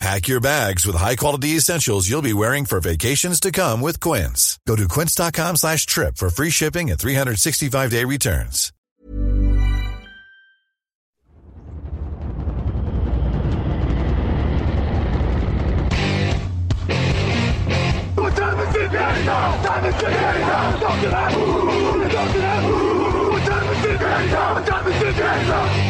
Pack your bags with high-quality essentials you'll be wearing for vacations to come with Quince. Go to quince.com slash trip for free shipping and 365-day returns. What time is it now? Time is it now? What time is it now? Time is it now?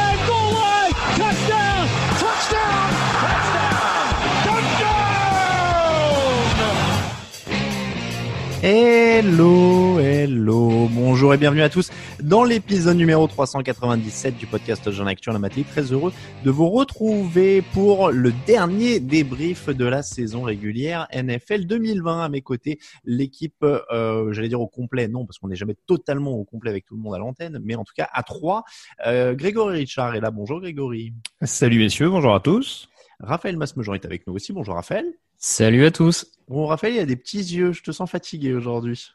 Hello, hello, bonjour et bienvenue à tous dans l'épisode numéro 397 du podcast Jean Actu en Amateur. Très heureux de vous retrouver pour le dernier débrief de la saison régulière NFL 2020. À mes côtés, l'équipe, euh, j'allais dire au complet, non, parce qu'on n'est jamais totalement au complet avec tout le monde à l'antenne, mais en tout cas à trois. Euh, Grégory Richard est là. Bonjour Grégory. Salut messieurs, bonjour à tous. Raphaël Masmejean est avec nous aussi. Bonjour Raphaël. Salut à tous. Bon, Raphaël, il y a des petits yeux. Je te sens fatigué aujourd'hui.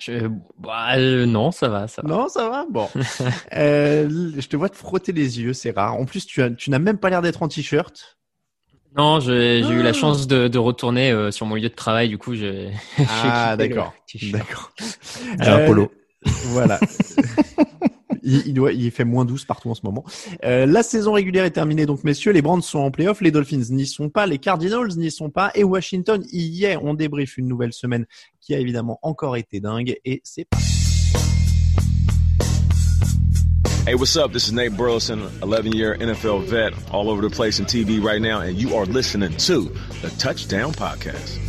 Je... Bah, euh, non, ça va, ça va. Non, ça va? Bon, euh, je te vois te frotter les yeux, c'est rare. En plus, tu, as, tu n'as même pas l'air d'être en t-shirt. Non, j'ai eu la chance de, de retourner euh, sur mon lieu de travail. Du coup, j'ai. Ah, d'accord. D'accord. J'ai un polo. Voilà. Il, il, fait moins 12 partout en ce moment. Euh, la saison régulière est terminée, donc messieurs, les Brands sont en playoff, les Dolphins n'y sont pas, les Cardinals n'y sont pas, et Washington y est. On débrief une nouvelle semaine qui a évidemment encore été dingue, et c'est parti. Hey, what's up? This is Nate Burleson, 11-year NFL vet, all over the place in TV right now, and you are listening to the Touchdown Podcast.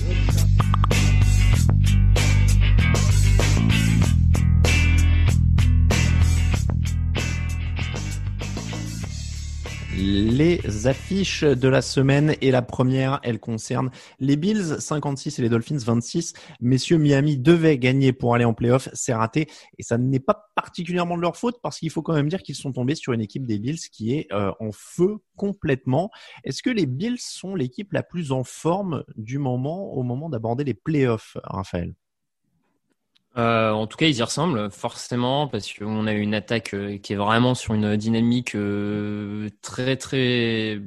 Les affiches de la semaine et la première, elle concerne les Bills 56 et les Dolphins 26. Messieurs, Miami devait gagner pour aller en playoff, c'est raté et ça n'est pas particulièrement de leur faute parce qu'il faut quand même dire qu'ils sont tombés sur une équipe des Bills qui est euh, en feu complètement. Est-ce que les Bills sont l'équipe la plus en forme du moment au moment d'aborder les playoffs, Raphaël? Euh, en tout cas, ils y ressemblent forcément parce qu'on a une attaque euh, qui est vraiment sur une dynamique euh, très très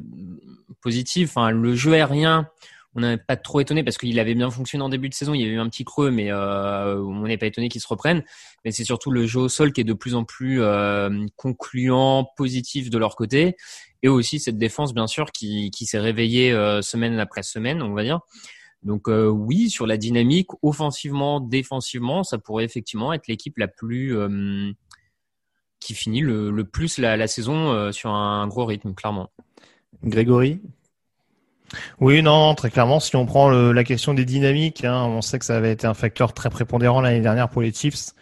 positive. Enfin, le jeu aérien, on n'est pas trop étonné parce qu'il avait bien fonctionné en début de saison. Il y a eu un petit creux, mais euh, on n'est pas étonné qu'il se reprenne. Mais c'est surtout le jeu au sol qui est de plus en plus concluant, positif de leur côté, et aussi cette défense bien sûr qui, qui s'est réveillée semaine après semaine, on va dire. Donc euh, oui, sur la dynamique, offensivement, défensivement, ça pourrait effectivement être l'équipe la plus euh, qui finit le, le plus la, la saison euh, sur un gros rythme, clairement. Grégory? Oui, non, très clairement, si on prend le, la question des dynamiques, hein, on sait que ça avait été un facteur très prépondérant l'année dernière pour les Chiefs.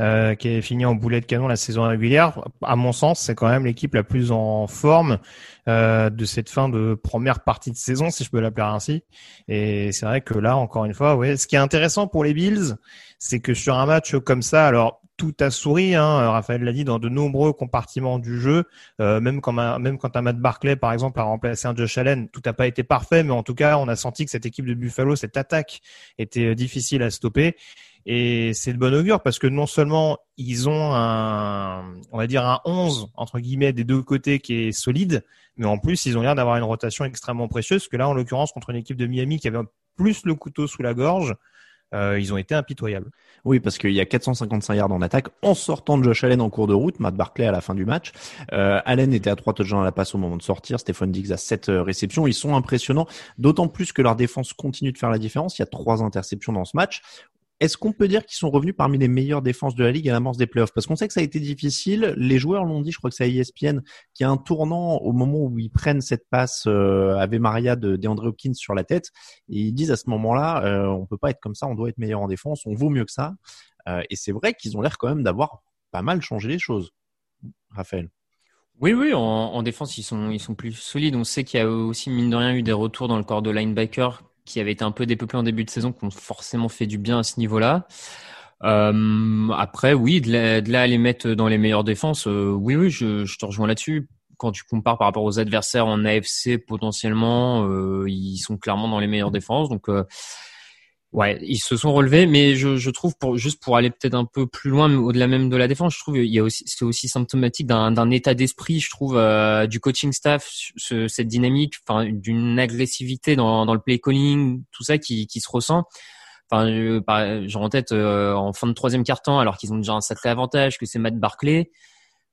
Euh, qui avait fini en boulet de canon la saison régulière. À mon sens, c'est quand même l'équipe la plus en forme euh, de cette fin de première partie de saison, si je peux l'appeler ainsi. Et c'est vrai que là, encore une fois, ouais, ce qui est intéressant pour les Bills, c'est que sur un match comme ça, alors tout a souri, hein, Raphaël l'a dit, dans de nombreux compartiments du jeu. Euh, même, quand un, même quand un Matt Barclay, par exemple, a remplacé un Josh Allen, tout n'a pas été parfait, mais en tout cas, on a senti que cette équipe de Buffalo, cette attaque, était difficile à stopper. Et c'est de bon augure parce que non seulement ils ont un, on va dire un 11 entre guillemets des deux côtés qui est solide, mais en plus ils ont l'air d'avoir une rotation extrêmement précieuse. Que là, en l'occurrence, contre une équipe de Miami qui avait plus le couteau sous la gorge, euh, ils ont été impitoyables. Oui, parce qu'il y a 455 yards en attaque en sortant de Josh Allen en cours de route, Matt Barclay à la fin du match. Euh, Allen était à 3 touchdowns à la passe au moment de sortir, Stephen Diggs a 7 euh, réceptions. Ils sont impressionnants, d'autant plus que leur défense continue de faire la différence. Il y a trois interceptions dans ce match. Est-ce qu'on peut dire qu'ils sont revenus parmi les meilleures défenses de la ligue à l'amorce des playoffs? Parce qu'on sait que ça a été difficile. Les joueurs l'ont dit, je crois que c'est ESPN qui a un tournant au moment où ils prennent cette passe euh, Ave Maria de DeAndre Hopkins sur la tête. Et ils disent à ce moment-là, euh, on peut pas être comme ça, on doit être meilleur en défense, on vaut mieux que ça. Euh, et c'est vrai qu'ils ont l'air quand même d'avoir pas mal changé les choses. Raphaël. Oui, oui, en, en, défense, ils sont, ils sont plus solides. On sait qu'il y a aussi, mine de rien, eu des retours dans le corps de linebacker qui avait été un peu dépeuplé en début de saison, qui ont forcément fait du bien à ce niveau-là. Euh, après, oui, de là, à les mettre dans les meilleures défenses, euh, oui, oui, je, je te rejoins là-dessus. Quand tu compares par rapport aux adversaires en AFC, potentiellement, euh, ils sont clairement dans les meilleures défenses. Donc, euh, Ouais, ils se sont relevés, mais je, je trouve pour juste pour aller peut-être un peu plus loin, au-delà même de la défense, je trouve il y a aussi c'est aussi symptomatique d'un état d'esprit, je trouve, euh, du coaching staff, ce, cette dynamique, enfin d'une agressivité dans dans le play calling, tout ça qui qui se ressent. Enfin, j'ai en tête euh, en fin de troisième quart-temps, alors qu'ils ont déjà un sacré avantage, que c'est Matt Barclay.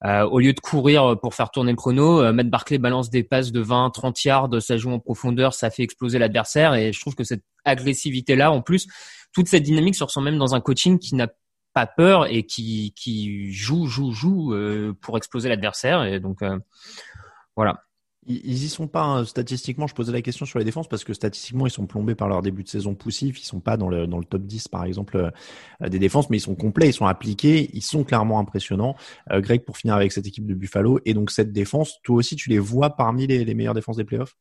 Euh, au lieu de courir pour faire tourner le chrono, euh, Matt Barclay balance des passes de 20, 30 yards, ça joue en profondeur, ça fait exploser l'adversaire. Et je trouve que cette agressivité-là, en plus, toute cette dynamique se ressent même dans un coaching qui n'a pas peur et qui, joue, joue, joue euh, pour exploser l'adversaire. Et donc, voilà. Ils y sont pas hein. statistiquement. Je posais la question sur les défenses parce que statistiquement ils sont plombés par leur début de saison poussif. Ils sont pas dans le dans le top 10 par exemple euh, des défenses, mais ils sont complets, ils sont appliqués, ils sont clairement impressionnants. Euh, Greg, pour finir avec cette équipe de Buffalo et donc cette défense, toi aussi tu les vois parmi les, les meilleures défenses des playoffs?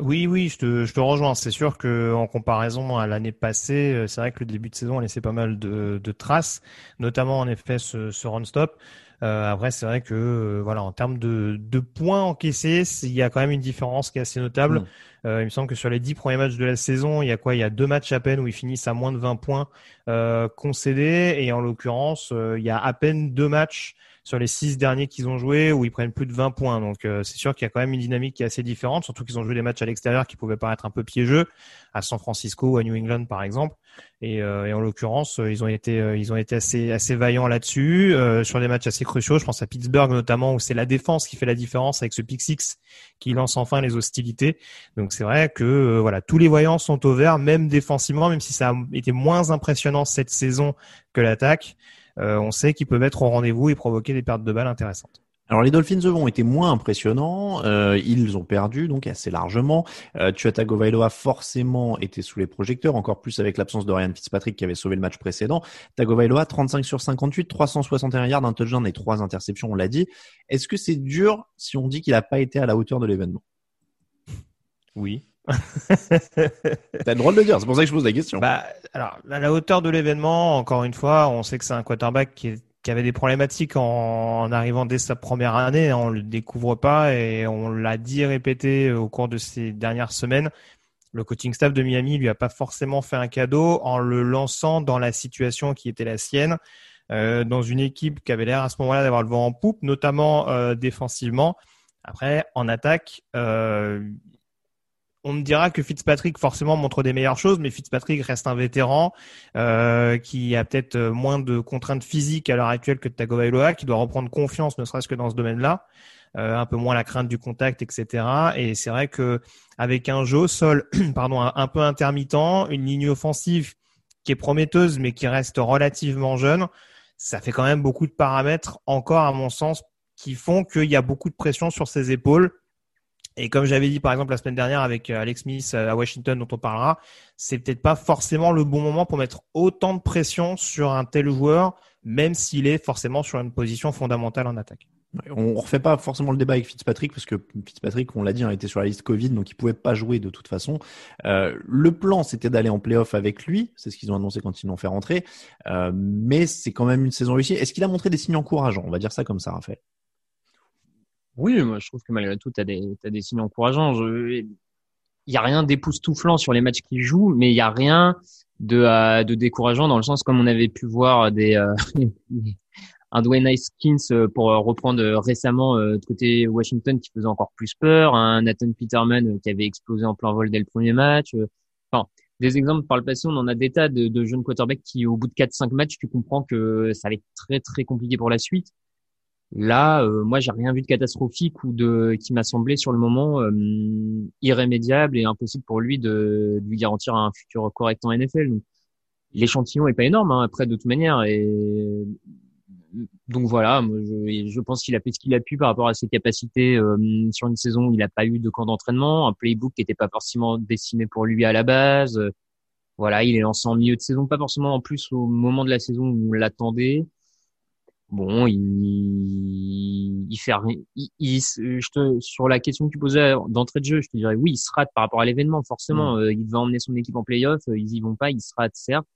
Oui, oui, je te, je te rejoins. C'est sûr que en comparaison à l'année passée, euh, c'est vrai que le début de saison a laissé pas mal de, de traces, notamment en effet ce, ce run-stop. Euh, après, c'est vrai que euh, voilà, en termes de, de points encaissés, il y a quand même une différence qui est assez notable. Mm. Euh, il me semble que sur les dix premiers matchs de la saison, il y a quoi? Il y a deux matchs à peine où ils finissent à moins de 20 points euh, concédés, et en l'occurrence, euh, il y a à peine deux matchs sur les six derniers qu'ils ont joués où ils prennent plus de 20 points. Donc euh, c'est sûr qu'il y a quand même une dynamique qui est assez différente, surtout qu'ils ont joué des matchs à l'extérieur qui pouvaient paraître un peu piégeux, à San Francisco ou à New England par exemple. Et, euh, en l'occurrence, euh, ils ont été assez vaillants là-dessus sur des matchs assez cruciaux. Je pense à Pittsburgh notamment où c'est la défense qui fait la différence avec ce pick six qui lance enfin les hostilités. Donc c'est vrai que voilà tous les voyants sont au vert, même défensivement, même si ça a été moins impressionnant cette saison que l'attaque. Euh, on sait qu'ils peuvent être au rendez-vous et provoquer des pertes de balles intéressantes. Alors les Dolphins eux ont été moins impressionnants, euh, ils ont perdu donc assez largement. Euh, Tua Tagovailoa forcément était sous les projecteurs, encore plus avec l'absence de Ryan Fitzpatrick qui avait sauvé le match précédent. Tagovailoa 35 sur 58, 361 yards, un touchdown et trois interceptions, on l'a dit. Est-ce que c'est dur si on dit qu'il n'a pas été à la hauteur de l'événement? Oui. T'as le droit de le dire, c'est pour ça que je pose la question. Bah, alors, à la hauteur de l'événement, encore une fois, on sait que c'est un quarterback qui, avait des problématiques en, arrivant dès sa première année. On le découvre pas et on l'a dit et répété au cours de ces dernières semaines. Le coaching staff de Miami lui a pas forcément fait un cadeau en le lançant dans la situation qui était la sienne, euh, dans une équipe qui avait l'air à ce moment-là d'avoir le vent en poupe, notamment euh, défensivement. Après, en attaque, euh, on me dira que Fitzpatrick forcément montre des meilleures choses, mais Fitzpatrick reste un vétéran euh, qui a peut-être moins de contraintes physiques à l'heure actuelle que Tagovailoa, qui doit reprendre confiance, ne serait-ce que dans ce domaine-là, euh, un peu moins la crainte du contact, etc. Et c'est vrai que avec un jeu sol, pardon, un, peu intermittent, une ligne offensive qui est prometteuse mais qui reste relativement jeune, ça fait quand même beaucoup de paramètres encore à mon sens qui font qu'il y a beaucoup de pression sur ses épaules et comme j'avais dit par exemple la semaine dernière avec euh, Alex Smith euh, à Washington dont on parlera, c'est peut-être pas forcément le bon moment pour mettre autant de pression sur un tel joueur, même s'il est forcément sur une position fondamentale en attaque. On refait pas forcément le débat avec Fitzpatrick parce que Fitzpatrick, on l'a dit, a été sur la liste Covid, donc il pouvait pas jouer de toute façon. Euh, le plan, c'était d'aller en playoff avec lui, c'est ce qu'ils ont annoncé quand ils l'ont fait rentrer, mais c'est quand même une saison réussie. Est-ce qu'il a montré des signes encourageants? On va dire ça comme ça, Raphaël. Oui, moi je trouve que malgré tout, tu as as des signes encourageants. Il n'y a rien d'époustouflant sur les matchs qu'il joue, mais il n'y a rien de, euh, de décourageant dans le sens comme on avait pu voir des euh, un Dwayne Haskins euh, pour reprendre récemment de côté Washington qui faisait encore plus peur, un Nathan Peterman qui avait explosé en plein vol dès le premier match. Enfin, des exemples par le passé, on en a des tas de, de jeunes quarterbacks qui, au bout de 4-5 matchs, tu comprends que ça va être très très compliqué pour la suite. Là, euh, moi, j'ai rien vu de catastrophique ou de qui m'a semblé sur le moment euh, irrémédiable et impossible pour lui de, de, lui garantir un futur correct en NFL. L'échantillon est pas énorme hein, après de toute manière et donc voilà, moi, je, je, pense qu'il a fait ce qu'il a pu par rapport à ses capacités euh, sur une saison où il n'a pas eu de camp d'entraînement, un playbook qui n'était pas forcément destiné pour lui à la base. Voilà, il est lancé en milieu de saison, pas forcément en plus au moment de la saison où on l'attendait. Bon, il, il fait rien. Il, je te, sur la question que tu posais d'entrée de jeu, je te dirais oui, il se rate par rapport à l'événement. Forcément, mm. euh, il devait emmener son équipe en playoff, euh, ils y vont pas, il se rate certes,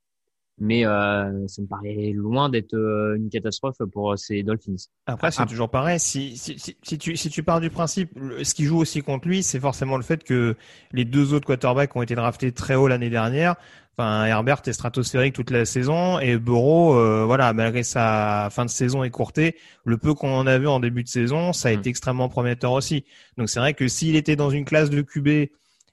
mais euh, ça me paraît loin d'être euh, une catastrophe pour ces Dolphins. Après, c'est toujours pareil. Si, si, si, si, tu, si tu pars du principe, ce qui joue aussi contre lui, c'est forcément le fait que les deux autres quarterbacks ont été draftés très haut l'année dernière. Enfin, Herbert est stratosphérique toute la saison et Burrow, euh, voilà, malgré sa fin de saison écourtée, le peu qu'on en a vu en début de saison, ça a mm. été extrêmement prometteur aussi. Donc c'est vrai que s'il était dans une classe de QB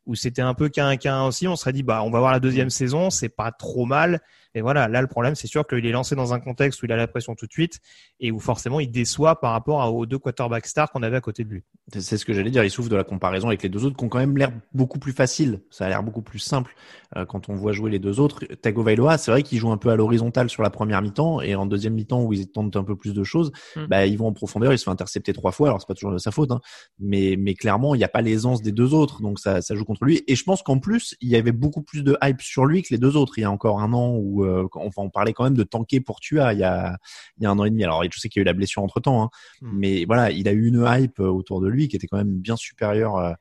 où c'était un peu qu'un qu'un aussi, on serait dit bah on va voir la deuxième mm. saison, c'est pas trop mal. Et voilà, là le problème c'est sûr qu'il est lancé dans un contexte où il a la pression tout de suite et où forcément il déçoit par rapport aux deux quarterbacks stars qu'on avait à côté de lui. C'est ce que j'allais dire, il souffre de la comparaison avec les deux autres qui ont quand même l'air beaucoup plus facile. Ça a l'air beaucoup plus simple euh, quand on voit jouer les deux autres. Tagovailoa, c'est vrai qu'il joue un peu à l'horizontale sur la première mi-temps et en deuxième mi-temps où ils tentent un peu plus de choses, mm. bah ils vont en profondeur, il se fait intercepter trois fois. Alors c'est pas toujours de sa faute, hein, mais mais clairement il n'y a pas l'aisance des deux autres, donc ça ça joue contre lui. Et je pense qu'en plus il y avait beaucoup plus de hype sur lui que les deux autres. Il y a encore un an où euh, enfin, on parlait quand même de tanker pour Tua il y a, il y a un an et demi. Alors, je sais qu'il y a eu la blessure entre temps, hein, hmm. mais voilà, il a eu une hype euh, autour de lui qui était quand même bien supérieure, euh,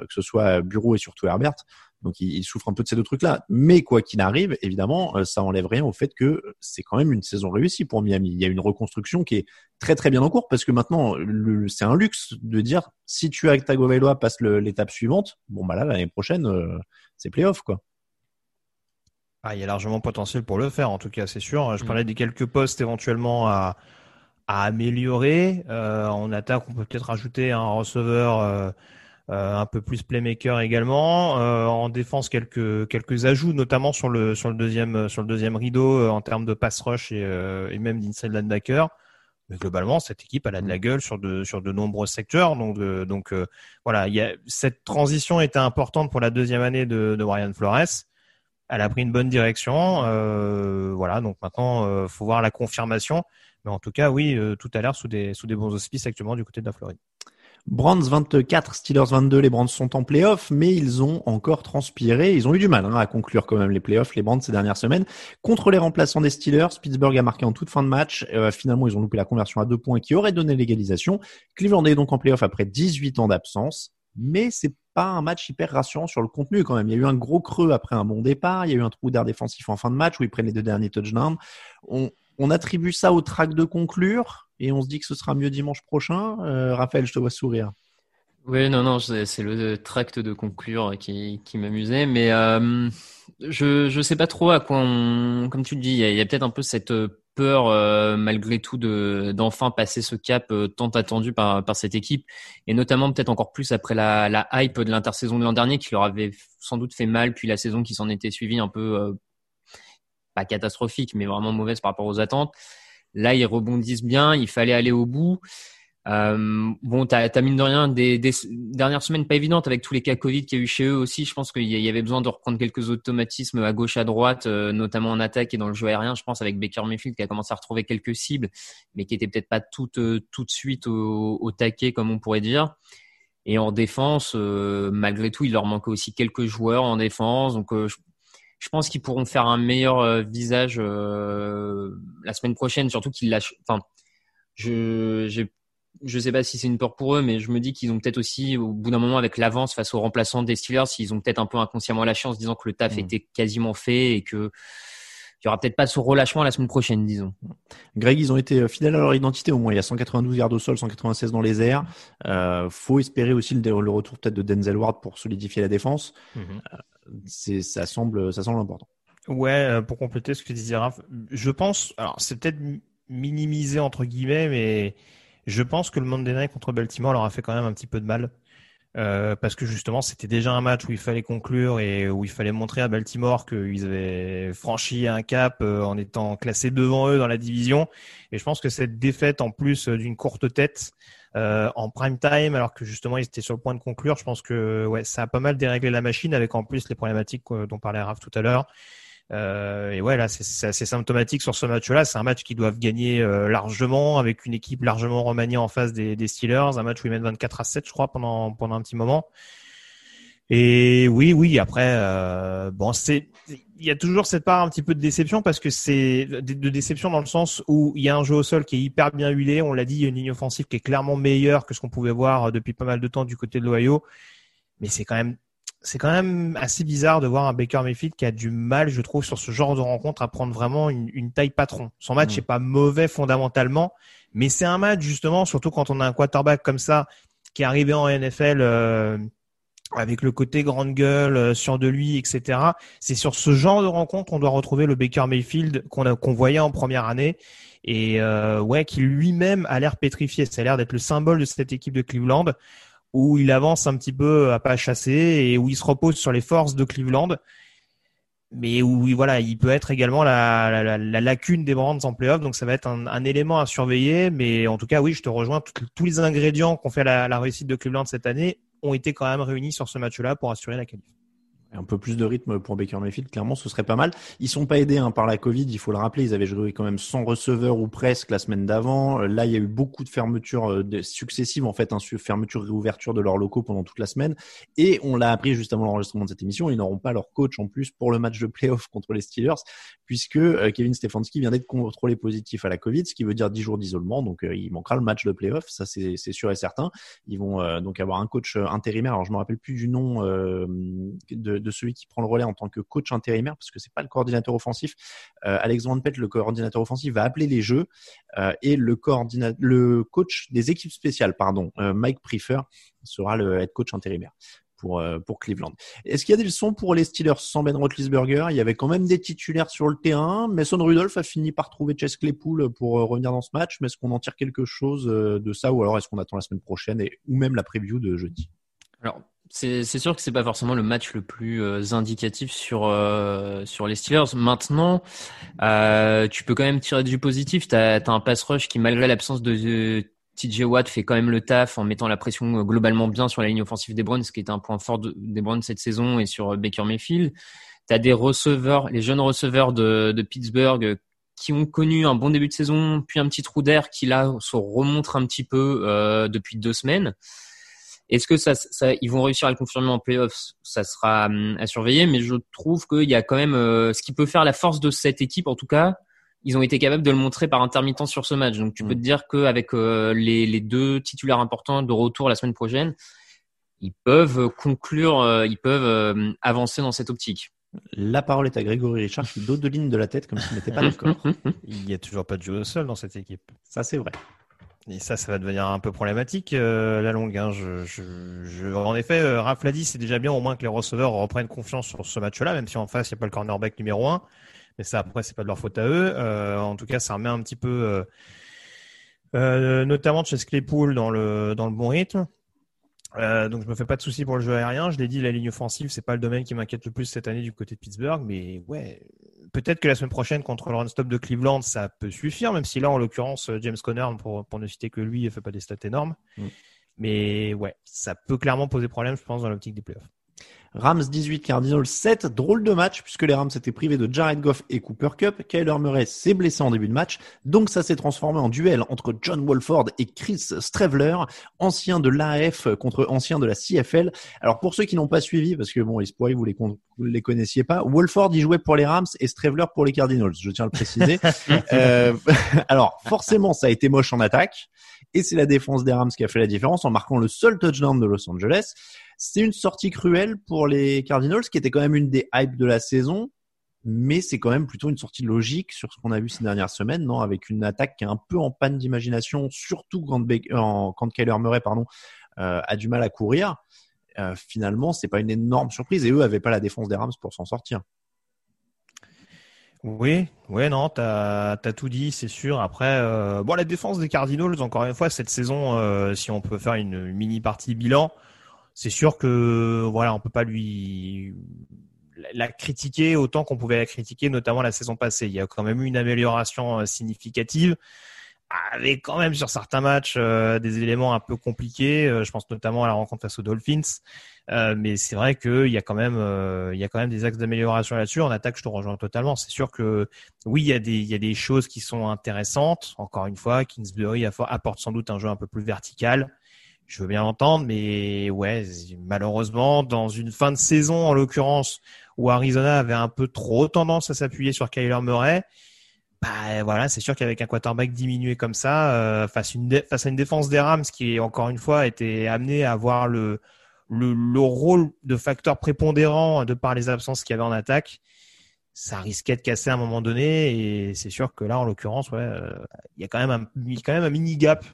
que ce soit Bureau et surtout Herbert. Donc il, souffre un peu de ces deux trucs-là. Mais quoi qu'il arrive, évidemment, ça enlève rien au fait que c'est quand même une saison réussie pour Miami. Il y a une reconstruction qui est très très bien en cours parce que maintenant, c'est un luxe de dire si tu as Tagovailoa passe l'étape suivante, bon bah là l'année prochaine, c'est playoff quoi. Ah, il y a largement potentiel pour le faire, en tout cas, c'est sûr. Je mm. parlais des quelques postes éventuellement à, à améliorer. Euh, en attaque, on peut peut-être rajouter un receveur euh, euh, un peu plus playmaker également. Euh, en défense, quelques quelques ajouts, notamment sur le sur le deuxième sur le deuxième rideau euh, en termes de pass rush et, euh, et même d'inside linebacker. Mais globalement, cette équipe, elle a de la mm. gueule sur de sur de nombreux secteurs. Donc donc voilà, il y a cette transition était importante pour la deuxième année de, de Brian Flores elle a pris une bonne direction. Euh, voilà, donc maintenant, euh, faut voir la confirmation. Mais en tout cas, oui, euh, tout à l'heure sous des sous des bons auspices actuellement du côté de la Floride. Brands 24, Steelers 22, les Brands sont en playoff, mais ils ont encore transpiré. Ils ont eu du mal hein, à conclure quand même les playoffs, les Brands ces dernières semaines. Contre les remplaçants des Steelers, Pittsburgh a marqué en toute fin de match. Euh, finalement, ils ont loupé la conversion à deux points qui aurait donné l'égalisation. Cleveland est donc en playoff après 18 ans d'absence mais c'est pas un match hyper rassurant sur le contenu quand même. Il y a eu un gros creux après un bon départ, il y a eu un trou d'air défensif en fin de match où ils prennent les deux derniers touchdowns. On, on attribue ça au track de conclure et on se dit que ce sera mieux dimanche prochain. Euh, Raphaël, je te vois sourire. Oui, non, non, c'est le tract de conclure qui, qui m'amusait, mais euh, je je sais pas trop à quoi comme tu le dis, il y a, a peut-être un peu cette peur euh, malgré tout de d'enfin passer ce cap euh, tant attendu par par cette équipe et notamment peut-être encore plus après la, la hype de l'intersaison de l'an dernier qui leur avait sans doute fait mal puis la saison qui s'en était suivie un peu euh, pas catastrophique mais vraiment mauvaise par rapport aux attentes. Là, ils rebondissent bien, il fallait aller au bout. Euh, bon, t'as as mine de rien des, des, dernières semaines pas évidentes avec tous les cas Covid qu'il y a eu chez eux aussi. Je pense qu'il y avait besoin de reprendre quelques automatismes à gauche, à droite, euh, notamment en attaque et dans le jeu aérien. Je pense avec Baker Mayfield qui a commencé à retrouver quelques cibles, mais qui étaient peut-être pas toutes euh, tout de suite au, au, taquet comme on pourrait dire. Et en défense, euh, malgré tout, il leur manquait aussi quelques joueurs en défense. Donc, je, je, pense qu'ils pourront faire un meilleur visage la semaine prochaine, surtout qu'ils lâchent. Enfin, je j'ai je sais pas si c'est une peur pour eux, mais je me dis qu'ils ont peut-être aussi, au bout d'un moment, avec l'avance face aux remplaçants des Steelers, ils ont peut-être un peu inconsciemment la chance, disant que le taf mm. était quasiment fait et que il y aura peut-être pas ce relâchement la semaine prochaine, disons. Greg, ils ont été euh, fidèles à leur identité au moins. Il y a 192 yards au sol, 196 dans les airs. Euh, faut espérer aussi le, retour peut-être de Denzel Ward pour solidifier la défense. Mm-hmm. Euh, c'est, ça semble, ça semble important. Ouais, euh, pour compléter ce que disait Raph, je pense, alors c'est peut-être minimisé entre guillemets, mais je pense que le Monday Night contre Baltimore leur a fait quand même un petit peu de mal. Euh, parce que justement c'était déjà un match où il fallait conclure et où il fallait montrer à Baltimore qu'ils avaient franchi un cap euh, en étant classés devant eux dans la division. Et je pense que cette défaite en plus d'une courte tête euh, en prime time, alors que justement ils étaient sur le point de conclure, je pense que ouais ça a pas mal déréglé la machine avec en plus les problématiques dont parlait Raph tout à l'heure. Euh, et ouais, là, c'est assez symptomatique sur ce match-là. C'est un match qu'ils doivent gagner euh, largement, avec une équipe largement remaniée en face des, des, Steelers. Un match où ils mènent 24 à 7, je crois, pendant, pendant un petit moment. Et oui, oui, après, euh, bon, c'est, il y a toujours cette part un petit peu de déception parce que c'est de, déception dans le sens où il y a un jeu au sol qui est hyper bien huilé. On l'a dit, il y a une ligne offensive qui est clairement meilleure que ce qu'on pouvait voir depuis pas mal de temps du côté de l'Ohio. Mais c'est quand même c'est quand même assez bizarre de voir un Baker Mayfield qui a du mal, je trouve, sur ce genre de rencontre à prendre vraiment une, taille patron. Son match n'est mm. pas mauvais fondamentalement, mais c'est un match justement, surtout quand on a un quarterback comme ça qui est arrivé en NFL euh, avec le côté grande gueule euh, sur de lui, etc. C'est sur ce genre de rencontre qu'on doit retrouver le Baker Mayfield qu'on qu'on voyait en première année et euh, ouais, qui lui-même a l'air pétrifié. Ça a l'air d'être le symbole de cette équipe de Cleveland où il avance un petit peu à pas chasser et où il se repose sur les forces de Cleveland, mais où voilà, il peut être également la, la, la lacune des Brands en playoff. Donc ça va être un, élément à surveiller. Mais en tout cas, oui, je te rejoins. tous les ingrédients qu'on fait la, réussite de Cleveland cette année ont été quand même réunis sur ce match-là pour assurer la qualif un peu plus de rythme pour Baker Mayfield, clairement, ce serait pas mal. Ils sont pas aidés hein, par la Covid, il faut le rappeler. Ils avaient joué quand même 100 receveurs ou presque la semaine d'avant. Euh, là, il y a eu beaucoup de fermetures euh, successives, en fait, hein, fermeture et réouverture de leurs locaux pendant toute la semaine. Et on l'a appris juste avant l'enregistrement de cette émission, ils n'auront pas leur coach en plus pour le match de playoff contre les Steelers, puisque euh, Kevin Stefanski vient d'être contrôlé positif à la Covid, ce qui veut dire 10 jours d'isolement. Donc, il manquera le match de playoff, ça c'est sûr et certain. Ils vont donc avoir un coach intérimaire. Alors, je me rappelle plus du nom de celui qui prend le relais en tant que coach intérimaire, parce que c'est pas le coordinateur offensif. Euh, Alex Van le coordinateur offensif, va appeler les jeux euh, et le, le coach des équipes spéciales, pardon, euh, Mike Prefer, sera le head coach intérimaire. Pour, euh, pour Cleveland. Est-ce qu'il y a des leçons pour les Steelers sans Ben Roethlisberger? Il y avait quand même des titulaires sur le terrain. Mason Rudolph a fini par trouver Chess Claypool pour revenir dans ce match. Mais est-ce qu'on en tire quelque chose de ça? Ou alors est-ce qu'on attend la semaine prochaine et, ou même la preview de jeudi? Alors, c'est sûr que c'est pas forcément le match le plus euh, indicatif sur euh, sur les Steelers. Maintenant, euh, tu peux quand même tirer du positif. T'as as un pass rush qui, malgré l'absence de TJ Watt, fait quand même le taf en mettant la pression globalement bien sur la ligne offensive des Browns, ce qui est un point fort des Browns cette saison et sur Baker Mayfield. T'as des receveurs, les jeunes receveurs de, de Pittsburgh qui ont connu un bon début de saison, puis un petit trou d'air qui là se remontre un petit peu depuis deux semaines. Est-ce que ça, ça, ils vont réussir à le confirmer en playoffs? Ça sera hum, à surveiller, mais je trouve qu'il y a quand même euh, ce qui peut faire la force de cette équipe, en tout cas. Ils ont été capables de le montrer par intermittence sur ce match. Donc tu peux mm. te dire qu'avec euh, les, les, deux titulaires importants de retour la semaine prochaine, ils peuvent conclure, euh, ils peuvent avancer dans cette optique. La parole est à Grégory Richard qui d'autres de ligne de la tête comme s'il n'était pas d'accord. Il n'y a toujours pas de jeu au sol dans cette équipe. Ça c'est vrai. Et ça, ça va devenir un peu problématique euh, la longue. Hein. Je, je, je... En effet, euh, l'a dit, c'est déjà bien au moins que les receveurs reprennent confiance sur ce match-là, même si en face, il n'y a pas le cornerback numéro un. Mais ça, après, c'est pas de leur faute à eux. Euh, en tout cas, ça remet un petit peu, euh, euh, notamment chez Claypool dans le, dans le bon rythme. Euh, donc je me fais pas de soucis pour le jeu aérien. Je l'ai dit, la ligne offensive, c'est pas le domaine qui m'inquiète le plus cette année du côté de Pittsburgh, mais ouais, peut-être que la semaine prochaine contre le run-stop de Cleveland, ça peut suffire, même si là, en l'occurrence, James Conner, pour, pour ne citer que lui, il fait pas des stats énormes. Mm. Mais ouais, ça peut clairement poser problème, je pense, dans l'optique des playoffs. Rams 18, Cardinals 7. Drôle de match puisque les Rams étaient privés de Jared Goff et Cooper Cup. Kyler Murray s'est blessé en début de match. Donc ça s'est transformé en duel entre John Wolford et Chris Strevler, ancien de l'AF contre ancien de la CFL. Alors pour ceux qui n'ont pas suivi, parce que bon, il se pourrait vous les, les connaissiez pas, Wolford y jouait pour les Rams et Strevler pour les Cardinals. Je tiens à le préciser. euh, alors forcément, ça a été moche en attaque. Et c'est la défense des Rams qui a fait la différence en marquant le seul touchdown de Los Angeles. C'est une sortie cruelle pour les Cardinals, qui était quand même une des hypes de la saison, mais c'est quand même plutôt une sortie logique sur ce qu'on a vu ces dernières semaines, non? Avec une attaque qui est un peu en panne d'imagination, surtout quand, euh, quand Kyler Murray pardon, euh, a du mal à courir. Euh, finalement, c'est pas une énorme surprise, et eux avaient pas la défense des Rams pour s'en sortir. Oui, oui, non, t'as as tout dit, c'est sûr. Après, euh, bon, la défense des Cardinals, encore une fois, cette saison, si on peut faire une mini partie bilan, c'est sûr que voilà, on peut pas lui la critiquer autant qu'on pouvait la critiquer, notamment la saison passée. Il y a quand même eu une amélioration euh, significative, avec quand même sur certains matchs euh, des éléments un peu compliqués. Euh, je pense notamment à la rencontre face aux Dolphins. mais c'est vrai qu'il y a quand même, il y a quand même des axes d'amélioration là-dessus. En attaque, je te rejoins totalement. C'est sûr que oui, il y a des, il y a des choses qui sont intéressantes. Encore une fois, Kingsbury apporte sans doute un jeu un peu plus vertical je veux bien l'entendre, mais ouais, malheureusement, dans une fin de saison, en l'occurrence, où Arizona avait un peu trop tendance à s'appuyer sur Kyler Murray, bah voilà, c'est sûr qu'avec un quarterback diminué comme ça, euh, face, à une défense des Rams qui, encore une fois, était amenée à avoir le, le, le rôle de facteur prépondérant de par les absences qu'il y avait en attaque, ça risquait de casser à un moment donné. Et c'est sûr que là, en l'occurrence, ouais, euh, il y a quand même un, quand même un mini gap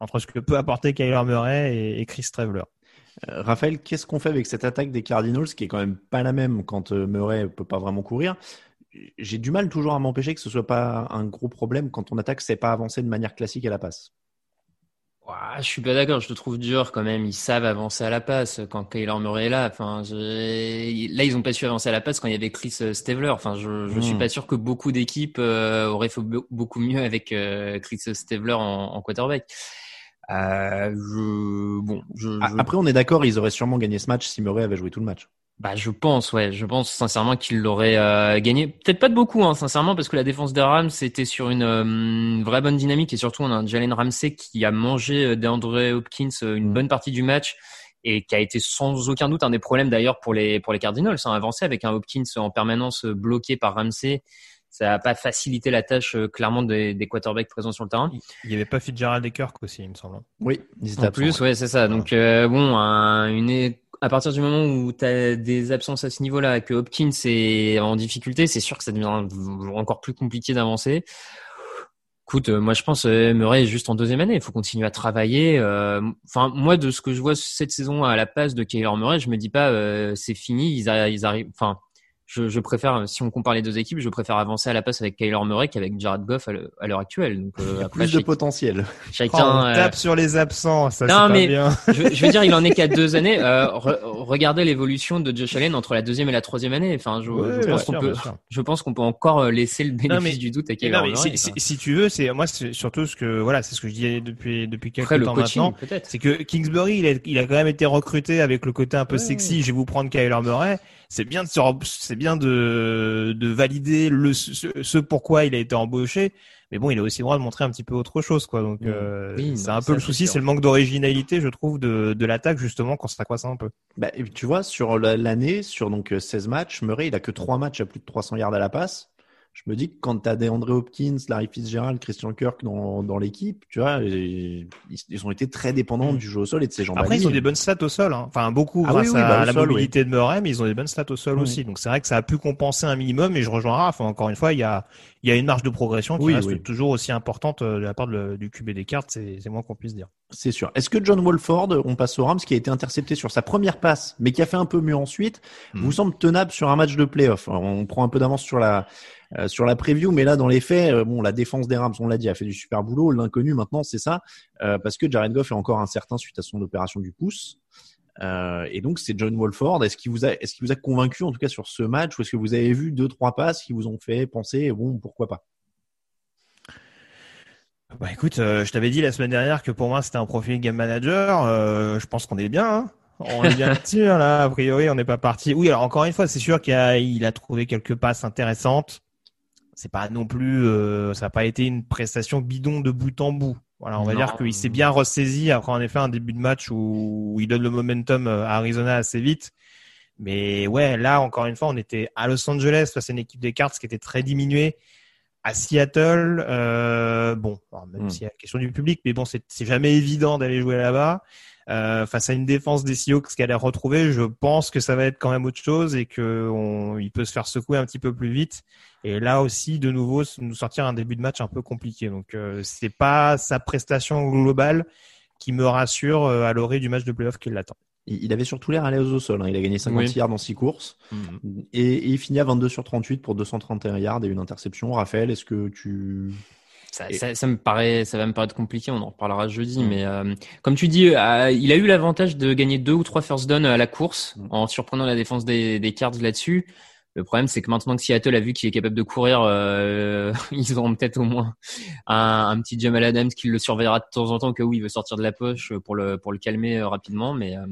entre ce que peut apporter Kyler Murray et, Chris Traveler. Euh, Raphaël, qu'est-ce qu'on fait avec cette attaque des Cardinals qui est quand même pas la même quand euh, Murray peut pas vraiment courir? J'ai du mal toujours à m'empêcher que ce soit pas un gros problème quand on attaque, c'est pas avancer de manière classique à la passe. Je suis pas d'accord, je te trouve dur quand même. Ils savent avancer à la passe quand Kyler Murray est là. Enfin, là, ils ont pas su avancer à la passe quand il y avait Chris euh, Stevler. Enfin, je, je suis hmm. pas sûr que beaucoup d'équipes auraient fait beaucoup mieux avec Chris Stevler en quarterback. Euh, je, bon, je, Après, on est d'accord, ils auraient sûrement gagné ce match si Murray avait joué tout le match. Bah, je pense, ouais, je pense sincèrement qu'il l'aurait euh, gagné. Peut-être pas de beaucoup, hein, sincèrement, parce que la défense des Rams c'était sur une euh, vraie bonne dynamique et surtout on a un Jalen Ramsey qui a mangé euh, DeAndre Hopkins une mm. bonne partie du match et qui a été sans aucun doute un des problèmes d'ailleurs pour les pour les Cardinals, hein, avancé avec un Hopkins en permanence bloqué par Ramsey ça n'a pas facilité la tâche euh, clairement des, des, quarterbacks présents sur le terrain. Il n'y avait pas Fitzgerald et Kirk aussi, il me semble. Hein. Oui, en plus, ouais, c'est ça. Donc euh, bon, une à partir du moment où tu as des absences à ce niveau-là, que Hopkins est en difficulté, c'est sûr que ça devient encore plus compliqué d'avancer. Écoute, euh, moi je pense euh, Murray est juste en deuxième année. Il faut continuer à travailler. Enfin, moi de ce que je vois cette saison à la passe de Kyler Murray, je me dis pas c'est fini. Ils, ils arrivent. Enfin, je, je, préfère, si on compare les deux équipes, je préfère avancer à la passe avec Kyler Murray qu'avec Jared Goff à l'heure actuelle. Donc, euh, après, plus de potentiel. Chacun oh, on euh, tape sur les absents, ça non, mais bien. je, je, veux dire, il en est qu'à deux années. Euh, regardez l'évolution de Josh Allen entre la deuxième et la troisième année. Enfin, je, je pense qu'on peut, je pense qu'on peut encore euh, laisser le bénéfice du doute à Kyler Murray. Si, si, tu veux, c'est moi c'est surtout ce que voilà, c'est ce que je disais depuis depuis quelques temps maintenant. C'est que Kingsbury, il a, il a quand même été recruté avec le côté un peu sexy. Je vais vous prendre Kyler Murray c'est bien de c'est bien de, de valider le ce, pourquoi il a été embauché mais bon il a aussi le droit de montrer un petit peu autre chose quoi. Donc euh, c'est un peu le souci c'est le manque d'originalité je trouve de, de l'attaque justement quand ça croise un peu. Bah, tu vois sur l'année sur donc 16 matchs Murray il a que 3 matchs à plus de 300 yards à la passe je me dis que quand tu as des André Hopkins, Larry Fitzgerald, Christian Kirk dans, dans l'équipe, tu vois, ils, ont été très dépendants mm. du jeu au sol et de ces jambes. Après, ils ont des bonnes stats au sol, hein. enfin beaucoup ah grâce à bah, la mobilité de Murray, mais ils ont des bonnes stats au sol aussi. Donc c'est vrai que ça a pu compenser un minimum. Et je rejoins Raph. Encore une fois, il y a, il y a une marge de progression qui reste toujours aussi importante euh, de la part du QB des cartes. C'est moins qu'on puisse dire. C'est sûr. Est-ce que John Wolford, on passe au Rams, qui a été intercepté sur sa première passe, mais qui a fait un peu mieux ensuite, mm. vous semble tenable sur un match de playoff? On prend un peu d'avance sur la euh, sur la preview, mais là dans les faits, euh, bon, la défense des Rams, on l'a dit, a fait du super boulot. L'inconnu maintenant, c'est ça, euh, parce que Jared Goff est encore incertain suite à son opération du pouce. et donc c'est John Wolford. Est-ce qu'il vous a, est-ce qu'il vous a convaincu en tout cas sur ce match, ou est-ce que vous avez vu deux trois passes qui vous ont fait penser, bon, pourquoi pas? Bah écoute, je t'avais dit la semaine dernière que pour moi c'était un profil game manager. je pense qu'on est bien. Hein on est bien sûr là. A priori, on n'est pas parti. Oui, alors encore une fois, c'est sûr qu'il a, il a trouvé quelques passes intéressantes c'est pas non plus, euh, ça n'a pas été une prestation bidon de bout en bout. Voilà, on va dire qu'il s'est bien ressaisi après en effet un début de match où, il donne le momentum euh, à Arizona assez vite. Mais ouais, là encore une fois, on était à Los Angeles face à une équipe des Cards qui était très diminuée. À Seattle, euh, bon, même hmm. s'il y a la question du public, mais bon, c'est jamais évident d'aller jouer là-bas. Euh, face à une défense des Seahawks qu'elle a retrouvée, je pense que ça va être quand même autre chose et que il peut se faire secouer un petit peu plus vite. Et là aussi, de nouveau, nous sortir un début de match un peu compliqué. Donc, euh, c'est pas sa prestation globale qui me rassure euh, à l'orée du match de playoff qui l'attend. Il avait surtout l'air à l'aise au sol. Hein. Il a gagné 50 yards dans 6 courses. Mhm. Et, et, il finit à 22 sur 38 pour 231 yards et une interception. Raphaël, est-ce que tu Ça, Et- ça, ça me paraît, ça va me paraître compliqué. On en reparlera jeudi, Mm. mais euh, comme tu dis, euh, il a eu l'avantage de gagner deux ou trois first down à la course Mm. en surprenant la défense des, des Cards là-dessus. Le problème, c'est que maintenant que Seattle a vu qu'il est capable de courir, euh, ils auront peut-être au moins un, un petit Jamal Adams qui le surveillera de temps en temps cas où il veut sortir de la poche pour le pour le calmer euh, rapidement. Mais euh,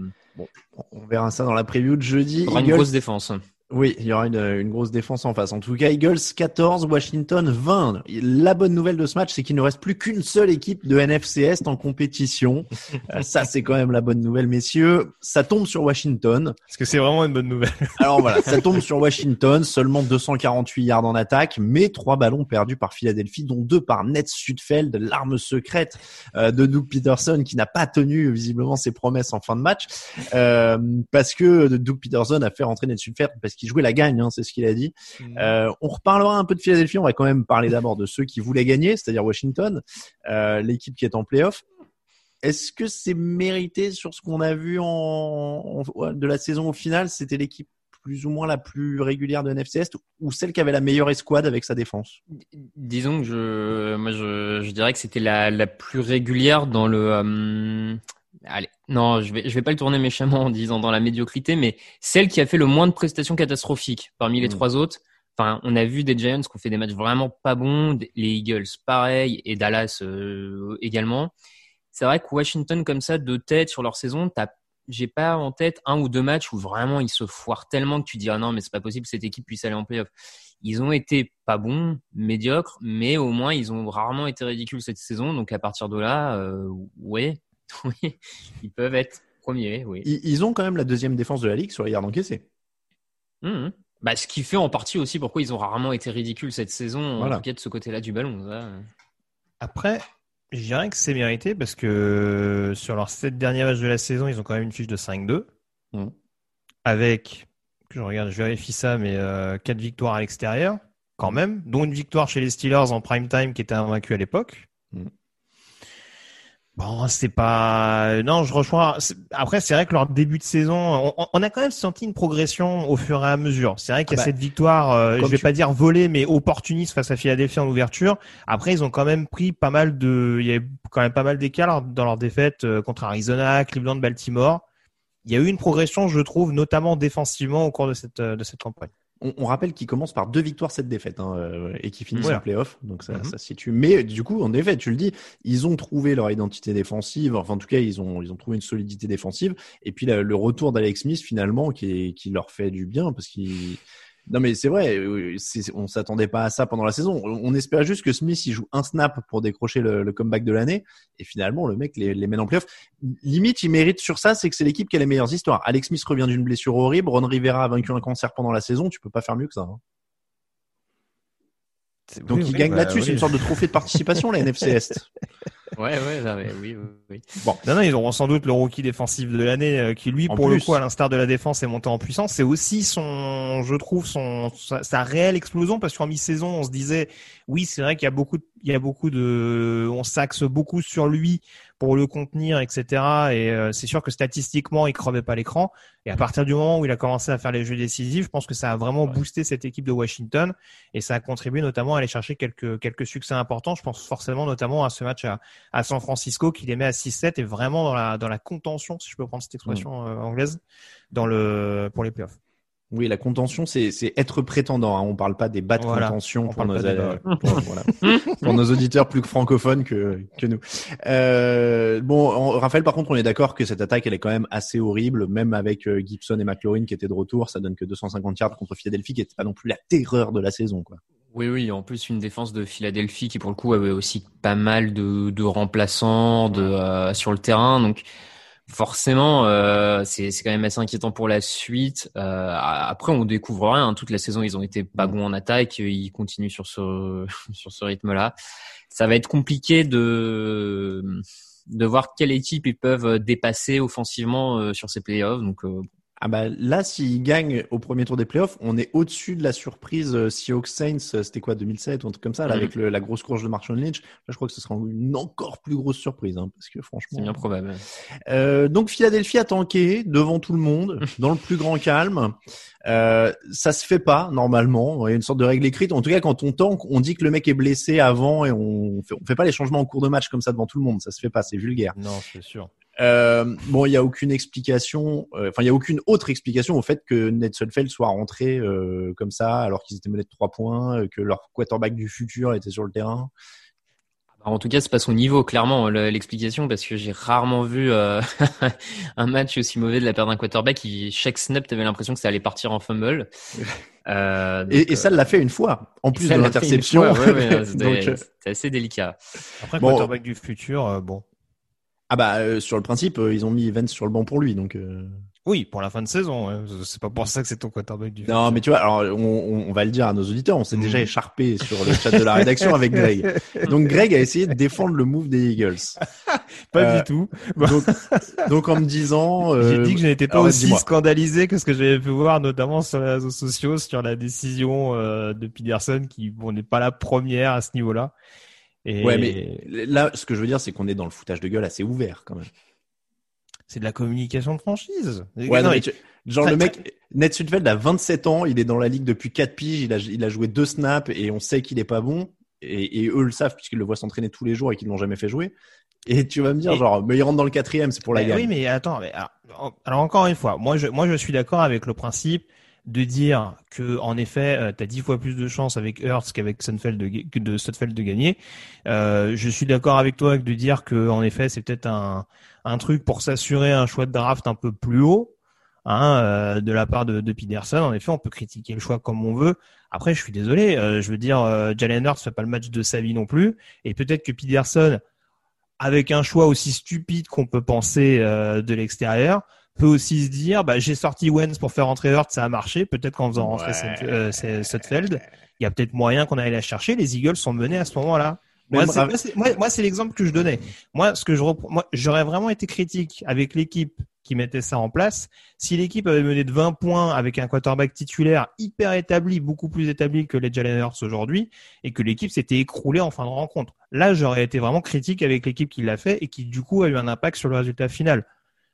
On verra ça dans la preview de jeudi. il faudra une Eagles- grosse défense. Oui, il y aura une, une grosse défense en face. En tout cas, Eagles 14, Washington 20. La bonne nouvelle de ce match, c'est qu'il ne reste plus qu'une seule équipe de NFC Est en compétition. Euh, ça, c'est quand même la bonne nouvelle, messieurs. Ça tombe sur Washington. Est-ce que c'est vraiment une bonne nouvelle? Alors voilà, ça tombe sur Washington, seulement 248 yards en attaque, mais trois ballons perdus par Philadelphie, dont deux par Ned Sudfeld, l'arme secrète euh, de Doug Peterson, qui n'a pas tenu visiblement ses promesses en fin de match, euh, parce que Doug Peterson a fait rentrer Ned Sudfeld parce qu'il jouait la gagne, hein, c'est ce qu'il a dit. Euh, on reparlera un peu de Philadelphie, on va quand même parler d'abord de ceux qui voulaient gagner, c'est-à-dire Washington, euh, l'équipe qui est en playoff. Est-ce que c'est mérité sur ce qu'on a vu en, de la saison au final? C'était l'équipe plus ou moins la plus régulière de NFC Est ou celle qui avait la meilleure escouade avec sa défense? Disons que je, moi je, je dirais que c'était la, la plus régulière dans le. euh, allez, non, je vais, je vais pas le tourner méchamment en disant dans la médiocrité, mais celle qui a fait le moins de prestations catastrophiques parmi les Mm. trois autres. Enfin, on a vu des Giants qui ont fait des matchs vraiment pas bons, les Eagles pareil et Dallas euh, également. C'est vrai que Washington comme ça de tête sur leur saison, j'ai pas en tête un ou deux matchs où vraiment ils se foirent tellement que tu dis ah non mais c'est pas possible que cette équipe puisse aller en playoff. Ils ont été pas bons, médiocres, mais au moins ils ont rarement été ridicules cette saison. Donc à partir de là, euh, ouais, oui, ils peuvent être premiers, oui. ils, ils ont quand même la deuxième défense de la ligue sur les yards encaissés. Mhm. Bah, ce qui fait en partie aussi pourquoi ils ont rarement été ridicules cette saison, Voilà. en tout cas de ce côté-là du ballon. ça. euh. Après, je dirais que c'est mérité parce que sur leurs sept derniers matchs de la saison, ils ont quand même une fiche de 5-2. Mhm. Avec, que je regarde, je vérifie ça, mais euh, quatre victoires à l'extérieur, quand même, dont une victoire chez les Steelers en prime time qui était invaincu à l'époque. Mhm. Bon, c'est pas. Non, je rejoins. Après, c'est vrai que leur début de saison, on, on a quand même senti une progression au fur et à mesure. C'est vrai qu'il y a Ah bah, cette victoire, euh, je vais tu- pas dire volée, mais opportuniste face à Philadelphie en ouverture. Après, ils ont quand même pris pas mal de. Il y a eu quand même pas mal d'écarts dans leur défaite euh, contre Arizona, Cleveland, Baltimore. Il y a eu une progression, je trouve, notamment défensivement au cours de cette euh, de cette campagne. On, on rappelle qu'ils commencent par deux victoires, sept défaites, hein, euh, et qui finissent Voilà. en playoff. Donc ça, Mhm. ça se situe. Mais du coup, en effet, tu le dis, ils ont trouvé leur identité défensive. Enfin, en tout cas, ils ont ils ont trouvé une solidité défensive. Et puis le retour d'Alex Smith finalement, qui est- qui leur fait du bien parce qu'il non mais c'est vrai, euh, on s'attendait pas à ça pendant la saison. On espérait juste que Smith il joue un snap pour décrocher le, le comeback de l'année, et finalement le mec les, les mène en playoff. Limite, il mérite sur ça, c'est que c'est l'équipe qui a les meilleures histoires. Alex Smith revient d'une blessure horrible, Ron Rivera a vaincu un cancer pendant la saison, tu peux pas faire mieux que ça. hein. Donc Oui, il oui, gagne bah, là-dessus, c'est une sorte de trophée de participation la NFC Est. Ouais, ouais, ça, ouais, oui, oui, oui. Non, non, ils auront sans doute le rookie défensif de l'année, euh, qui lui, En pour le coup, à l'instar de la défense, est monté en puissance. C'est aussi son, je trouve, son sa, sa réelle explosion, parce qu'en mi-saison, on se disait, oui, c'est vrai qu'il y a beaucoup, de- il y a beaucoup de, on s'axe beaucoup sur lui pour le contenir, etc. Et euh, c'est sûr que statistiquement, il crevait pas l'écran. Et à partir du moment où il a commencé à faire les jeux décisifs, je pense que ça a vraiment boosté cette équipe de Washington et ça a contribué notamment à aller chercher quelques quelques succès importants. Je pense forcément notamment à ce match à, à San Francisco qui les met à 6-7 et vraiment dans la dans la contention, si je peux prendre cette expression euh, anglaise, dans le pour les playoffs. Oui, la contention, c'est être prétendant. Hein. On parle pas des bas de Voilà. contention On pour nos, pas des bas, pour, voilà. pour nos auditeurs plus francophones que, que nous. Euh, bon, on- Raphaël, par contre, on est d'accord que cette attaque, elle est quand même assez horrible, même avec euh, Gibson et McLaurin qui étaient de retour. Ça donne que 250 yards contre Philadelphie, qui n'était pas non plus la terreur de la saison. Quoi. Oui, oui, en plus une défense de Philadelphie qui pour le coup avait aussi pas mal de, de remplaçants de, euh, sur le terrain, donc forcément euh, c'est c'est quand même assez inquiétant pour la suite. Euh, après on découvre rien, hein. toute la saison ils ont été pas bons en attaque, ils continuent sur ce sur ce rythme-là. Ça va être compliqué de de voir quelle équipe ils peuvent dépasser offensivement euh, sur ces playoffs, donc euh, Ah bah là, s'il gagne au premier tour des playoffs, on est au-dessus de la surprise euh, Seahawks Saints. euh, C'était quoi 2007 ou un truc comme ça, là, Mhm. avec le- la grosse course de Marshawn Lynch. Là, je crois que ce sera une encore plus grosse surprise, hein, parce que franchement. C'est bien probable. Euh, donc Philadelphie a tanké devant tout le monde, dans le plus grand calme. Euh, ça se fait pas normalement. Il y a une sorte de règle écrite. En tout cas, quand on tank, on dit que le mec est blessé avant et on fait, on fait pas les changements en cours de match comme ça devant tout le monde. Ça se fait pas, c'est vulgaire. Non, c'est sûr. Euh, bon, il y a aucune explication. euh, Enfin, il y a aucune autre explication au fait que Ned Sudfeld soit rentré euh, comme ça alors qu'ils étaient menés de trois points, euh, que leur quarterback du futur était sur le terrain. Bah, En tout cas, c'est pas son niveau, clairement, le- l'explication, parce que j'ai rarement vu euh, un match aussi mauvais de la part d'un quarterback qui, chaque snap, t'avais l'impression que ça allait partir en fumble. Euh, donc, Et, et ça l'a fait une fois, en plus de l'interception. ouais, c'était assez délicat. Après, Bon. quarterback du futur, euh, bon. Ah bah euh, sur le principe, euh, ils ont mis Vance sur le banc pour lui, donc. euh, Oui, pour la fin de saison. ouais. C'est pas pour ça que c'est ton quarterback du Non, mais tu vois, alors on, on- on va le dire à nos auditeurs, on s'est déjà écharpé sur le chat de la rédaction avec Greg. Donc Greg a essayé de défendre le move des Eagles. Pas Euh, du tout. Donc, donc en me disant, euh, J'ai dit que je n'étais pas alors, aussi dis-moi. scandalisé que ce que j'avais pu voir, notamment sur les réseaux sociaux, sur la décision euh, de Peterson, qui bon, n'est pas la première à ce niveau-là. Et Ouais, mais là, ce que je veux dire, c'est qu'on est dans le foutage de gueule assez ouvert quand même. c'est de la communication de franchise. Ouais, non, mais tu- genre le mec, Ned Sudfeld a 27 ans, il est dans la ligue depuis 4 piges, il a, il a joué deux snaps et on sait qu'il est pas bon. Et, et eux le savent puisqu'ils le voient s'entraîner tous les jours et qu'ils l'ont jamais fait jouer. Et tu vas me dire, Et- genre, mais il rentre dans le quatrième, c'est pour la Mais gagne. Oui, mais attends, mais alors, alors encore une fois, moi je, moi je suis d'accord avec le principe de dire que en effet, tu as dix fois plus de chances avec Hurts qu'avec Sudfeld de, gagner. Euh, je suis d'accord avec toi de dire que en effet, c'est peut-être un, un truc pour s'assurer un choix de draft un peu plus haut. Hein, euh, de la part de, Peterson, en effet, on peut critiquer le choix comme on veut. Après, je suis désolé, euh, je veux dire, euh, Jalen Hurts fait pas le match de sa vie non plus, et peut-être que Peterson, avec un choix aussi stupide qu'on peut penser euh, de l'extérieur, peut aussi se dire bah, j'ai sorti Wentz pour faire rentrer Hurts, ça a marché. Peut-être qu'en faisant rentrer Ouais. Euh, Sutfeld, il y a peut-être moyen qu'on aille la chercher. Les Eagles sont menés à ce moment-là. Moi, c'est, moi, c'est, moi, moi, c'est l'exemple que je donnais. Moi, ce que je repr- moi, j'aurais vraiment été critique avec l'équipe qui mettait ça en place. Si l'équipe avait mené de 20 points avec un quarterback titulaire hyper établi, beaucoup plus établi que les Jalen Hurts aujourd'hui, et que l'équipe s'était écroulée en fin de rencontre. Là, j'aurais été vraiment critique avec l'équipe qui l'a fait et qui, du coup, a eu un impact sur le résultat final.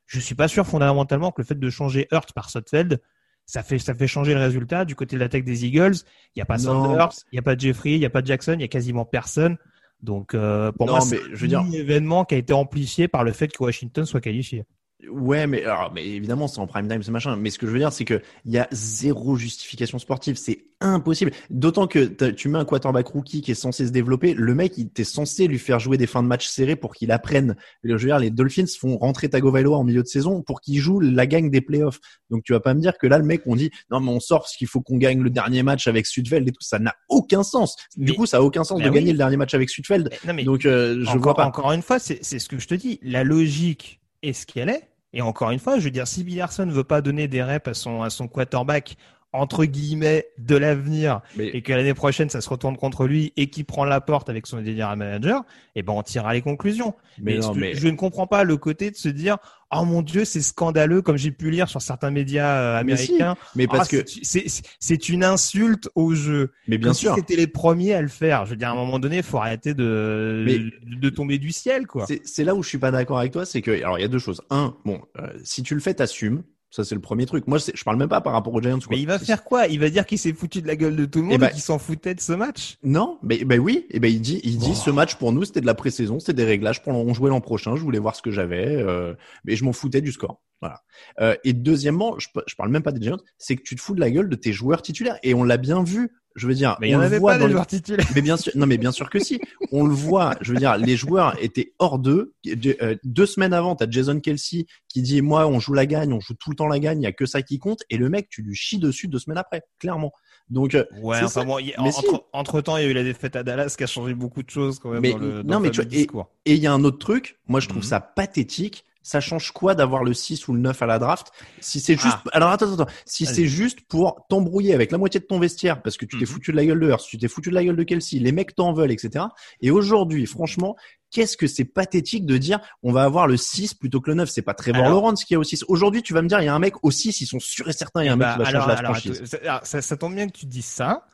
Je suis pas sûr fondamentalement que le fait de changer Hurts par Sutfeld, ça fait, ça fait changer le résultat. Du côté de l'attaque des Eagles, il n'y a pas Non. Sanders, il n'y a pas Jeffrey, il n'y a pas Jackson, il y a quasiment personne. Donc, euh, pour Non, moi, c'est dire- un événement qui a été amplifié par le fait que Washington soit qualifié. Ouais, mais alors, mais évidemment, c'est en prime time, ce machin. Mais ce que je veux dire, c'est que il y a zéro justification sportive. C'est impossible. D'autant que tu mets un quarterback rookie qui est censé se développer. Le mec, il t'es censé lui faire jouer des fins de match serrées pour qu'il apprenne. Je veux dire, les Dolphins font rentrer Tagovailoa en milieu de saison pour qu'il joue la gagne des playoffs. Donc tu vas pas me dire que là, le mec, on dit non, mais on sort parce qu'il faut qu'on gagne le dernier match avec Sudfeld et tout. Ça n'a aucun sens. Du Mais- coup, ça a aucun sens de oui. gagner le dernier match avec Sudfeld. Non, mais Donc euh, je encore, vois pas. encore une fois, c'est c'est ce que je te dis. La logique est ce qu'elle est. Et encore une fois, je veux dire, si Peterson ne veut pas donner des reps à son, à son quarterback, entre guillemets, de l'avenir, Mais- et que l'année prochaine, ça se retourne contre lui et qu'il prend la porte avec son general manager, eh ben, on tirera les conclusions. Mais Mais, non, mais- je ne comprends pas le côté de se dire, oh mon dieu, c'est scandaleux, comme j'ai pu lire sur certains médias euh, si, américains. mais parce Ah, que, c'est- une insulte au jeu. mais bien Comme sûr. si c'était les premiers à le faire. Je veux dire, à un moment donné, il faut arrêter de, Mais- de, de tomber du ciel, quoi. C'est c'est là où je suis pas d'accord avec toi, c'est que alors il y a deux choses. Un, bon, euh, si tu le fais, t'assumes. Ça c'est le premier truc. Moi, je parle même pas par rapport aux Giants. quoi. Mais il va faire quoi? Il va dire qu'il s'est foutu de la gueule de tout le monde Eh ben- et qu'il s'en foutait de ce match? Non, mais ben oui. Et ben il dit, il dit, Oh. ce match pour nous c'était de la pré-saison, c'était des réglages pour on jouait l'an prochain. Je voulais voir ce que j'avais, euh, mais je m'en foutais du score. Voilà. Euh, et deuxièmement, je, je parle même pas des Giants, c'est que tu te fous de la gueule de tes joueurs titulaires. Et on l'a bien vu. Je veux dire, Mais il y on en le avait voit pas dans des les- joueurs titulaires. Mais bien sûr, non, mais bien sûr que si. On le voit. Je veux dire, les joueurs étaient hors d'eux. Euh, Deux semaines avant, t'as Jason Kelsey qui dit, moi, on joue la gagne, on joue tout le temps la gagne, il y a que ça qui compte. Et le mec, tu lui chies dessus deux semaines après, clairement. Donc, euh, Ouais, c'est enfin ça. bon, il y a- Mais si. entre, entre temps, il y a eu la défaite à Dallas qui a changé beaucoup de choses quand même Mais dans le, non, mais tu vois, discours. Et il y a un autre truc. Moi, je trouve Mhm. ça pathétique. Ça change quoi d'avoir le 6 ou le 9 à la draft Si c'est juste, Ah. alors attends, attends, si c'est juste pour t'embrouiller avec la moitié de ton vestiaire parce que tu t'es Mhm. foutu de la gueule de Hurst, tu t'es foutu de la gueule de Kelsey, les mecs t'en veulent, etc. Et aujourd'hui, franchement, qu'est-ce que c'est pathétique de dire on va avoir le 6 plutôt que le 9. C'est pas Trevor Alors- Lawrence qui est au 6. Aujourd'hui, tu vas me dire, il y a un mec au 6, ils sont sûrs et certains, il y a un mec Bah, qui va alors, changer la franchise. alors, ça- ça tombe bien que tu dises ça,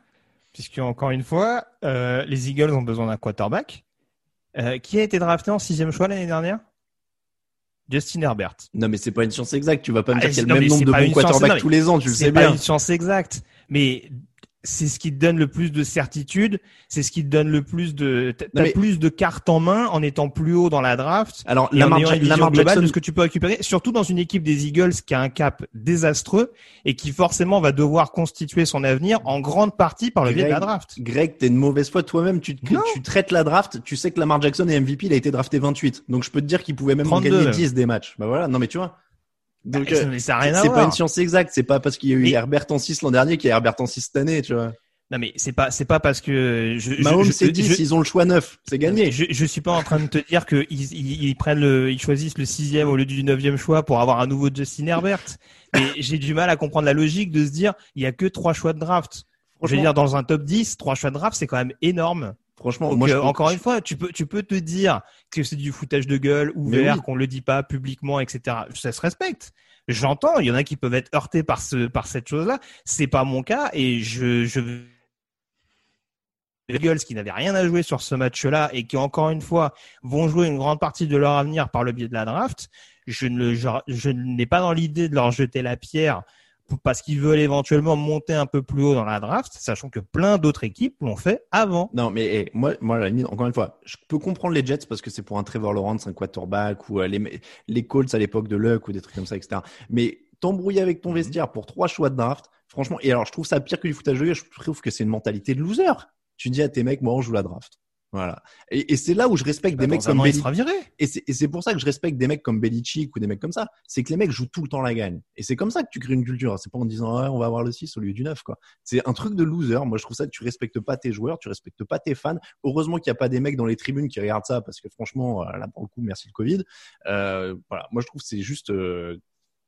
puisque encore une fois, euh, les Eagles ont besoin d'un quarterback. Euh, qui a été drafté en sixième choix l'année dernière? Justin Herbert. Non, mais c'est pas une science exacte. Tu vas pas me Ah, dire qu'il y a le même nombre c'est de pas bons quarterbacks tous les ans, tu le C'est sais pas bien. une chance exacte, mais c'est ce qui te donne le plus de certitude, c'est ce qui te donne le plus de, t'as mais- plus de cartes en main en étant plus haut dans la draft. Alors, en vision Lamar globale Jackson, de ce que tu peux récupérer, surtout dans une équipe des Eagles qui a un cap désastreux et qui forcément va devoir constituer son avenir en grande partie par le biais de la draft. Greg, t'es une mauvaise foi toi-même. Tu, traites la draft. Tu sais que Lamar Jackson est MVP. Il a été drafté 28. Donc, je peux te dire qu'il pouvait même en 32 gagner même. 10 des matchs. Bah voilà. Non, mais tu vois. Donc, Bah, euh, mais ça a rien à c'est pas une science exacte. C'est pas parce qu'il y a eu Mais- Herbert en 6 l'an dernier qu'il y a Herbert en 6 cette année, tu vois. Non mais c'est pas c'est pas parce que je, Mahomes, je- c'est je- 10. je- Ils ont le choix 9. C'est gagné. Je, je suis pas en train de te dire que ils, ils, ils prennent le, ils choisissent le sixième au lieu du neuvième choix pour avoir un nouveau Justin Herbert. Mais j'ai du mal à comprendre la logique de se dire il y a que trois choix de draft. Je veux dire dans un top 10, trois choix de draft c'est quand même énorme. Franchement, Donc, moi, je euh, peux- encore une fois, tu peux tu peux te dire que c'est du foutage de gueule ouvert, oui. qu'on le dit pas publiquement, etc. Ça se respecte. J'entends, il y en a qui peuvent être heurtés par ce par cette chose-là. C'est pas mon cas et je je les Eagles qui n'avaient rien à jouer sur ce match-là et qui encore une fois vont jouer une grande partie de leur avenir par le biais de la draft, je ne je, je n'ai pas dans l'idée de leur jeter la pierre parce qu'ils veulent éventuellement monter un peu plus haut dans la draft, sachant que plein d'autres équipes l'ont fait avant. Non, mais eh, moi, moi, à la limite, encore une fois, je peux comprendre les Jets parce que c'est pour un Trevor Lawrence, un quarterback, ou euh, les, les Colts à l'époque de Luck, ou des trucs comme ça, etc. Mais t'embrouiller avec Mhm. ton vestiaire pour trois choix de draft, franchement, et alors je trouve ça pire que du foutage de gueule, je trouve que c'est une mentalité de loser. Tu dis à tes mecs, moi, on joue la draft. Voilà. Et, et c'est là où je respecte Bah, des mecs comme viré. Et c'est pour ça que je respecte des mecs comme Belichick ou des mecs comme ça. C'est que les mecs jouent tout le temps la gagne. Et c'est comme ça que tu crées une culture. C'est pas en disant, on va avoir le 6 au lieu du 9, quoi. C'est un truc de loser. Moi, je trouve ça que tu respectes pas tes joueurs, tu respectes pas tes fans. Heureusement qu'il n'y a pas des mecs dans les tribunes qui regardent ça parce que franchement, euh, là, pour le coup, merci le Covid. Euh, voilà. Moi, je trouve que c'est juste, euh,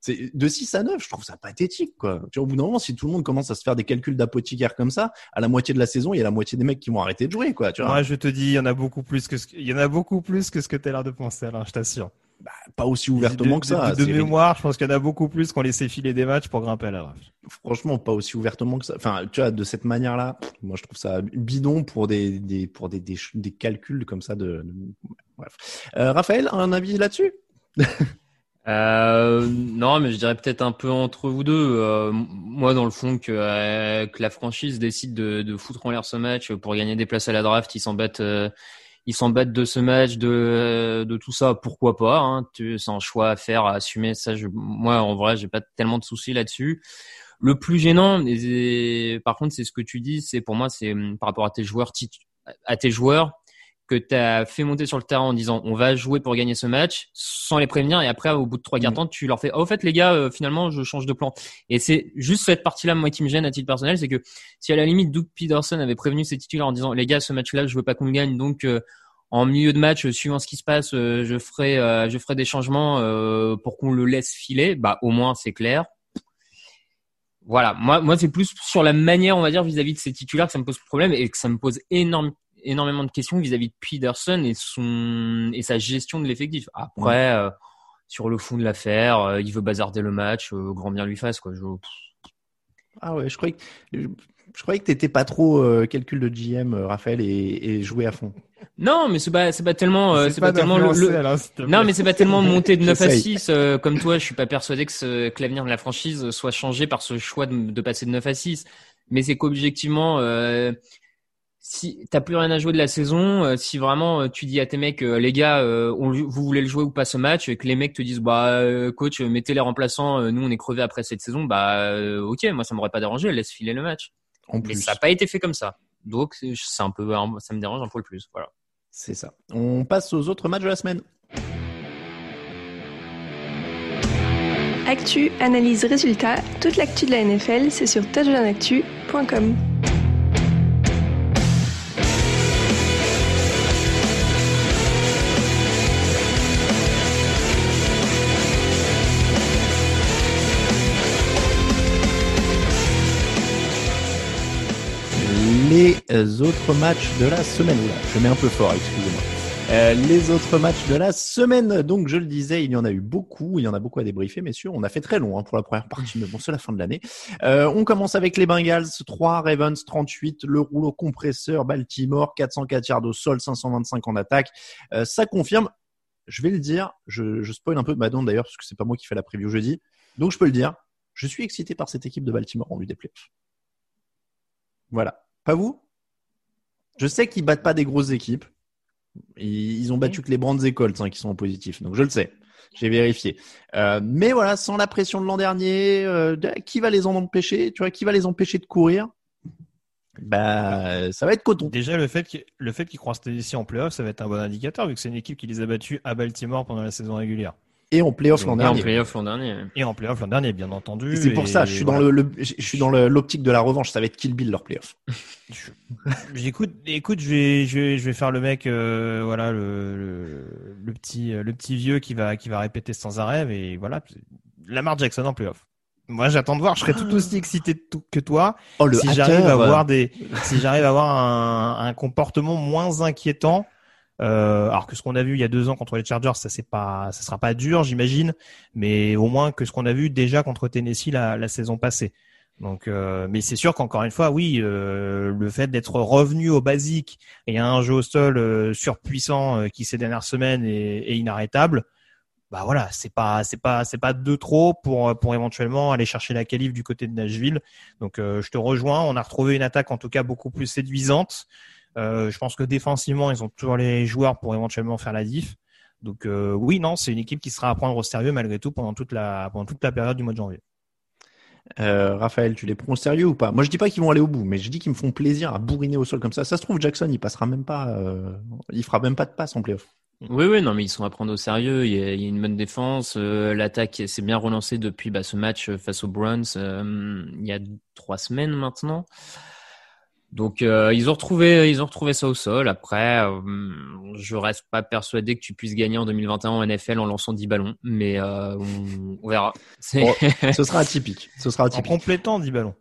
c'est de 6 à 9, je trouve ça pathétique, quoi. Tu vois, au bout d'un moment, si tout le monde commence à se faire des calculs d'apothicaire comme ça, à la moitié de la saison, il y a la moitié des mecs qui vont arrêter de jouer, quoi. Tu vois. Moi, je te dis, il y en a beaucoup plus que ce, que- il y en a beaucoup plus que ce que t'as l'air de penser, Alain, je t'assure. Pas aussi ouvertement de, que ça. De, mémoire, je pense qu'il y en a beaucoup plus qui ont laissé filer des matchs pour grimper à la franchement pas aussi ouvertement que ça. Enfin, tu vois, de cette manière-là, moi je trouve ça bidon pour des, des pour des, des, calculs comme ça de. de- Bref. Euh, Raphaël, un avis là-dessus? Euh, non, mais je dirais peut-être un peu entre vous deux. Euh, moi, dans le fond, que, euh, que la franchise décide de, de foutre en l'air ce match pour gagner des places à la draft, ils s'en battent, euh, ils s'en de ce match, de, euh, de tout ça. Pourquoi pas hein, C'est un choix à faire, à assumer. Ça, je, moi, en vrai, j'ai pas tellement de soucis là-dessus. Le plus gênant, et- et par contre, c'est ce que tu dis. C'est pour moi, c'est hum, par rapport à tes joueurs, à tes joueurs que tu as fait monter sur le terrain en disant on va jouer pour gagner ce match sans les prévenir et après au bout de trois quarts temps tu leur fais oh, au fait les gars euh, finalement je change de plan et c'est juste cette partie là moi qui me gêne à titre personnel c'est que si à la limite Doug Peterson avait prévenu ses titulaires en disant les gars ce match là je veux pas qu'on gagne donc euh, en milieu de match, suivant ce qui se passe, euh, je ferai, euh, je ferai des changements euh, pour qu'on le laisse filer. Bah, au moins, c'est clair. Voilà. Moi, moi, c'est plus sur la manière, on va dire, vis-à-vis de ces titulaires que ça me pose problème et que ça me pose énorme, énormément de questions vis-à-vis de Peterson et son et sa gestion de l'effectif. Après, euh, sur le fond de l'affaire, euh, il veut bazarder le match, euh, grand bien lui fasse quoi. Je... Ah ouais, je croyais que je, je croyais que t'étais pas trop euh, calcul de GM, euh, Raphaël, et, et jouer à fond. Non, mais c'est pas, c'est pas tellement, euh, c'est pas, tellement le, non, mais c'est pas tellement monter de 9 à J'essaye. 6, euh, comme toi, je suis pas persuadé que, ce, que l'avenir de la franchise soit changé par ce choix de, de passer de 9 à 6. Mais c'est qu'objectivement, euh, si t'as plus rien à jouer de la saison, euh, si vraiment euh, tu dis à tes mecs, euh, les gars, on, vous voulez le jouer ou pas ce match, et que les mecs te disent, bah, coach, mettez les remplaçants, nous on est crevés après cette saison, bah, ok, moi ça m'aurait pas dérangé, laisse filer le match. En Mais plus, ça n'a pas été fait comme ça. Donc c'est c'est un peu, ça me dérange un peu le plus, voilà. c'est ça. On passe aux autres matchs de la semaine. Actu, analyse, résultat, toute l'actu de la NFL, c'est sur touchdownactu.com. autres matchs de la semaine. Je mets un peu fort, excusez-moi. Euh, les autres matchs de la semaine, donc je le disais, il y en a eu beaucoup, il y en a beaucoup à débriefer, messieurs. On a fait très long hein, pour la première partie, mais bon, c'est la fin de l'année. Euh, on commence avec les Bengals, 3, Ravens 38, le rouleau compresseur, Baltimore, 404 yards au sol, 525 en attaque. Euh, ça confirme, je vais le dire, je, spoil un peu Madon d'ailleurs, parce que c'est pas moi qui fais la preview jeudi, donc je peux le dire, je suis excité par cette équipe de Baltimore en vue des. Voilà. Pas vous? Je sais qu'ils battent pas des grosses équipes. Ils, ils ont battu que les Brands et Colts hein, qui sont en positif, donc je le sais. J'ai vérifié. Euh, mais voilà, sans la pression de l'an dernier, euh, qui va les en empêcher? Tu vois, qui va les empêcher de courir? Bah, ça va être coton. Déjà, le fait qu'ils le fait qu'ils croisent Tennessee en playoff, ça va être un bon indicateur, vu que c'est une équipe qui les a battus à Baltimore pendant la saison régulière. Et en playoff l'an Et en dernier. playoff l'an dernier. Et en playoff l'an dernier, bien entendu. Et C'est pour Et ça, je suis dans voilà. le, le- je suis dans l'optique de la revanche. Ça va être Kill Bill leur playoff. J'écoute, écoute, je vais, je vais, je vais faire le mec, euh, voilà, le, le, le petit, euh, le petit vieux qui va, qui va répéter sans arrêt, et voilà, Lamar Jackson en playoff. Moi, j'attends de voir. Je serais tout aussi excité que toi Oh le si j'arrive à euh, avoir des, si j'arrive à avoir un, un comportement moins inquiétant. Euh, alors que ce qu'on a vu il y a deux ans contre les Chargers, ça c'est pas, ça sera pas dur, j'imagine, mais au moins que ce qu'on a vu déjà contre Tennessee la, la saison passée. Donc, euh, mais c'est sûr qu'encore une fois, oui, euh, le fait d'être revenu au basique et à un jeu au sol euh, surpuissant euh, qui ces dernières semaines est, est inarrêtable, bah voilà, c'est pas, c'est pas, c'est pas de trop pour pour éventuellement aller chercher la qualif du côté de Nashville. Donc, euh, je te rejoins. On a retrouvé une attaque en tout cas beaucoup plus séduisante. Euh, je pense que défensivement, ils ont toujours les joueurs pour éventuellement faire la diff. Donc euh, oui, non, c'est une équipe qui sera à prendre au sérieux malgré tout pendant toute la pendant toute la période du mois de janvier. Euh, Raphaël, tu les prends au sérieux ou pas? Moi, je dis pas qu'ils vont aller au bout, mais je dis qu'ils me font plaisir à bourriner au sol comme ça. Ça se trouve, Jackson, il passera même pas, euh, il fera même pas de passe en playoff. Oui, oui, non, mais ils sont à prendre au sérieux. Il y a, il y a une bonne défense. Euh, L'attaque s'est bien relancée depuis bah, ce match face aux Browns euh, il y a trois semaines maintenant. Donc euh, ils ont retrouvé, ils ont retrouvé ça au sol. Après, euh, je reste pas persuadé que tu puisses gagner en 2021 en NFL en lançant 10 ballons, mais euh, on, on verra. Bon, ce sera atypique. Ce sera En atypique. complétant 10 ballons.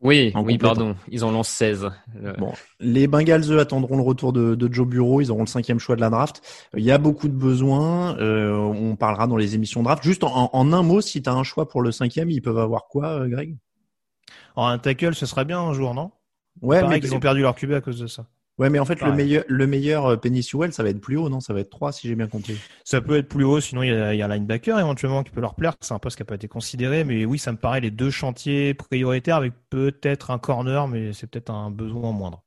oui, en oui, pardon. Ils en lancent 16. Euh, Bon, les Bengals, eux, attendront le retour de, de Joe Bureau. Ils auront le cinquième choix de la draft. Il y a beaucoup de besoins. Euh, on parlera dans les émissions draft. Juste en, en un mot, si tu as un choix pour le cinquième, ils peuvent avoir quoi, Greg? En un tackle, ce serait bien un jour, non? Ouais, Pareil mais, qu'ils ont perdu leur QB à cause de ça. ouais, mais en fait, le meilleur, le meilleur euh, Penny Sewell, ça va être plus haut, non? Ça va être 3 si j'ai bien compris. Ça peut être plus haut, sinon il y a, il y a un linebacker éventuellement qui peut leur plaire. C'est un poste qui n'a pas été considéré, mais oui, ça me paraît les deux chantiers prioritaires avec peut-être un corner, mais c'est peut-être un besoin moindre.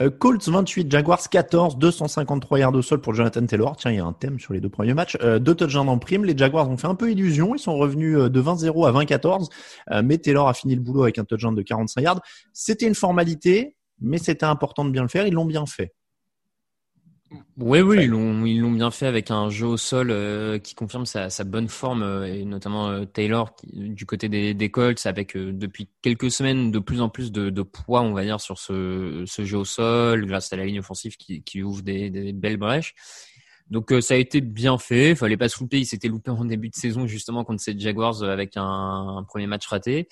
Euh, Colts 28, Jaguars 14, 253 yards au sol pour Jonathan Taylor. Tiens, il y a un thème sur les deux premiers matchs. Euh, deux touchdowns en prime. Les Jaguars ont fait un peu illusion. Ils sont revenus euh, de 20-0 à 20-14. Euh, mais Taylor a fini le boulot avec un touchdown de 45 yards. C'était une formalité, mais c'était important de bien le faire. Ils l'ont bien fait. Oui, oui, ils l'ont, ils l'ont bien fait avec un jeu au sol euh, qui confirme sa, sa bonne forme, euh, et notamment euh, Taylor qui- du côté des, des Colts, avec euh, depuis quelques semaines de plus en plus de, de poids, on va dire, sur ce, ce jeu au sol, grâce à la ligne offensive qui, qui ouvre des, des belles brèches. Donc euh, ça a été bien fait, fallait pas se louper, il s'était loupé en début de saison justement contre ces Jaguars euh, avec un, un premier match raté.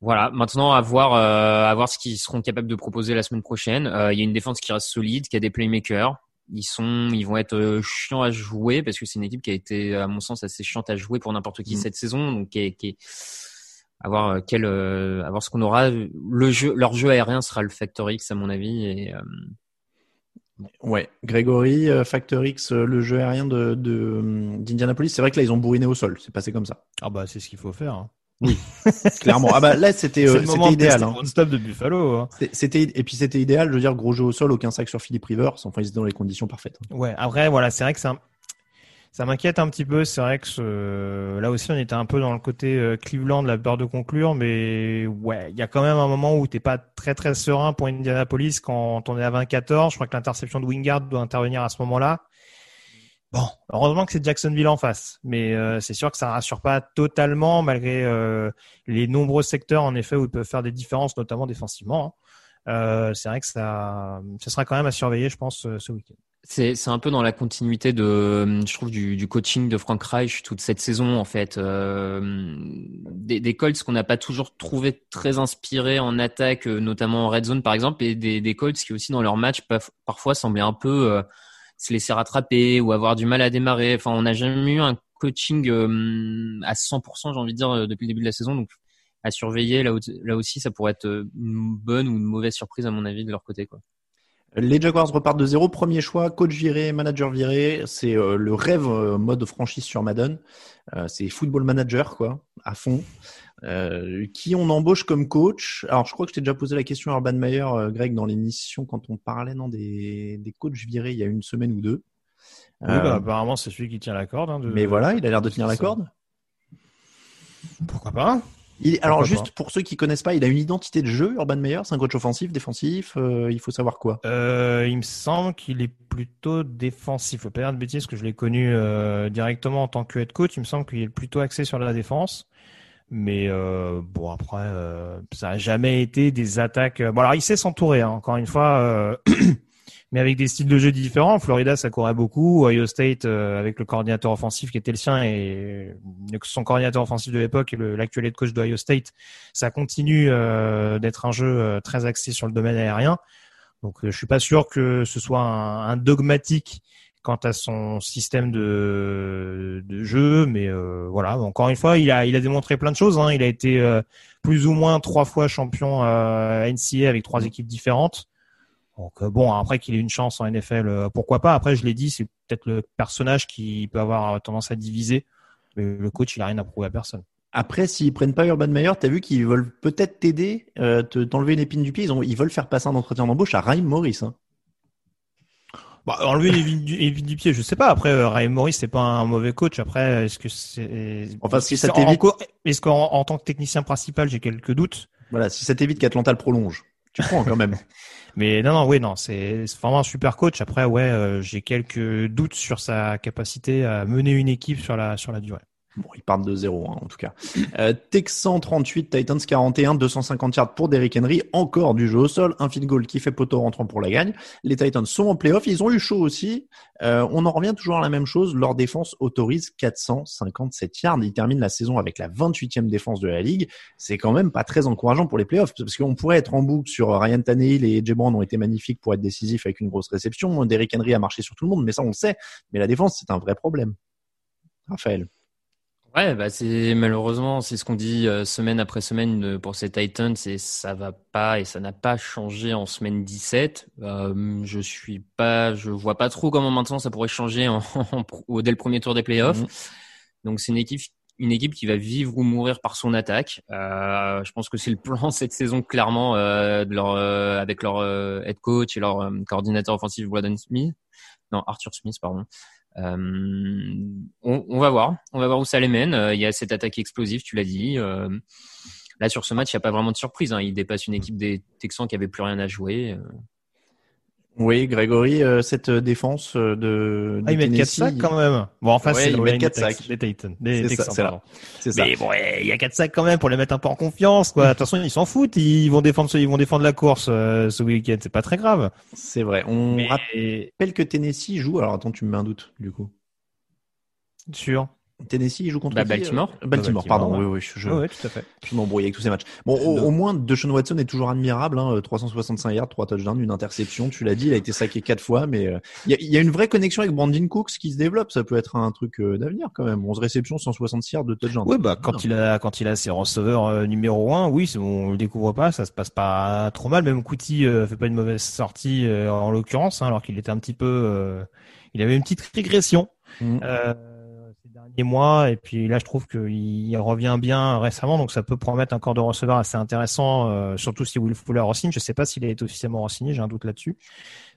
Voilà, maintenant à voir, euh, à voir ce qu'ils seront capables de proposer la semaine prochaine. Euh, Il y a une défense qui reste solide, qui a des playmakers. Ils sont, ils vont être euh, chiants à jouer parce que c'est une équipe qui a été, à mon sens, assez chiante à jouer pour n'importe qui Mm. cette saison. Donc, qui est, qui est- à voir quel, euh, à voir ce qu'on aura. Le jeu, leur jeu aérien sera le Factor X à mon avis. Et euh, Ouais, Grégory, Factor X, le jeu aérien de, de, d'Indianapolis, c'est vrai que là, ils ont bourriné au sol. C'est passé comme ça. Ah bah c'est ce qu'il faut faire. hein. Clairement. Ah bah là, c'était, euh, c'était idéal. hein. run-stop de Buffalo. hein. C'était- et puis c'était idéal. Je veux dire, gros jeu au sol, aucun sac sur Philippe Rivers. Enfin, ils étaient dans les conditions parfaites. Ouais, après, voilà, c'est vrai que ça, ça m'inquiète un petit peu. C'est vrai que ce- là aussi, on était un peu dans le côté euh, Cleveland, la peur de conclure, mais ouais, il y a quand même un moment où t'es pas très très serein pour Indianapolis quand on est à 20-14. Je crois que l'interception de Wingard doit intervenir à ce moment-là. Bon, heureusement que c'est Jacksonville en face, mais euh, c'est sûr que ça rassure pas totalement malgré euh, les nombreux secteurs en effet où ils peuvent faire des différences, notamment défensivement. hein. Euh, c'est vrai que ça, ça sera quand même à surveiller, je pense, ce week-end. C'est un peu dans la continuité de, je trouve, du, coaching de Frank Reich toute cette saison en fait. Des, Colts qu'on n'a pas toujours trouvé très inspirés en attaque, notamment en red zone par exemple, et des, des Colts qui aussi dans leur match peuvent parfois sembler un peu, se laisser rattraper ou avoir du mal à démarrer. Enfin, on n'a jamais eu un coaching euh, à 100%, j'ai envie de dire, euh, depuis le début de la saison. Donc, à surveiller, là, aussi, ça pourrait être une bonne ou une mauvaise surprise, à mon avis, de leur côté. Les Jaguars repartent de zéro. Premier choix, coach viré, manager viré. C'est euh, le rêve mode franchise sur Madden. c'est football manager, quoi, à fond. Qui on embauche comme coach? Alors, je crois que je t'ai déjà posé la question à Urban Meyer, Greg, dans l'émission quand on parlait non, des, des coachs virés il y a une semaine ou deux. Oui, bah, apparemment, c'est celui qui tient la corde. Hein, Mais voilà, il a l'air de tenir la corde? Pourquoi pas? Il, alors juste pour ceux qui connaissent pas, il a une identité de jeu, Urban Meyer, c'est un coach offensif, défensif, euh, il faut savoir quoi? Euh, Il me semble qu'il est plutôt défensif. Faut pas dire de bêtises que je l'ai connu euh, directement en tant que head coach. Il me semble qu'il est plutôt axé sur la défense. Mais bon après, ça a jamais été des attaques. Bon alors il sait s'entourer. Hein. Encore une fois, mais avec des styles de jeu différents. Florida, ça courait beaucoup. Ohio State, euh, avec le coordinateur offensif qui était le sien et son coordinateur offensif de l'époque l'actuel head coach d'Ohio State, ça continue euh, d'être un jeu euh, très axé sur le domaine aérien. Donc, je suis pas sûr que ce soit un, dogmatique quant à son système de, de jeu, mais voilà. Encore une fois, il a, il a démontré plein de choses. Hein. Il a été plus ou moins trois fois champion à NCA avec trois équipes différentes. Donc euh, bon, après qu'il ait une chance en NFL, euh, pourquoi pas? Après, je l'ai dit, c'est peut-être le personnage qui peut avoir tendance à diviser. Mais le coach, il a rien à prouver à personne. Après, s'ils prennent pas Urban Meyer, t'as vu qu'ils veulent peut-être t'aider, euh, t'enlever une épine du pied. Ils, ont, ils veulent faire passer un entretien d'embauche à Raheem Morris. Hein. Bah, enlever une épine du, pied, je sais pas. Après, Raheem Morris, c'est pas un mauvais coach. Après, est-ce que c'est, enfin, si ça t'évite, est-ce qu'en en tant que technicien principal, j'ai quelques doutes. Voilà, si ça t'évite qu'Atlanta le prolonge, tu prends quand même. Mais non, non, oui, non, c'est vraiment un super coach. Après, ouais, euh, j'ai quelques doutes sur sa capacité à mener une équipe sur la sur la durée. Bon, ils partent de zéro, hein, en tout cas. Euh, Texan 38, Titans 41, 250 yards pour Derrick Henry. Encore du jeu au sol, un field goal qui fait poteau rentrant pour la gagne. Les Titans sont en playoff, ils ont eu chaud aussi. Euh, on en revient toujours à la même chose. Leur défense autorise 457 yards. Ils terminent la saison avec la 28e défense de la ligue. C'est quand même pas très encourageant pour les playoffs parce qu'on pourrait être en boucle sur Ryan Tannehill et Jay Brown ont été magnifiques pour être décisifs avec une grosse réception. Derrick Henry a marché sur tout le monde, mais ça on le sait. Mais la défense, c'est un vrai problème. Raphaël. Ouais, bah c'est malheureusement c'est ce qu'on dit euh, semaine après semaine euh, pour ces Titans et ça va pas et ça n'a pas changé en semaine 17. Euh, je suis pas, je vois pas trop comment maintenant ça pourrait changer en, dès le premier tour des playoffs. Mhm. Donc c'est une équipe une équipe qui va vivre ou mourir par son attaque. Euh, je pense que c'est le plan cette saison clairement euh, de leur, avec leur head coach et leur coordinateur offensif Braden Smith, non Arthur Smith pardon. Euh, on, va voir, on va voir où ça les mène. Euh, il y a cette attaque explosive, tu l'as dit. Euh, là, sur ce match, il n'y a pas vraiment de surprise. Hein. Il dépasse une équipe des Texans qui avait plus rien à jouer. Oui, Grégory, cette défense de. Ah, ils mettent 4 sacs quand même. Bon, enfin, c'est ils mettent 4 sacs. Des Titans. Texans, C'est ça. Mais bon, il y a 4 sacs quand même pour les mettre un peu en confiance, quoi. De toute façon, ils s'en foutent. Ils vont défendre, ils vont défendre la course ce week-end. C'est pas très grave. C'est vrai. On rappelle que Tennessee joue. Alors, attends, tu me mets un doute, du coup. Sûr. Tennessee, il joue contre bah, Baltimore. Euh, Baltimore, pardon. Oui, oui, je, oui, tout à fait. Je m'embrouille avec tous ces matchs. Bon, au, moins, Deshaun Watson est toujours admirable. Hein, 365 yards, 3 touchdowns, une interception. Tu l'as dit, il a été saqué quatre fois, mais euh, il y, a, une vraie connexion avec Brandon Cooks qui se développe. Ça peut être un truc euh, d'avenir quand même. 11 réceptions, 160 yards, de touchdowns. Oui, bah quand il a quand il a ses receveurs numéro 1, oui, on le découvre pas, ça se passe pas trop mal. Même Couty fait pas une mauvaise sortie en l'occurrence, hein, alors qu'il était un petit peu, il avait une petite régression. Mmh mois. Et puis là, je trouve qu'il revient bien récemment, donc ça peut promettre un corps de receveur assez intéressant, euh, surtout si Will Fuller re-signe. Je sais pas s'il été officiellement re-signé, j'ai un doute là-dessus.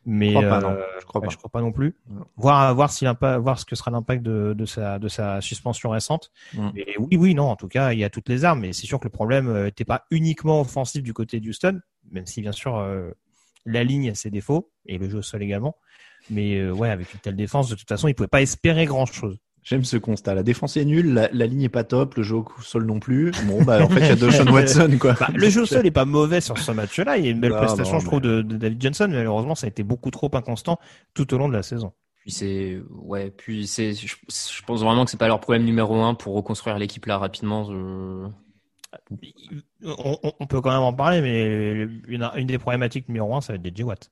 Mais je crois pas, non. Euh, je crois, pas. je crois pas non plus. Voir, voir, si voir ce que sera l'impact de, de, sa, de sa suspension récente. Mm. Et oui, oui, non. En tout cas, il y a toutes les armes. Mais c'est sûr que le problème n'était euh, pas uniquement offensif du côté d'Houston, même si bien sûr la ligne a ses défauts et le jeu au sol également. Mais ouais, avec une telle défense, de toute façon, il pouvait pas espérer grand chose. J'aime ce constat. La défense est nulle, la, ligne est pas top, le jeu au sol non plus. Bon, bah, en fait, il y a Deshaun Watson, quoi. Bah, le jeu au sol est pas mauvais sur ce match-là. Il y a une belle prestation, je trouve, de, David Johnson, mais malheureusement, ça a été beaucoup trop inconstant tout au long de la saison. Puis c'est, ouais, puis c'est, je, pense vraiment que c'est pas leur problème numéro un pour reconstruire l'équipe là rapidement. On, peut quand même en parler, mais une, une des problématiques numéro un, ça va être des. Watt.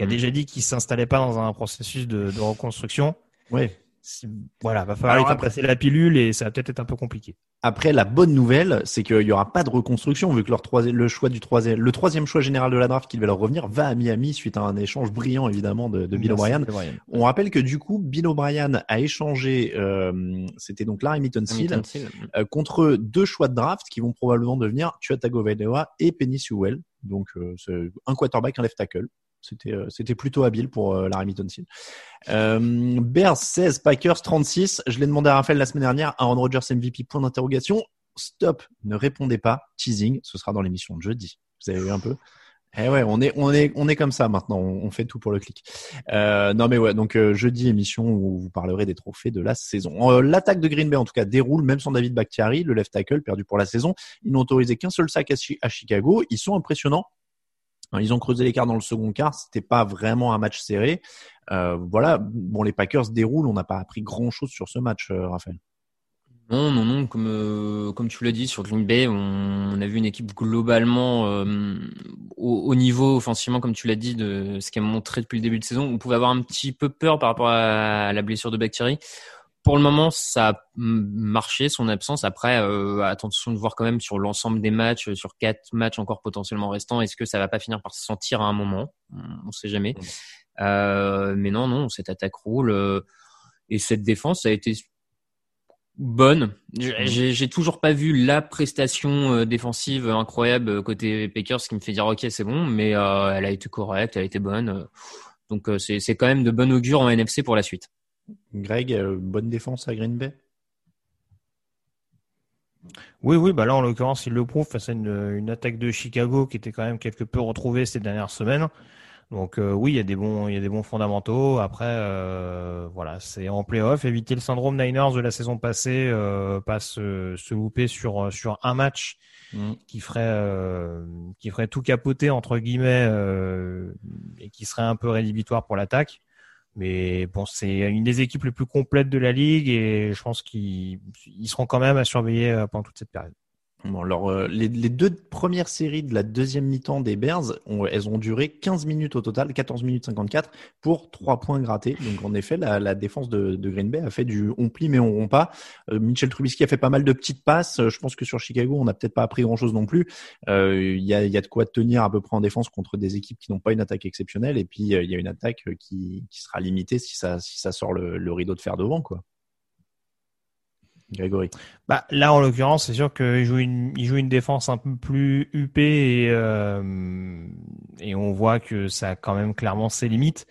Qui a déjà dit qu'il s'installait pas dans un processus de, de reconstruction. Oui. Voilà, va falloir Alors après- passer la pilule et ça va peut-être être un peu compliqué. Après, la bonne nouvelle, c'est qu'il y aura pas de reconstruction vu que leur troisième, le choix du troisième, le troisième choix général de la draft qui devait leur revenir va à Miami suite à un échange brillant évidemment de, de Bill O'Brien. On rappelle que du coup, Bill O'Brien a échangé, euh, c'était donc Larry Mittenfield, Mittenfield. euh, contre deux choix de draft qui vont probablement devenir Tua Tagovailoa et Penny Sewell. Donc, euh, c'est un quarterback, un left tackle. C'était euh, c'était plutôt habile pour euh, Larry Mittenfield. Euh, Bears 16, Packers 36. Je l'ai demandé à Raphaël la semaine dernière. Aaron Rodgers MVP, point d'interrogation. Stop, ne répondez pas. Teasing, ce sera dans l'émission de jeudi. Vous avez vu un peu? Eh ouais, on est, on est, on est comme ça maintenant. On, fait tout pour le clic. Euh, non mais ouais, donc euh, jeudi émission où vous parlerez des trophées de la saison. L'attaque de Green Bay en tout cas déroule, même sans David Bakhtiari, le left tackle perdu pour la saison. Ils n'ont autorisé qu'un seul sac à Chicago. Ils sont impressionnants. Hein, Ils ont creusé l'écart dans le second quart. C'était pas vraiment un match serré. Euh, voilà. Bon, les Packers déroulent. On n'a pas appris grand chose sur ce match, euh, Raphaël. Non, non, non, comme, euh, comme tu l'as dit sur Green Bay, on, a vu une équipe globalement au, au niveau offensivement, comme tu l'as dit, de ce qu'elle a montré depuis le début de saison. On pouvait avoir un petit peu peur par rapport à la blessure de Bactéry. Pour le moment, ça a mm, marché, son absence. Après, euh, attention de voir quand même sur l'ensemble des matchs, euh, sur quatre matchs encore potentiellement restants, est-ce que ça va pas finir par se sentir à un moment? On ne sait jamais. Euh, mais non, non, cette attaque roule. euh, et cette défense a été bonne. J'ai- J'ai toujours pas vu la prestation euh, défensive incroyable côté Packers qui me fait dire ok c'est bon, mais elle a été correcte, elle a été bonne. Donc c'est c'est quand même de bon augure en NFC pour la suite. Greg, euh, bonne défense à Green Bay. Oui, oui, bah là en l'occurrence il le prouve face à une, une attaque de Chicago qui était quand même quelque peu retrouvée ces dernières semaines. Donc euh, oui, il y a des bons, il y a des bons fondamentaux. Après, euh, voilà, c'est en playoff. Éviter le syndrome Niners de la saison passée, euh, pas se, se louper sur sur un match Mm. qui ferait qui ferait tout capoter entre guillemets et qui serait un peu rédhibitoire pour l'attaque. Mais bon, c'est une des équipes les plus complètes de la ligue et je pense qu'ils ils seront quand même à surveiller euh, pendant toute cette période. Bon, alors, euh, les, deux premières séries de la deuxième mi-temps des Bears, ont, elles ont duré 15 minutes au total, 14 minutes 54 pour 3 points grattés. Donc, en effet, la, défense de, Green Bay a fait du on plie mais on rompt pas. Euh, Trubisky a fait pas mal de petites passes. Euh, Je pense que sur Chicago, on n'a peut-être pas appris grand-chose non plus. Euh, Il y, a, de quoi tenir à peu près en défense contre des équipes qui n'ont pas une attaque exceptionnelle. Et puis, il y a une attaque qui, qui sera limitée si ça, si ça sort le, le rideau de fer devant, quoi. Grégory. Bah, là, en l'occurrence, c'est sûr qu'il joue une, il joue une défense un peu plus huppée et, euh, et on voit que ça a quand même clairement ses limites.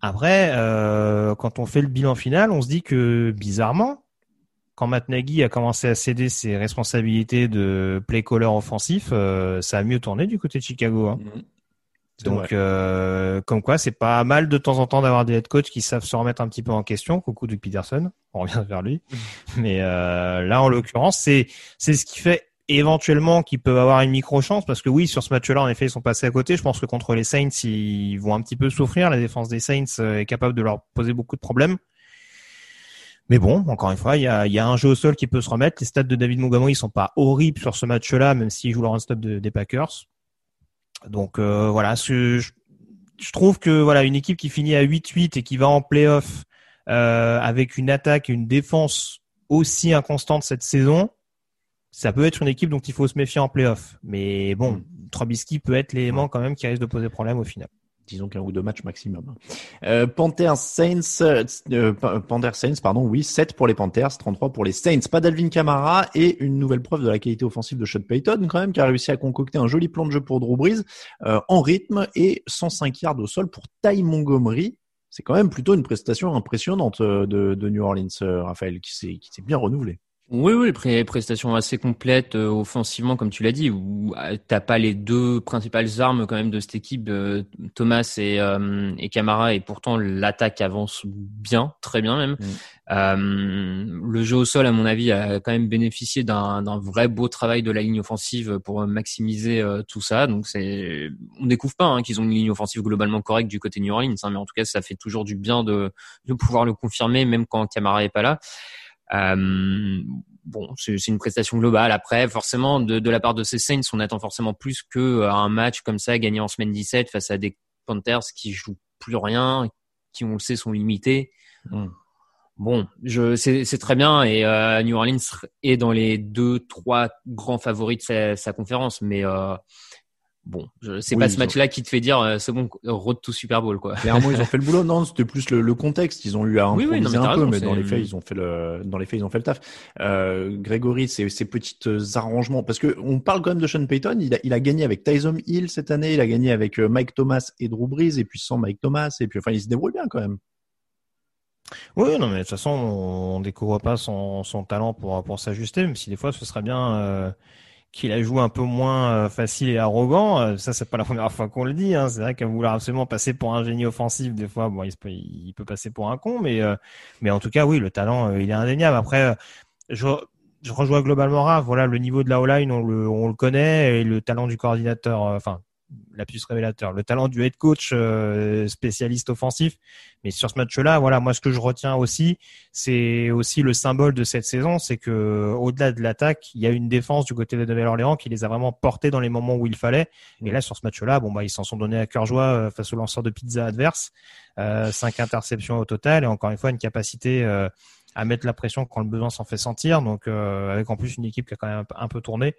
Après, euh, quand on fait le bilan final, on se dit que bizarrement, quand Matt Nagy a commencé à céder ses responsabilités de play caller offensif, euh, ça a mieux tourné du côté de Chicago. hein. Vrai. Donc, euh, comme quoi, c'est pas mal de temps en temps d'avoir des head coachs qui savent se remettre un petit peu en question. Coucou Doug Peterson, on revient vers lui. Mais euh, là, en l'occurrence, c'est c'est ce qui fait éventuellement qu'ils peuvent avoir une micro chance parce que oui sur ce match-là en effet ils sont passés à côté. Je pense que contre les Saints ils vont un petit peu souffrir. La défense des Saints euh, est capable de leur poser beaucoup de problèmes. Mais bon encore une fois il y a, y a un jeu au sol qui peut se remettre. Les stats de David Montgomery ils sont pas horribles sur ce match-là même s'il joue le run-stop de, des Packers donc euh, voilà je, je trouve que voilà une équipe qui finit à 8-8 et qui va en playoff euh, avec une attaque et une défense aussi inconstante cette saison ça peut être une équipe dont il faut se méfier en playoff. Mais bon, mm. Trubisky peut être l'élément quand même qui risque de poser problème au final. Disons qu'un ou deux matchs maximum. Euh, Panthers Saints, euh, Panthers Saints, pardon, oui, 7 pour les Panthers, 33 pour les Saints. Pas d'Alvin Kamara et une nouvelle preuve de la qualité offensive de Sean Payton quand même, qui a réussi à concocter un joli plan de jeu pour Drew Brees euh, en rythme et 105 yards au sol pour Ty Montgomery. C'est quand même plutôt une prestation impressionnante euh, de, de New Orleans, euh, Raphaël, qui s'est bien renouvelé. Oui, oui, pré prestation assez complète euh, offensivement, comme tu l'as dit, où euh, t'as pas les deux principales armes quand même de cette équipe, euh, Thomas et, et Camara, et pourtant l'attaque avance bien, très bien même. Mm. le jeu au sol, à mon avis, a quand même bénéficié d'un vrai beau travail de la ligne offensive pour maximiser tout ça. Donc c'est, on découvre pas hein, qu'ils ont une ligne offensive globalement correcte du côté New Orleans, hein, mais en tout cas, ça fait toujours du bien de, de pouvoir le confirmer, même quand Camara est pas là. Euh, bon, c'est une prestation globale. Après, forcément, de, de, la part de ces Saints, on attend forcément plus que euh, un match comme ça gagné en semaine 17 face à des Panthers qui jouent plus rien, qui on le sait sont limités. Hmm. Bon, je c'est très bien et euh, New Orleans est dans les deux trois grands favoris de sa, sa conférence, mais euh, bon, c'est pas ce match-là qui te fait dire euh, c'est bon, road to Super Bowl quoi. Clairement, ils ont fait le boulot. Non, c'était plus le, le, contexte. Ils ont eu à improviser un peu, mais dans les faits, ils ont fait le dans les faits, ils ont fait le taf. Euh, Grégory, ces, ces petits arrangements, parce que on parle quand même de Sean Payton. Il a, il a gagné avec Tyson Hill cette année. Il a gagné avec euh, Mike Thomas et Drew Brees, et puis sans Mike Thomas. Et puis enfin, il se débrouille bien quand même. Oui, non, mais de toute façon, on découvre pas son, son talent pour pour s'ajuster, même si des fois, ce serait bien. Euh qu'il a joué un peu moins euh, facile et arrogant. Euh, ça, c'est pas la première fois qu'on le dit. Hein. C'est vrai qu'à vouloir absolument passer pour un génie offensif, des fois, bon, il peut, il peut passer pour un con, mais euh, mais en tout cas, oui, le talent, il est indéniable. Après, je, je rejoins globalement Raph. Voilà, le niveau de la O-line, on le, on le connaît, et le talent du coordinateur, enfin, la plus révélateur. Le talent du head coach euh, spécialiste offensif. Mais sur ce match-là, voilà, moi ce que je retiens aussi, c'est aussi le symbole de cette saison, c'est que au-delà de l'attaque, il y a une défense du côté de Nouvelle-Orléans qui les a vraiment portés dans les moments où il fallait. Et là, sur ce match-là, bon bah ils s'en sont donnés à cœur joie euh, face au lanceur de pizza adverse. Euh, cinq interceptions au total et encore une fois une capacité à mettre la pression quand le besoin s'en fait sentir. Donc avec en plus une équipe qui a quand même un peu tourné.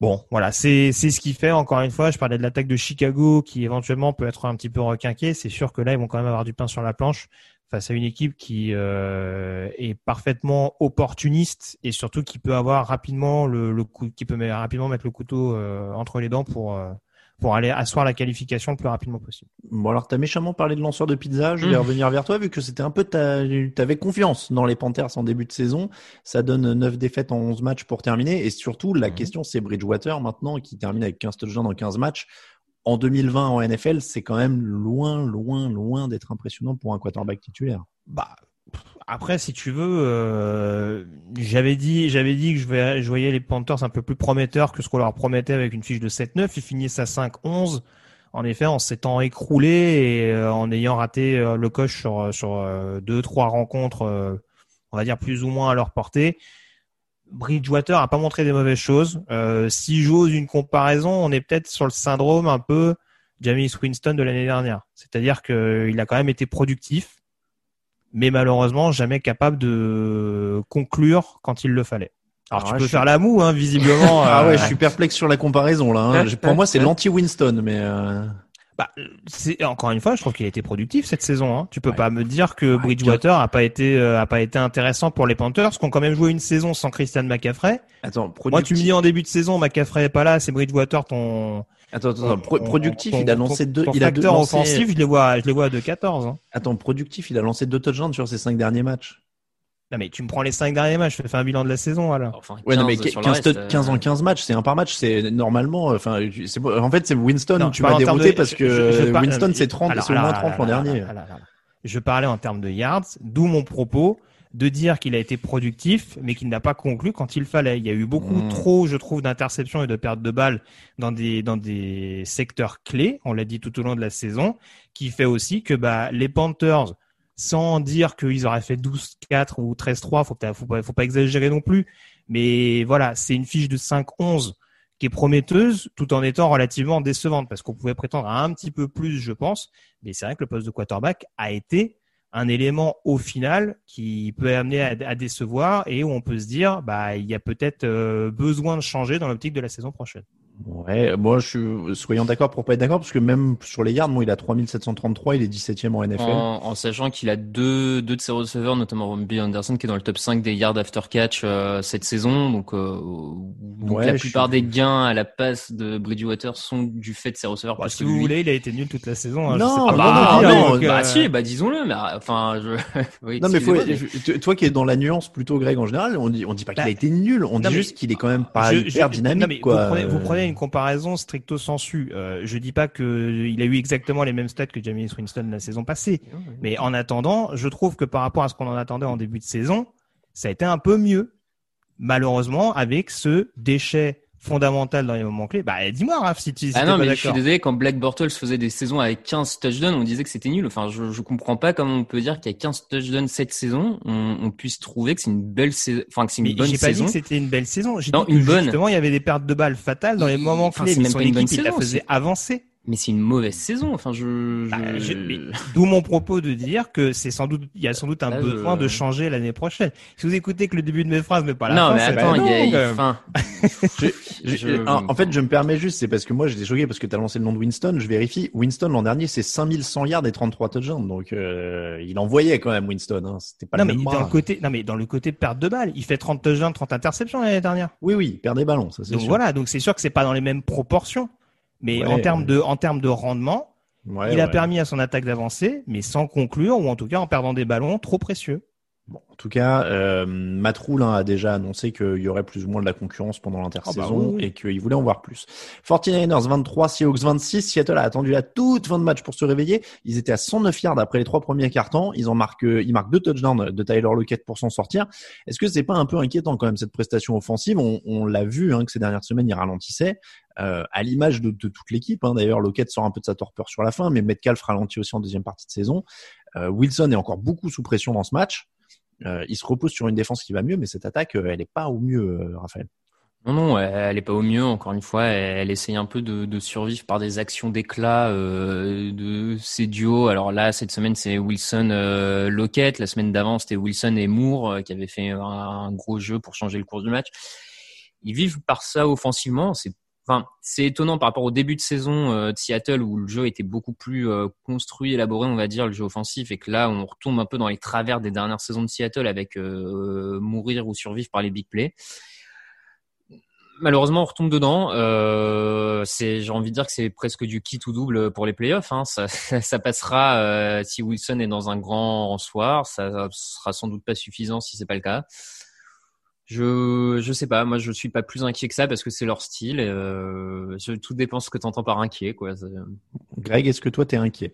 Bon, voilà, c'est ce qui fait encore une fois. Je parlais de l'attaque de Chicago qui éventuellement peut être un petit peu requinquée. C'est sûr que là, ils vont quand même avoir du pain sur la planche face à une équipe qui euh, est parfaitement opportuniste et surtout qui peut avoir rapidement le, le qui peut rapidement mettre le couteau euh, entre les dents pour euh, pour aller asseoir la qualification le plus rapidement possible. Bon alors tu as méchamment parlé de lanceur de pizza, je vais mmh. revenir vers toi vu que c'était un peu ta avais confiance dans les Panthers en début de saison, ça donne 9 défaites en 11 matchs pour terminer et surtout la mmh. question c'est Bridgewater maintenant qui termine avec 15 touchdowns dans 15 matchs. En 2020 en NFL, c'est quand même loin loin loin d'être impressionnant pour un quarterback titulaire. Bah après, si tu veux, euh, j'avais dit, j'avais dit que je, je voyais les Panthers un peu plus prometteurs que ce qu'on leur promettait avec une fiche de 7-9. Ils finissent à 5-11. En effet, en s'étant écroulé et euh, en ayant raté euh, le coche sur sur deux trois rencontres, on va dire plus ou moins à leur portée. Bridgewater a pas montré des mauvaises choses. si j'ose une comparaison, on est peut-être sur le syndrome un peu James Winston de l'année dernière. C'est-à-dire qu'il a quand même été productif mais malheureusement jamais capable de conclure quand il le fallait. Alors, tu peux faire la moue, hein, visiblement. ah ouais, je suis perplexe sur la comparaison là. Hein. Pour moi, c'est l'anti-Winston, mais. Euh... Bah, c'est encore une fois, je trouve qu'il a été productif cette saison. Hein. Tu peux pas me dire que Bridgewater a pas été euh, a pas été intéressant pour les Panthers, qui ont quand même joué une saison sans Christian McCaffrey. Attends, productif... moi tu me dis en début de saison, McCaffrey est pas là, c'est Bridgewater ton Attends, attends, productif, il a lancé deux. il a deux offensif, je les vois, je les vois de 14. Hein. Attends, productif, il a lancé deux touchdowns sur ses cinq derniers matchs. Non mais tu me prends les cinq derniers matchs, je fais un bilan de la saison alors. Enfin, ouais non mais 15, 15 en 15 matchs, c'est un par match, c'est normalement enfin c'est en fait c'est Winston tu m'as dérouté parce que Winston c'est 30 c'est au moins 30 l'an dernier. Je parlais en termes de yards, d'où mon propos de dire qu'il a été productif, mais qu'il n'a pas conclu quand il fallait. Il y a eu beaucoup Mmh. trop, je trouve, d'interceptions et de pertes de balles dans des dans des secteurs clés. On l'a dit tout au long de la saison, qui fait aussi que bah les Panthers, sans dire qu'ils auraient fait 12-4 ou 13-3, faut faut pas, faut pas exagérer non plus. Mais voilà, c'est une fiche de 5-11 qui est prometteuse tout en étant relativement décevante parce qu'on pouvait prétendre à un petit peu plus, je pense. Mais c'est vrai que le poste de quarterback a été un élément au final qui peut amener à, décevoir et où on peut se dire bah il y a peut-être euh, besoin de changer dans l'optique de la saison prochaine. Ouais, moi je suis soyons d'accord pour pas être d'accord parce que même sur les yards, moi il a 3733, il est 17e en NFL. En, en sachant qu'il a deux, deux de ses receveurs, notamment Bill Anderson, qui est dans le top 5 des yards after catch euh, cette saison. Donc, euh, donc Ouais, la je plupart suis- des gains à la passe de Bridgewater sont du fait de ses receveurs. Bah, plus si que vous lui. voulez, il a été nul toute la saison. hein, je Non, sais pas non, Ah bah, non, donc, bah euh, si, bah disons-le, mais enfin, je... oui, Non mais faut, mais- toi qui es dans la nuance plutôt Greg en général, on dit on dit pas qu'il Bah, a été nul, on non, dit mais- juste qu'il est quand même pas Je- hyper je- dynamique non, mais quoi. Vous prenez, vous prenez une comparaison stricto sensu. Euh, je dis pas que il a eu exactement les mêmes stats que Jamie Winston la saison passée, mais en attendant, je trouve que par rapport à ce qu'on en attendait en début de saison, ça a été un peu mieux. Malheureusement, avec ce déchet fondamental dans les moments clés. Bah, dis-moi, Raph, si tu si Ah non, pas mais je suis désolé, quand Black Bortles faisait des saisons avec 15 touchdowns, on disait que c'était nul. Enfin, je, je comprends pas comment on peut dire qu'il y a 15 touchdowns cette saison, on, on puisse trouver que c'est une belle saison, enfin, que c'est une Mais bonne j'ai pas dit saison. que c'était une belle saison. J'ai Non, dit une que bonne. justement, il y avait des pertes de balles fatales dans les moments enfin, clés. Mais même son pas une bonne équipe, il la saison, faisait avancer. Mais c'est une mauvaise saison. Enfin, je, je... Bah, je- mais D'où mon propos de dire que c'est sans doute, il y a sans doute un Là, je- besoin de changer l'année prochaine. Si vous écoutez que le début de mes phrases, mais pas la non, fin, mais c'est attends, il y a, non, enfin, Je- Je- en, en fait, je me permets juste, c'est parce que moi j'étais choqué parce que tu as lancé le nom de Winston, je vérifie. Winston l'an dernier, c'est 5100 yards et 33 touchdowns, donc euh, il envoyait quand même Winston. Hein. C'était pas non, le mais dans le côté, non, mais dans le côté perte de balles, il fait 30 touchdowns, 30 interceptions l'année dernière. Oui, oui, il perd des ballons, ça c'est Donc sûr. voilà, donc c'est sûr que c'est pas dans les mêmes proportions. Mais Ouais, en termes ouais. de, en termes de rendement, Ouais, il a permis à son attaque d'avancer, mais sans conclure, ou en tout cas en perdant des ballons trop précieux. Bon, en tout cas, euh, Matt Rule, hein, a déjà annoncé qu'il y aurait plus ou moins de la concurrence pendant l'intersaison bah oui, oui. et qu'il voulait en voir plus. 49ers 23, Seahawks 26. Seattle a attendu la toute fin de match pour se réveiller. Ils étaient à 109 yards après les trois premiers quarts-temps. Ils en marquent, euh, ils marquent deux touchdowns de Tyler Lockett pour s'en sortir. Est-ce que c'est pas un peu inquiétant quand même cette prestation offensive? On, on l'a vu hein, que ces dernières semaines, il ralentissait. Euh, à l'image de, de toute l'équipe. Hein. D'ailleurs, Lockett sort un peu de sa torpeur sur la fin, mais Metcalf ralentit aussi en deuxième partie de saison. Euh, Wilson est encore beaucoup sous pression dans ce match. Euh, il se repose sur une défense qui va mieux, mais cette attaque, euh, elle n'est pas au mieux, euh, Raphaël. Non, non, elle- elle est pas au mieux. Encore une fois, elle, essaye un peu de, survivre par des actions d'éclat de ces duos. Alors là, cette semaine, c'est Wilson euh, Lockett. La semaine d'avant, c'était Wilson et Moore qui avaient fait un, gros jeu pour changer le cours du match. Ils vivent par ça offensivement. Enfin, c'est étonnant par rapport au début de saison euh, de Seattle où le jeu était beaucoup plus euh, construit, élaboré, on va dire, le jeu offensif, et que là, on retombe un peu dans les travers des dernières saisons de Seattle avec euh, mourir ou survivre par les big plays malheureusement, on retombe dedans. Euh, c'est, j'ai envie de dire que c'est presque du kit ou double pour les playoffs. Hein. Ça, ça passera euh, si Wilson est dans un grand soir. Ça sera sans doute pas suffisant si c'est pas le cas. Je, je sais pas. Moi, je suis pas plus inquiet que ça parce que c'est leur style. et, Euh, je, tout dépend ce que tu entends par inquiet, quoi. C'est- Greg, est-ce que toi, t'es inquiet?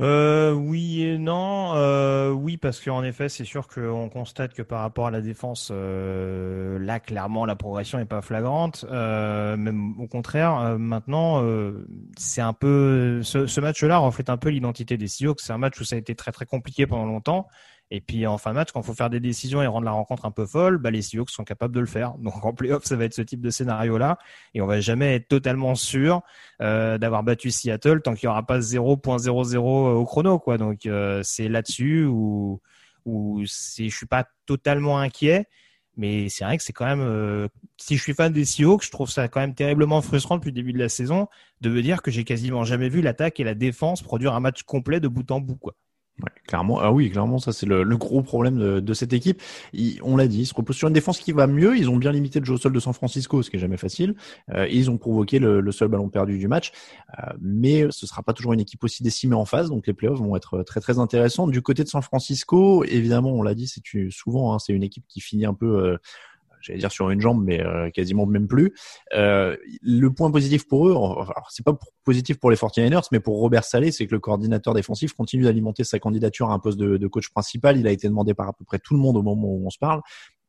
Euh, oui et non. Euh, oui, parce qu'en effet, c'est sûr qu'on constate que par rapport à la défense, euh, là, clairement, la progression n'est pas flagrante. Euh, même au contraire, euh, maintenant, euh, c'est un peu ce, ce match-là reflète un peu l'identité des Seahawks. C'est un match où ça a été très très compliqué pendant longtemps. Et puis en fin de match, quand il faut faire des décisions et rendre la rencontre un peu folle, bah, les Seahawks sont capables de le faire. Donc en playoff, ça va être ce type de scénario-là. Et on va jamais être totalement sûr euh, d'avoir battu Seattle tant qu'il n'y aura pas 0.00 au chrono. Quoi. Donc euh, c'est là-dessus où, où je suis pas totalement inquiet. Mais c'est vrai que c'est quand même, euh, si je suis fan des Seahawks, je trouve ça quand même terriblement frustrant depuis le début de la saison de me dire que j'ai quasiment jamais vu l'attaque et la défense produire un match complet de bout en bout. Quoi. Ouais, clairement. Ah oui, clairement, ça c'est le, le gros problème de, de cette équipe. On l'a dit, ils se reposent sur une défense qui va mieux. Ils ont bien limité le jeu au sol de San Francisco, ce qui est jamais facile. Euh, ils ont provoqué le, le seul ballon perdu du match. Euh, mais ce sera pas toujours une équipe aussi décimée en face, donc les playoffs vont être très très intéressants. Du côté de San Francisco, évidemment, on l'a dit, c'est souvent hein, c'est une équipe qui finit un peu euh, j'allais dire sur une jambe, mais euh, quasiment même plus. Euh, le point positif pour eux, c'est pas positif pour les 49ers, mais pour Robert Salé, c'est que le coordinateur défensif continue d'alimenter sa candidature à un poste de, de, coach principal. Il a été demandé par à peu près tout le monde au moment où on se parle.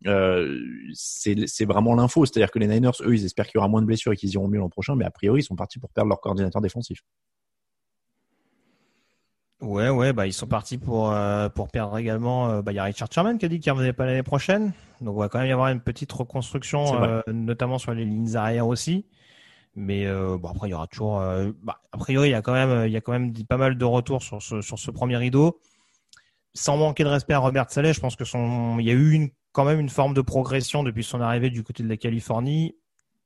Euh, c'est vraiment l'info, c'est-à-dire que les Niners, eux, ils espèrent qu'il y aura moins de blessures et qu'ils iront mieux l'an prochain, mais a priori, ils sont partis pour perdre leur coordinateur défensif. Ouais, ouais, bah ils sont partis pour euh, pour perdre également. Euh, bah il y a Richard Sherman qui a dit qu'il revenait pas l'année prochaine, donc on va quand même y avoir une petite reconstruction, euh, notamment sur les lignes arrière aussi. Mais bon après il y aura toujours. bah, a priori il y a quand même il y a quand même pas mal de retours sur ce sur ce premier rideau. Sans manquer de respect à Robert Saleh, je pense que son il y a eu une quand même une forme de progression depuis son arrivée du côté de la Californie.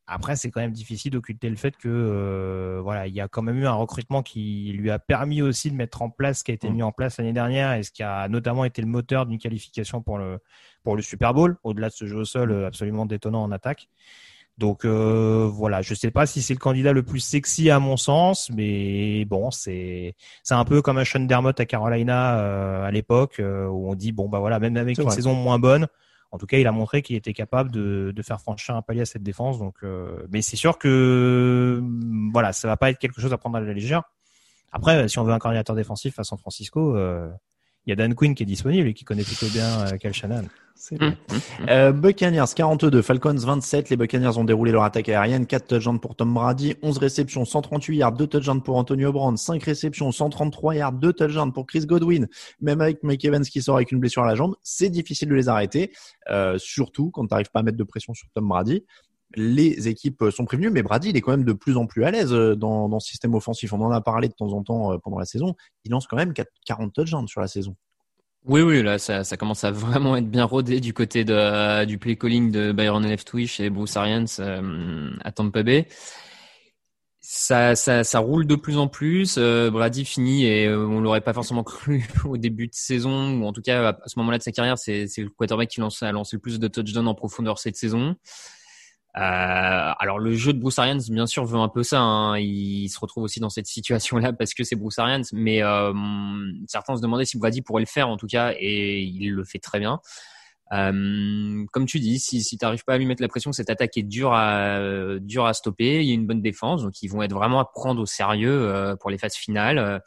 Après, c'est quand même difficile d'occulter le fait que euh, voilà, il y a quand même eu un recrutement qui lui a permis aussi de mettre en place ce qui a été mm. mis en place l'année dernière et ce qui a notamment été le moteur d'une qualification pour le pour le Super Bowl, au-delà de ce jeu au sol euh, absolument détonnant en attaque. Donc euh, voilà, je sais pas si c'est le candidat le plus sexy à mon sens, mais bon, c'est c'est un peu comme un Sean Dermott à Carolina euh, à l'époque où on dit bon bah voilà, même avec une saison moins bonne, en tout cas, il a montré qu'il était capable de, faire franchir un palier à cette défense. Euh, mais c'est sûr que voilà, ça va pas être quelque chose à prendre à la légère. Après, si on veut un coordinateur défensif à San Francisco, euh, il y a Dan Quinn qui est disponible et qui connaît plutôt bien euh, Cal Shannon. C'est mmh, mmh, mmh. Euh, Buccaneers 42, Falcons 27. Les Buccaneers ont déroulé leur attaque aérienne. 4 touchdowns pour Tom Brady, 11 réceptions, 138 yards, 2 touchdowns pour Antonio Brown, 5 réceptions, 133 yards, 2 touchdowns pour Chris Godwin. Même avec Mike Evans qui sort avec une blessure à la jambe, c'est difficile de les arrêter. Euh, surtout quand tu n'arrives pas à mettre de pression sur Tom Brady. Les équipes sont prévenues, mais Brady, il est quand même de plus en plus à l'aise euh, dans, dans ce système offensif. On en a parlé de temps en temps euh, pendant la saison. Il lance quand même 40 touchdowns sur la saison. Oui, oui, là, ça, commence à vraiment être bien rodé du côté du play calling de Byron Leftwich et Bruce Arians euh, à Tampa Bay. Ça, roule de plus en plus. Euh, Brady finit et euh, on l'aurait pas forcément cru au début de saison ou en tout cas à ce moment-là de sa carrière, c'est le quarterback qui lance, a lancé le plus de touchdowns en profondeur cette saison. Euh, alors le jeu de Bruce Arians, bien sûr, veut un peu ça. Hein. Il se retrouve aussi dans cette situation-là parce que c'est Bruce Arians, mais euh, certains se demandaient si Brady pourrait le faire en tout cas, et il le fait très bien. Euh, comme tu dis, si, si tu n'arrives pas à lui mettre la pression, cette attaque est dure à, dure à stopper. Il y a une bonne défense, donc ils vont être vraiment à prendre au sérieux euh, pour les phases finales.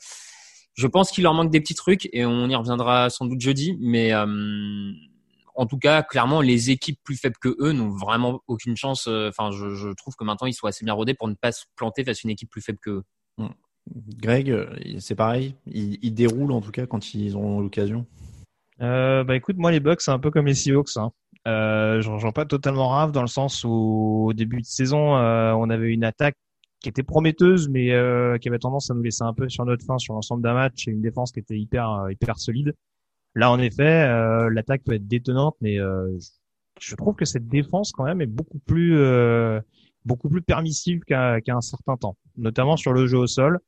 Je pense qu'il leur manque des petits trucs et on y reviendra sans doute jeudi, mais euh, en tout cas, clairement, les équipes plus faibles que eux n'ont vraiment aucune chance. Euh, enfin, je, trouve que maintenant, ils sont assez bien rodés pour ne pas se planter face à une équipe plus faible que eux. Hmm. Greg, euh, c'est pareil. Ils, déroulent en tout cas quand ils ont l'occasion. Euh, bah écoute, moi les Bucks, c'est un peu comme les Seahawks. Hein. Euh, J'en pas totalement rave dans le sens où au début de saison, on avait une attaque qui était prometteuse, mais qui avait tendance à nous laisser un peu sur notre fin sur l'ensemble d'un match et une défense qui était hyper hyper solide. Là, en effet, euh, l'attaque peut être détenante, mais euh, je trouve que cette défense quand même est beaucoup plus euh, beaucoup plus permissive qu'à un certain temps, notamment sur le jeu au sol.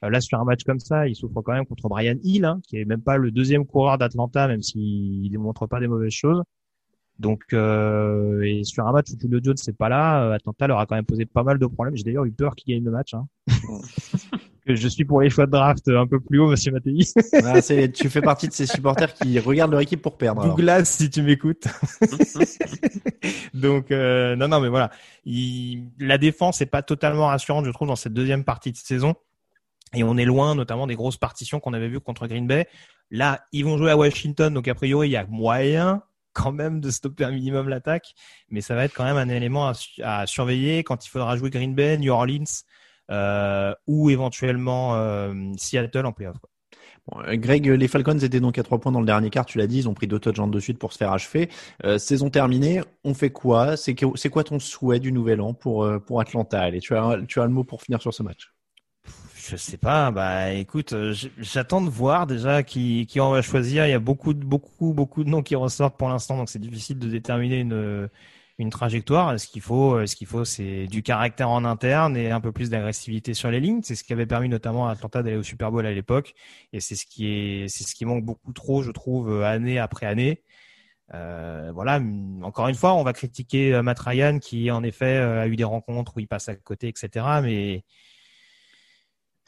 là, sur un match comme ça, il souffre quand même contre Brian Hill, hein, qui est même pas le deuxième coureur d'Atlanta, même s'il démontre pas des mauvaises choses. Donc, euh, et sur un match où Julio Jones n'est pas là, Atlanta leur a quand même posé pas mal de problèmes. J'ai d'ailleurs eu peur qu'il gagne le match. Hein. je suis pour les choix de draft un peu plus haut, Monsieur Mattei. ah, tu fais partie de ces supporters qui regardent leur équipe pour perdre. Douglas, si tu m'écoutes. Donc euh, non, non, mais voilà, la défense est pas totalement rassurante, je trouve, dans cette deuxième partie de saison. Et on est loin, notamment des grosses partitions qu'on avait vues contre Green Bay. Là, ils vont jouer à Washington, donc a priori, il y a moyen quand même de stopper un minimum l'attaque, mais ça va être quand même un élément à surveiller quand il faudra jouer Green Bay, New Orleans euh, ou éventuellement euh, Seattle en playoff. Euh, Greg, les Falcons étaient donc à trois points dans le dernier quart, tu l'as dit, ils ont pris deux touchdowns de suite pour se faire achever. saison terminée, on fait quoi? C'est quoi ton souhait du nouvel an pour, pour Atlanta? Allez, tu as, tu as le mot pour finir sur ce match je sais pas. Bah, écoute, j'attends de voir déjà qui, qui on va choisir. Il y a beaucoup, beaucoup, beaucoup de noms qui ressortent pour l'instant, donc c'est difficile de déterminer une, une trajectoire. Ce qu'il faut, ce qu'il faut, c'est du caractère en interne et un peu plus d'agressivité sur les lignes. C'est ce qui avait permis notamment à Atlanta d'aller au Super Bowl à l'époque, et c'est ce qui est, c'est ce qui manque beaucoup trop, je trouve, année après année. Euh, voilà, encore une fois, on va critiquer euh, Matt Ryan qui, en effet, euh, a eu des rencontres où il passe à côté, etc. Mais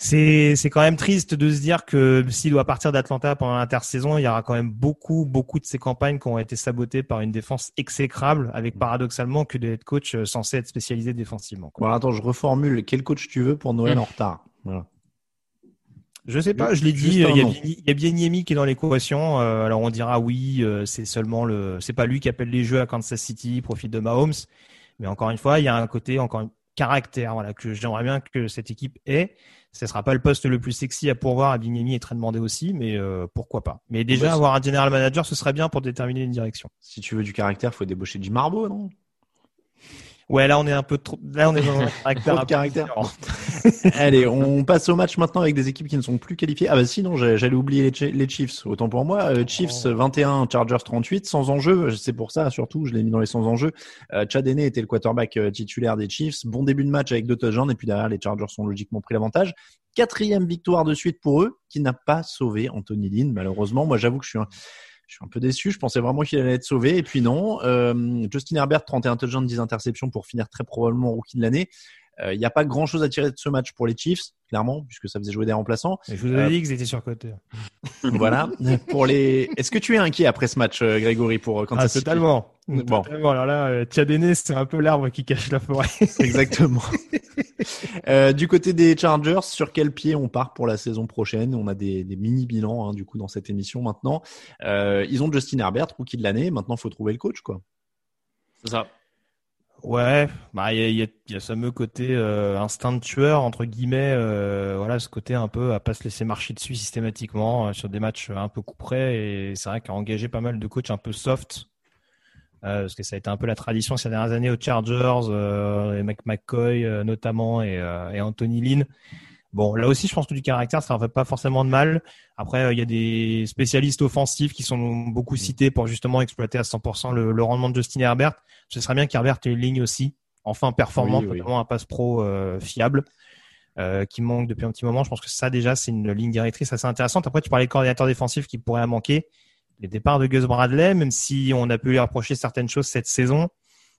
c'est c'est quand même triste de se dire que s'il doit partir d'Atlanta pendant l'intersaison, il y aura quand même beaucoup beaucoup de ces campagnes qui ont été sabotées par une défense exécrable, avec paradoxalement que des head coach euh, censés être spécialisés défensivement. Bon, attends, je reformule. Quel coach tu veux pour Noël en retard? Voilà. Je sais pas, je l'ai dit. Il y, a, il y a bien Niemi qui est dans l'équation. Euh, alors on dira oui, euh, c'est seulement le, c'est pas lui qui appelle les jeux à Kansas City, profite de Mahomes. Mais encore une fois, il y a un côté encore caractère, voilà, que j'aimerais bien que cette équipe ait. Ce sera pas le poste le plus sexy à pourvoir. Abignemi est très demandé aussi, mais euh, pourquoi pas. Mais déjà, avoir un general manager, ce serait bien pour déterminer une direction. Si tu veux du caractère, faut débaucher du Marbeau, non? Ouais, là on est un peu trop. Là on est dans un caractère. caractère. Allez, on passe au match maintenant avec des équipes qui ne sont plus qualifiées. Ah bah sinon, j'allais oublier les, Chiefs. Autant pour moi, euh, Chiefs 21, Chargers 38, sans enjeu. C'est pour ça surtout, je l'ai mis dans les sans enjeu. Euh, Chad Henne était le quarterback euh, titulaire des Chiefs. Bon début de match avec deux touchdowns et puis derrière les Chargers sont logiquement pris l'avantage. Quatrième victoire de suite pour eux, qui n'a pas sauvé Anthony Lynn malheureusement. Moi, j'avoue que je suis un je suis un peu déçu. Je pensais vraiment qu'il allait être sauvé. Et puis non. Euh, Justin Herbert, 31 touchdowns, 10 interceptions pour finir très probablement rookie de l'année. Il euh, n'y a pas grand chose à tirer de ce match pour les Chiefs, clairement, puisque ça faisait jouer des remplaçants. je vous avais euh, dit qu'ils étaient surcotés. voilà. pour les, est-ce que tu es inquiet après ce match, euh, Grégory, pour quand ah, totalement. Bon. Totalement. Alors là, Tchadéné, c'est un peu l'arbre qui cache la forêt. Exactement. du côté des Chargers, sur quel pied on part pour la saison prochaine? On a des, des mini bilans hein, du coup dans cette émission maintenant. ils ont Justin Herbert, rookie de l'année. Maintenant, faut trouver le coach, quoi. C'est ça. Ouais, bah il y a, y a, ce fameux côté euh, instinct de tueur entre guillemets, euh, voilà ce côté un peu à pas se laisser marcher dessus systématiquement euh, sur des matchs un peu coup près. Et c'est vrai qu'a engagé pas mal de coachs un peu soft parce que ça a été un peu la tradition ces dernières années aux Chargers, et McCoy notamment et, et Anthony Lynn Bon, là aussi, je pense que du caractère, ça ne fait pas forcément de mal. Après, euh, il y a des spécialistes offensifs qui sont beaucoup mm. cités pour justement exploiter à 100% le, rendement de Justin Herbert. Ce serait bien qu'Herbert ait une ligne aussi, enfin performante, notamment un passe pro euh, fiable, euh, qui manque depuis un petit moment. Je pense que ça, déjà, c'est une ligne directrice assez intéressante. Après, tu parlais de coordinateur défensif qui pourrait manquer. Les départs de Gus Bradley, même si on a pu lui reprocher certaines choses cette saison,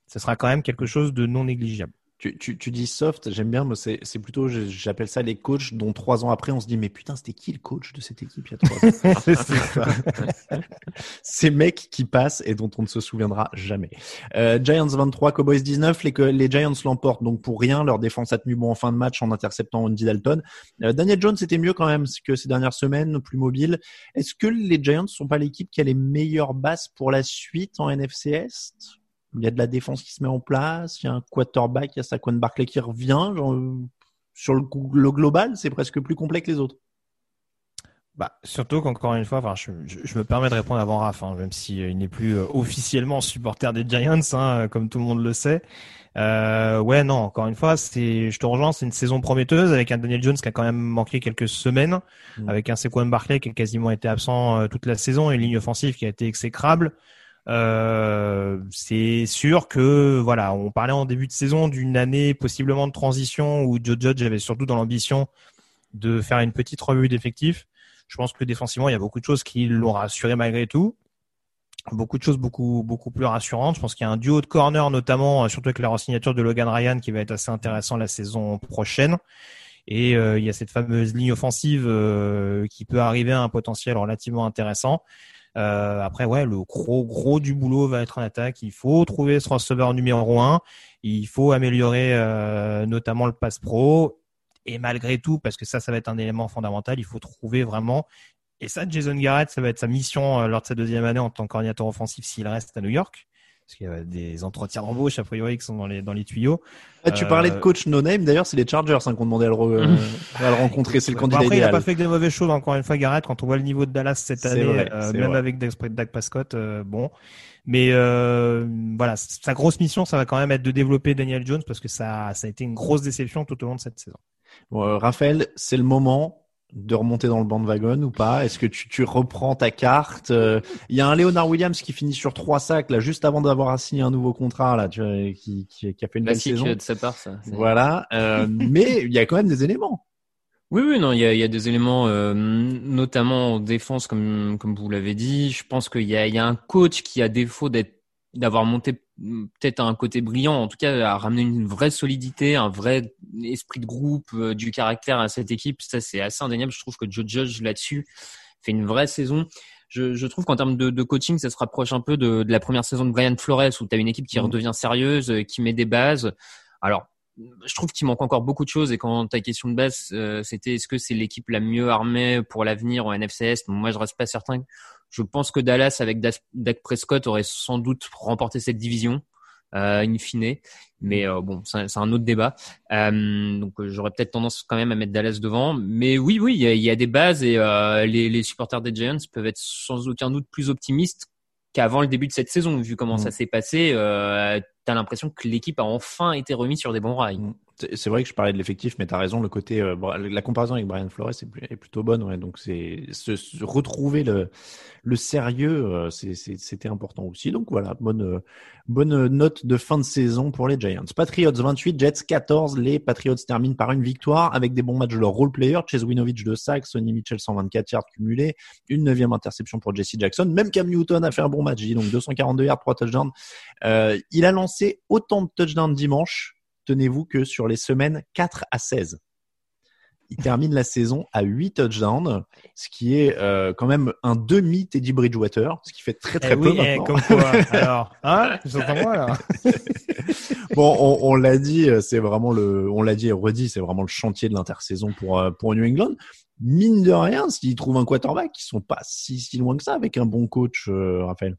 ce sera quand même quelque chose de non négligeable. Tu, tu, tu, dis soft, j'aime bien, mais c'est plutôt, j'appelle ça les coachs dont trois ans après, on se dit, mais putain, c'était qui le coach de cette équipe il y a trois ans Ces mecs qui passent et dont on ne se souviendra jamais. Euh, Giants 23, Cowboys 19, les, les Giants l'emportent donc pour rien. Leur défense a tenu bon en fin de match en interceptant Andy Dalton. Euh, Daniel Jones était mieux quand même que ces dernières semaines, plus mobile. Est-ce que les Giants sont pas l'équipe qui a les meilleures bases pour la suite en NFC Est? Il y a de la défense qui se met en place, il y a un quarterback, il y a Saquon Barkley qui revient. Genre, sur le, le global, c'est presque plus complet que les autres. Bah, surtout qu'encore une fois, enfin, je, je, me permets de répondre avant Raph, hein, même s'il il n'est plus euh, officiellement supporter des Giants, hein, comme tout le monde le sait. Euh, ouais, non, encore une fois, c'est, je te rejoins, c'est une saison prometteuse avec un Daniel Jones qui a quand même manqué quelques semaines, mm. avec un Saquon Barkley qui a quasiment été absent euh, toute la saison, et une ligne offensive qui a été exécrable. Euh, c'est sûr que voilà, on parlait en début de saison d'une année possiblement de transition où Joe Judge avait surtout dans l'ambition de faire une petite revue d'effectifs. Je pense que défensivement, il y a beaucoup de choses qui l'ont rassuré malgré tout. Beaucoup de choses beaucoup beaucoup plus rassurantes. Je pense qu'il y a un duo de corner notamment, surtout avec la signature de Logan Ryan qui va être assez intéressant la saison prochaine. Et euh, il y a cette fameuse ligne offensive euh, qui peut arriver à un potentiel relativement intéressant. Euh, après, ouais, le gros gros du boulot va être en attaque. Il faut trouver ce receveur numéro un. Il faut améliorer euh, notamment le pass pro. Et malgré tout, parce que ça, ça va être un élément fondamental, il faut trouver vraiment. Et ça, Jason Garrett, ça va être sa mission euh, lors de sa deuxième année en tant que coordinateur offensif s'il reste à New York parce qu'il y a des entretiens d'embauche a priori qui sont dans les dans les tuyaux. Ah, tu parlais de euh, coach no name, d'ailleurs c'est les Chargers hein, qu'on demandait à le, à le rencontrer, c'est le candidat après, idéal. il n'a pas fait que des mauvaises choses encore une fois Garrett quand on voit le niveau de Dallas cette année, euh, même avec Dak Prescott, euh, bon. Mais voilà, sa grosse mission, ça va quand même être de développer Daniel Jones parce que ça, ça a été une grosse déception tout au long de cette saison. Bon, Raphaël, c'est le moment de remonter dans le bandwagon ou pas? Est-ce que tu, tu, reprends ta carte? Euh, Il y a un Leonard Williams qui finit sur trois sacs là juste avant d'avoir signé un nouveau contrat là, tu vois, qui, qui, qui a fait une belle saison. de sa part, ça. Voilà, euh, mais il y a quand même des éléments. Oui, oui, non, il y a, il y a des éléments, euh, notamment en défense, comme comme vous l'avez dit. Je pense qu'il y a, il y a un coach qui a défaut d'être d'avoir monté peut-être un côté brillant, en tout cas à ramener une vraie solidité, un vrai esprit de groupe, euh, du caractère à cette équipe. Ça, c'est assez indéniable. Je trouve que Joe Judge là-dessus fait une vraie saison. Je, je trouve qu'en termes de, de, coaching, ça se rapproche un peu de, de la première saison de Brian Flores, où tu as une équipe qui mmh. redevient sérieuse, euh, qui met des bases. Alors, je trouve qu'il manque encore beaucoup de choses et quand ta question de base euh, c'était est-ce que c'est l'équipe la mieux armée pour l'avenir en NFCS moi je reste pas certain je pense que Dallas avec Dak Prescott aurait sans doute remporté cette division euh, in fine mais euh, bon c'est un autre débat euh, donc euh, j'aurais peut-être tendance quand même à mettre Dallas devant mais oui oui il y a, y a, des bases et les, les supporters des Giants peuvent être sans aucun doute plus optimistes qu'avant le début de cette saison vu comment ça mm. s'est passé t'as l'impression que l'équipe a enfin été remise sur des bons rails. Mm. C'est vrai que je parlais de l'effectif, mais tu as raison, le côté, euh, la comparaison avec Brian Flores est, plutôt bonne. Donc, c'est se, retrouver le, le sérieux, euh, c'était important aussi. Donc, voilà, bonne, euh, bonne note de fin de saison pour les Giants. Patriots 28, Jets 14. Les Patriots terminent par une victoire avec des bons matchs de leur role player. Chase Winovich de sac, Sonny Mitchell 124 yards cumulés, une neuvième interception pour Jesse Jackson. Même Cam Newton a fait un bon match, donc 242 yards, 3 touchdowns. il a lancé autant de touchdowns dimanche tenez-vous que sur les semaines 4 à 16. Il termine la saison à 8 touchdowns, ce qui est euh, quand même un demi Teddy Bridgewater, ce qui fait très très eh peu eh, maintenant. comme quoi, alors, hein moi là. bon, on, on l'a dit, c'est vraiment le, on l'a dit et redit, c'est vraiment le chantier de l'intersaison pour euh, pour New England. Mine de rien, s'ils trouvent un quarterback, ils sont pas si si loin que ça avec un bon coach, euh, Raphaël.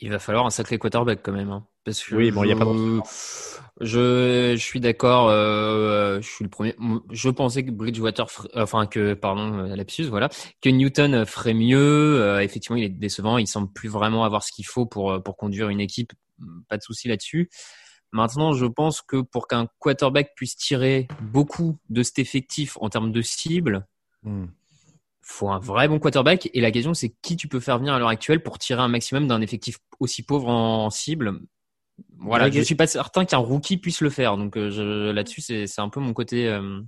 Il va falloir un sacré quarterback quand même. Hein. Parce que oui, bon, il y a pas de... je, je suis d'accord. Euh, je suis le premier. Je pensais que Bridgewater, enfin que pardon, euh, lapsus, voilà, que Newton ferait mieux. Euh, effectivement, il est décevant. Il semble plus vraiment avoir ce qu'il faut pour pour conduire une équipe. Pas de souci là-dessus. Maintenant, je pense que pour qu'un quarterback puisse tirer beaucoup de cet effectif en termes de cible, hmm faut un vrai bon quarterback. Et la question, c'est qui tu peux faire venir à l'heure actuelle pour tirer un maximum d'un effectif aussi pauvre en cible? Voilà, je suis pas certain qu'un rookie puisse le faire. Donc euh, là-dessus, c'est un peu mon côté. Euh,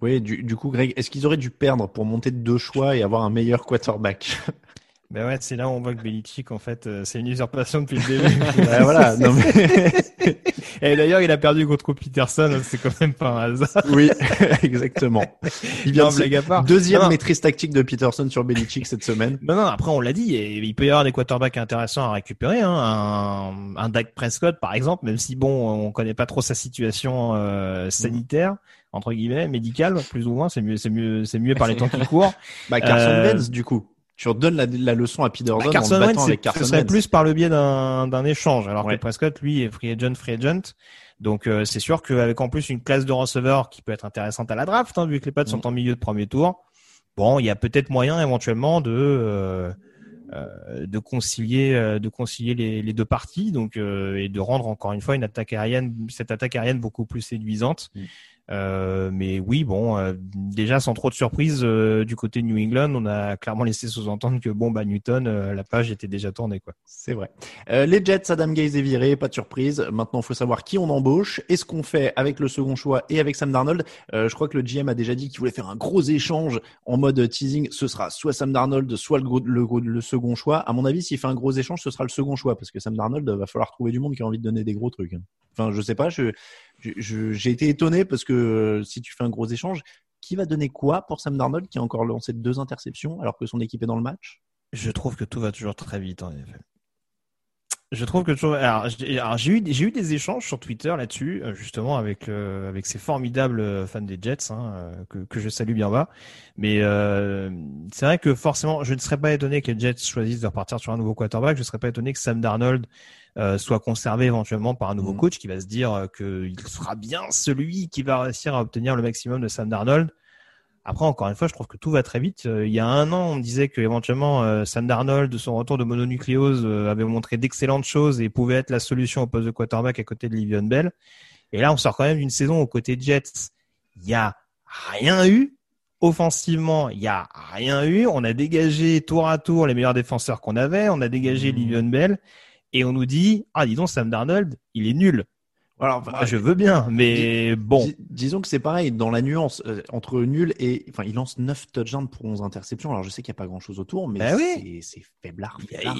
oui, du, du, coup, Greg, est-ce qu'ils auraient dû perdre pour monter de deux choix et avoir un meilleur quarterback? Ben ouais, c'est là où on voit que Belichick, en fait, euh, c'est une usurpation depuis le début. ben voilà. Non mais... Et d'ailleurs, il a perdu contre Peterson, c'est quand même pas un hasard. Oui, exactement. Il vient de deuxième maîtrise tactique de Peterson sur Belichick cette semaine. Non, non, après on l'a dit, il peut y avoir des quarterbacks intéressants à récupérer. Hein. Un, un Dak Prescott, par exemple, même si bon, on connaît pas trop sa situation euh, sanitaire entre guillemets, médicale, plus ou moins, c'est mieux, c'est mieux, c'est mieux par les temps qui courent. Bah Carson euh, Wentz, du coup tu redonnes la, la leçon à Peterson bah, Carson en battant avec Carson Ce serait plus par le biais d'un échange, alors que Prescott, lui, est free agent, free agent. Donc euh, c'est sûr qu'avec en plus une classe de receveurs qui peut être intéressante à la draft, hein, vu que les Pats sont mm. en milieu de premier tour, bon, il y a peut-être moyen éventuellement de euh, euh, de concilier euh, de concilier les, les deux parties, donc et de rendre encore une fois une attaque aérienne, cette attaque aérienne beaucoup plus séduisante. Mm. Euh, mais oui, bon, euh, déjà sans trop de surprise euh, du côté de New England, on a clairement laissé sous-entendre que bon, bah Newton, la page était déjà tournée, quoi. C'est vrai. les Jets, Adam Gaze est viré, pas de surprise. Maintenant, il faut savoir qui on embauche. Est-ce qu'on fait avec le second choix et avec Sam Darnold? Je crois que le GM a déjà dit qu'il voulait faire un gros échange en mode teasing. Ce sera soit Sam Darnold, soit le, le, le second choix. À mon avis, s'il fait un gros échange, ce sera le second choix parce que Sam Darnold va falloir trouver du monde qui a envie de donner des gros trucs. Hein. Enfin, je sais pas. Je j'ai été étonné parce que euh, si tu fais un gros échange, qui va donner quoi pour Sam Darnold qui a encore lancé deux interceptions alors que son équipe est dans le match? Je trouve que tout va toujours très vite en effet. Je trouve que toujours. Alors, j'ai eu des échanges sur Twitter là-dessus, euh, justement avec euh, avec ces formidables fans des Jets hein, que je salue bien bas. Mais c'est vrai que forcément, je ne serais pas étonné que les Jets choisissent de repartir sur un nouveau quarterback. Je ne serais pas étonné que Sam Darnold euh, soit conservé éventuellement par un nouveau mm. coach qui va se dire euh, qu'il sera bien celui qui va réussir à obtenir le maximum de Sam Darnold. Après, encore une fois, je trouve que tout va très vite. Euh, il y a un an, on disait que éventuellement Sam Darnold, de son retour de mononucléose, avait montré d'excellentes choses et pouvait être la solution au poste de quarterback à côté de Livion Bell. Et là, on sort quand même d'une saison aux côtés de Jets. Il y a rien eu. Offensivement, il y a rien eu. On a dégagé tour à tour les meilleurs défenseurs qu'on avait. On a dégagé mmh. Livion Bell et on nous dit ah dis donc Sam Darnold il est nul Alors, Moi, je veux bien, mais bon. Dis- disons que c'est pareil dans la nuance euh, entre nul et enfin il lance 9 touchdowns pour 11 interceptions. Alors je sais qu'il n'y a pas grand chose autour mais Bah oui. c'est faiblard. Il y, a,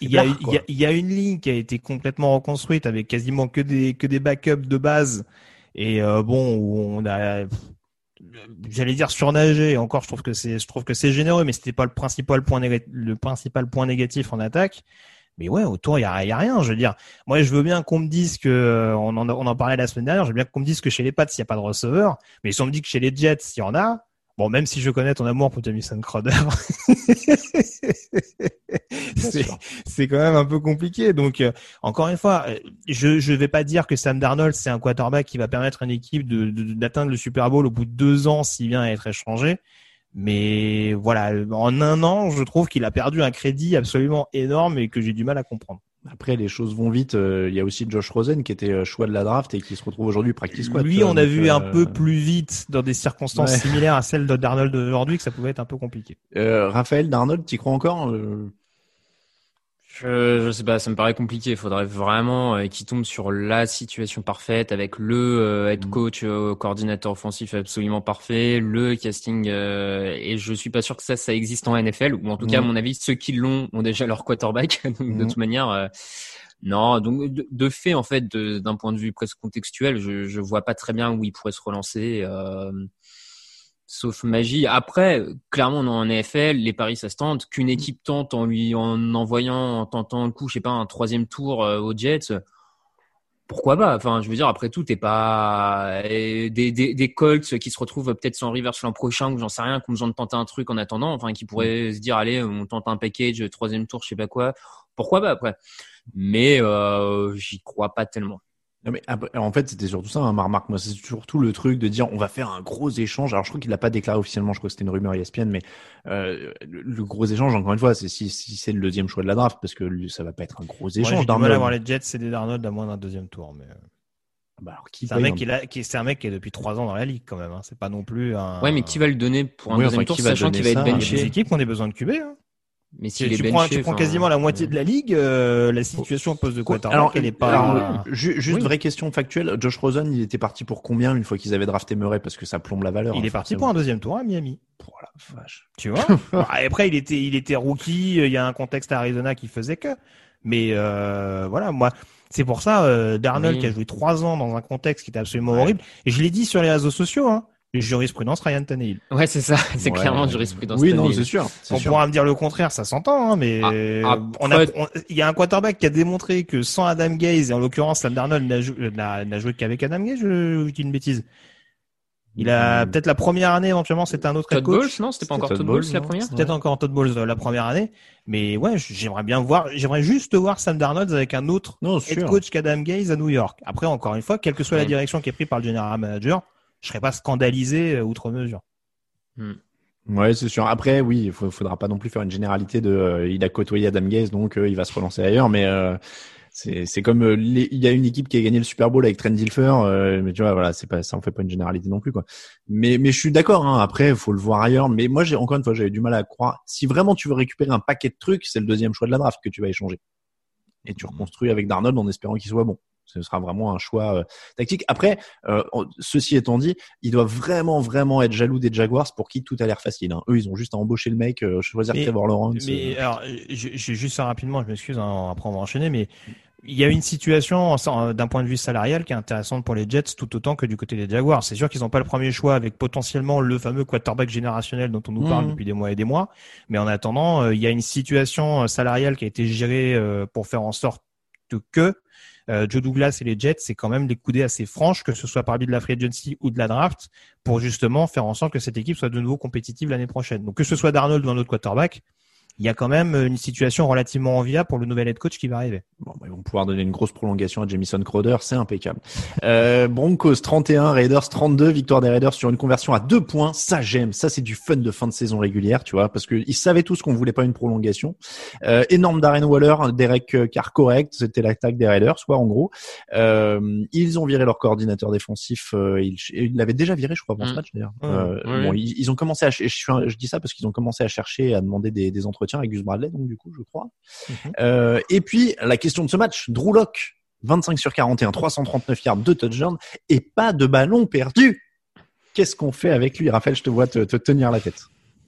il y a- il y a- une ligne qui a été complètement reconstruite avec quasiment que des que des backups de base et euh, bon où on a j'allais dire surnagé et encore je trouve que c'est je trouve que c'est généreux mais c'était pas le principal point le principal point négatif en attaque mais ouais autour il y a, y a rien je veux dire moi je veux bien qu'on me dise que euh, on en on en parlait la semaine dernière je veux bien qu'on me dise que chez les Pats il y a pas de receveur mais si on me dit que chez les Jets il y en a Bon, même si je connais ton amour pour Jamison Crowder, c'est quand même un peu compliqué. Donc, euh, encore une fois, euh, je je vais pas dire que Sam Darnold c'est un quarterback qui va permettre à une équipe de de- d'atteindre le Super Bowl au bout de deux ans s'il vient à être échangé. Mais voilà, en un an, je trouve qu'il a perdu un crédit absolument énorme et que j'ai du mal à comprendre. Après les choses vont vite. euh, Il y a aussi Josh Rosen qui était euh, choix de la draft et qui se retrouve aujourd'hui practice squad. Lui, on a vu euh, un peu plus vite dans des circonstances Ouais. similaires à celles de Darnold d'aujourd'hui que ça pouvait être un peu compliqué. Euh, Raphaël Darnold, t'y crois encore Je, je sais pas, ça me paraît compliqué. Il faudrait vraiment euh, qu'il tombe sur la situation parfaite avec le euh, head coach, euh, coordinateur offensif absolument parfait, le casting. euh, et je suis pas sûr que ça, ça existe en NFL. Ou en tout cas, à Mhm. mon avis, ceux qui l'ont ont déjà leur quarterback. Donc, de Mhm. toute manière, euh, non. Donc, de, de fait, en fait, d'un point de vue presque contextuel, je, je vois pas très bien où il pourrait se relancer. Sauf magie. Après, clairement, un NFL, les paris, ça se tente. Qu'une équipe tente en lui, en envoyant, en tentant le coup, je sais pas, un troisième tour euh, aux Jets, pourquoi pas? Enfin, je veux dire, après tout, t'es pas des, des, des Colts qui se retrouvent peut-être sans Rivers l'an prochain ou j'en sais rien, qui ont besoin de tenter un truc en attendant, enfin, qui pourraient se dire, allez, on tente un package, troisième tour, je sais pas quoi. Pourquoi pas après? Mais euh, j'y crois pas tellement. Non mais après, en fait c'était surtout ça, hein, ma remarque. Moi c'est surtout le truc de dire on va faire un gros échange. Alors je crois qu'il l'a pas déclaré officiellement. Je crois que c'était une rumeur ESPN, mais euh, le, le gros échange encore une fois, c'est si, si c'est le deuxième choix de la draft parce que lui, ça va pas être un gros échange. du mal Darnold. à voir les Jets, c'est des Darnold à moins d'un deuxième tour. Mais... Bah, alors, qui C'est un mec un- qui est là, qui est, c'est un mec qui est depuis trois ans dans la ligue quand même. Hein. C'est pas non plus un. Ouais, mais qui va le donner pour un Oui, deuxième enfin, tour, qui va sachant qu'il va être ça Il y a benché des équipes qui ont des besoins de QB. Hein. Mais est tu prends, tu prends quasiment la moitié de la ligue. euh, la situation au poste de quarterback, Alors, elle est pas. alors, ju- juste Oui. vraie question factuelle. Josh Rosen, il était parti pour combien une fois qu'ils avaient drafté Murray? Parce que ça plombe la valeur. il hein, est parti pour un deuxième tour à Miami. Oh la vache. Tu vois? Bon, Après, il était, il était rookie. Il y a un contexte à Arizona qui faisait que. Mais euh, voilà, moi, c'est pour ça, euh, Darnold Oui. qui a joué trois ans dans un contexte qui était absolument horrible. Et je l'ai dit sur les réseaux sociaux. Hein, jurisprudence Ryan Tannehill. Ouais, c'est ça. C'est Ouais. clairement jurisprudence. Oui, non, c'est sûr. On sûr. pourra me dire le contraire, ça s'entend, hein, mais Ah, on a, après- on- il y a un quarterback qui a démontré que sans Adam Gaze, et en l'occurrence Sam Darnold n'a jou- n'a n'a joué qu'avec Adam Gaze, je, je dis une bêtise. Il a Mm. peut-être la première année éventuellement c'était un autre head Todd Bowles, coach. non C'était pas C'était encore Todd Todd Bowles Bowles, la première Peut-être encore Todd Bowles euh, la première année, mais ouais, j'aimerais bien voir, j'aimerais juste voir Sam Darnold avec un autre Non, head sûr. coach qu'Adam Gaze à New York. Après, encore une fois, quelle que soit la Ouais. direction qui est prise par le general manager, je serais pas scandalisé euh, outre mesure. Ouais, c'est sûr. Après, oui, il faudra pas non plus faire une généralité de. euh, il a côtoyé Adam Gaze, donc euh, il va se relancer ailleurs. Mais euh, c'est comme euh, les- il y a une équipe qui a gagné le Super Bowl avec Trent Dilfer, euh, mais tu vois, voilà, c'est pas ça, on fait pas une généralité non plus quoi. Mais mais je suis d'accord. Hein, après, faut le voir ailleurs. Mais moi, j'ai encore une fois, j'avais du mal à croire. Si vraiment tu veux récupérer un paquet de trucs, c'est le deuxième choix de la draft que tu vas échanger. Et tu reconstruis avec Darnold en espérant qu'il soit bon. Ce sera vraiment un choix euh, tactique. Après, euh, ceci étant dit, ils doivent vraiment, vraiment être jaloux des Jaguars pour qui tout a l'air facile. Hein. Eux, ils ont juste à embaucher le mec, euh, choisir Mais- Trevor Lawrence. Mais euh, alors, je, je juste ça rapidement, je m'excuse, hein, après on va enchaîner, mais il y a une situation d'un point de vue salarial qui est intéressante pour les Jets tout autant que du côté des Jaguars. C'est sûr qu'ils n'ont pas le premier choix avec potentiellement le fameux quarterback générationnel dont on nous parle Mhm. depuis des mois et des mois, mais en attendant, il y a une situation salariale qui a été gérée euh, pour faire en sorte que euh, Joe Douglas et les Jets, c'est quand même des coudées assez franches, que ce soit par biais de la free agency ou de la draft, pour justement faire en sorte que cette équipe soit de nouveau compétitive l'année prochaine. Donc que ce soit Darnold ou un autre quarterback, il y a quand même une situation relativement enviable pour le nouvel head coach qui va arriver. Bon, bah, ils vont pouvoir donner une grosse prolongation à Jamison Crowder, c'est impeccable. Euh, Broncos 31, Raiders 32, victoire des Raiders sur une conversion à deux points. Ça j'aime, ça c'est du fun de fin de saison régulière, tu vois, parce que ils savaient tous qu'on voulait pas une prolongation. Euh, énorme Darren Waller, Derek Carr correct, c'était l'attaque des Raiders, quoi en gros. Euh, ils ont viré leur coordinateur défensif, euh, ils ils l'avaient déjà viré, je crois, avant ce Mm. match d'ailleurs. Euh. Bon, ils, ils ont commencé à, je, je dis ça parce qu'ils ont commencé à chercher, à demander des, des entretiens avec Gus Bradley, donc du coup, je crois. Mhm. Euh, et puis la question de ce match, Drew Lock. 25 sur 41, 339 yards, 2 touchdowns et pas de ballon perdu. Qu'est-ce qu'on fait avec lui, Raphaël Je te vois te, te tenir la tête.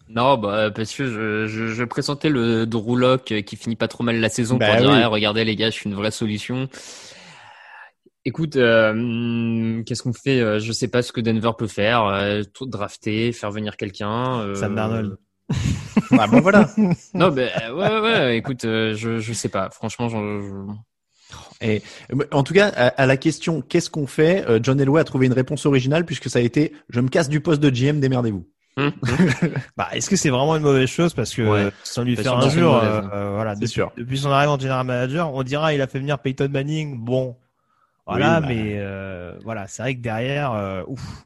Non, bah, parce que je, je, je présentais le Drew Lock qui finit pas trop mal la saison Bah pour dire, oui. Ouais, regardez les gars, je suis une vraie solution. Écoute, euh, qu'est-ce qu'on fait? Euh, Je sais pas ce que Denver peut faire. Euh, tout drafter, faire venir quelqu'un. euh, Sam Darnold. Ah bon voilà. Non, ben ouais, ouais, ouais. Écoute, euh, je, je sais pas. Franchement, je, je- Et en tout cas, à, à la question qu'est-ce qu'on fait, euh, John Elway a trouvé une réponse originale puisque ça a été je me casse du poste de GM, démerdez-vous. Hum, Bah, est-ce que c'est vraiment une mauvaise chose parce que Ouais. sans lui Pas faire mauvaise, euh, hein. euh, voilà, C'est depuis, sûr. depuis son arrivée en general manager, on dira il a fait venir Peyton Manning, bon, voilà, Oui, bah. mais euh, voilà, c'est vrai que derrière, euh, ouf,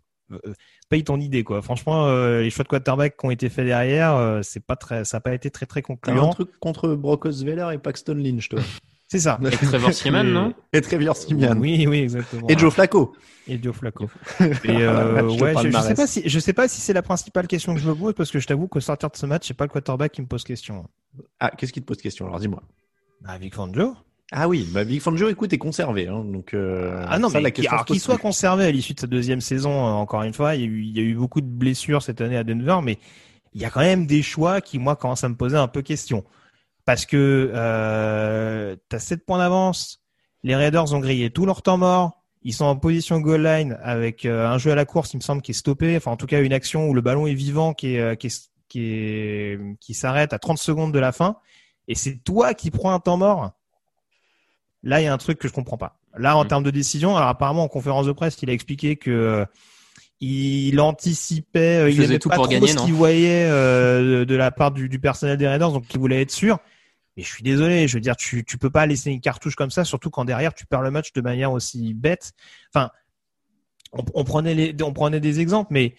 paye ton idée quoi. Franchement, euh, les choix de quarterback qui ont été faits derrière, euh, c'est pas très, ça a pas été très très T'as un concluant. truc contre Brock Osweiler et Paxton Lynch, toi. C'est ça. Et Trevor Seaman, non Et Trevor Simeon. Oui, oui, exactement. Et Joe Flacco. Et Joe Flacco. Et euh, de ouais, je, je sais pas si je sais pas si c'est la principale question que je me pose parce que je t'avoue qu'au sortir de ce match, c'est pas le quarterback qui me pose question. Ah, qu'est-ce qui te pose question? Alors dis-moi. Bah, Vic Fangio. Ah oui, bah Big Fangio, écoute, est conservé. Hein, donc, euh, Ah non, ça, mais la question qu'il soit conservé à l'issue de sa deuxième saison, euh, encore une fois, il y, a eu, il y a eu beaucoup de blessures cette année à Denver, mais il y a quand même des choix qui, moi, commencent à me poser un peu question. Parce que euh, tu as 7 points d'avance, les Raiders ont grillé tout leur temps mort, ils sont en position goal line avec euh, un jeu à la course, il me semble, qui est stoppé, enfin en tout cas une action où le ballon est vivant, qui est, qui est, qui est, qui s'arrête à 30 secondes de la fin, et c'est toi qui prends un temps mort. Là, il y a un truc que je comprends pas. Là, en Mhm. termes de décision, alors apparemment en conférence de presse, il a expliqué que euh, il anticipait, euh, Il il, faisait tout pas pour trop gagner, ce qu'il voyait euh, de, de la part du, du personnel des Raiders, donc il voulait être sûr. Mais je suis désolé, je veux dire, tu tu peux pas laisser une cartouche comme ça, surtout quand derrière tu perds le match de manière aussi bête. Enfin, on, on prenait les, on prenait des exemples, mais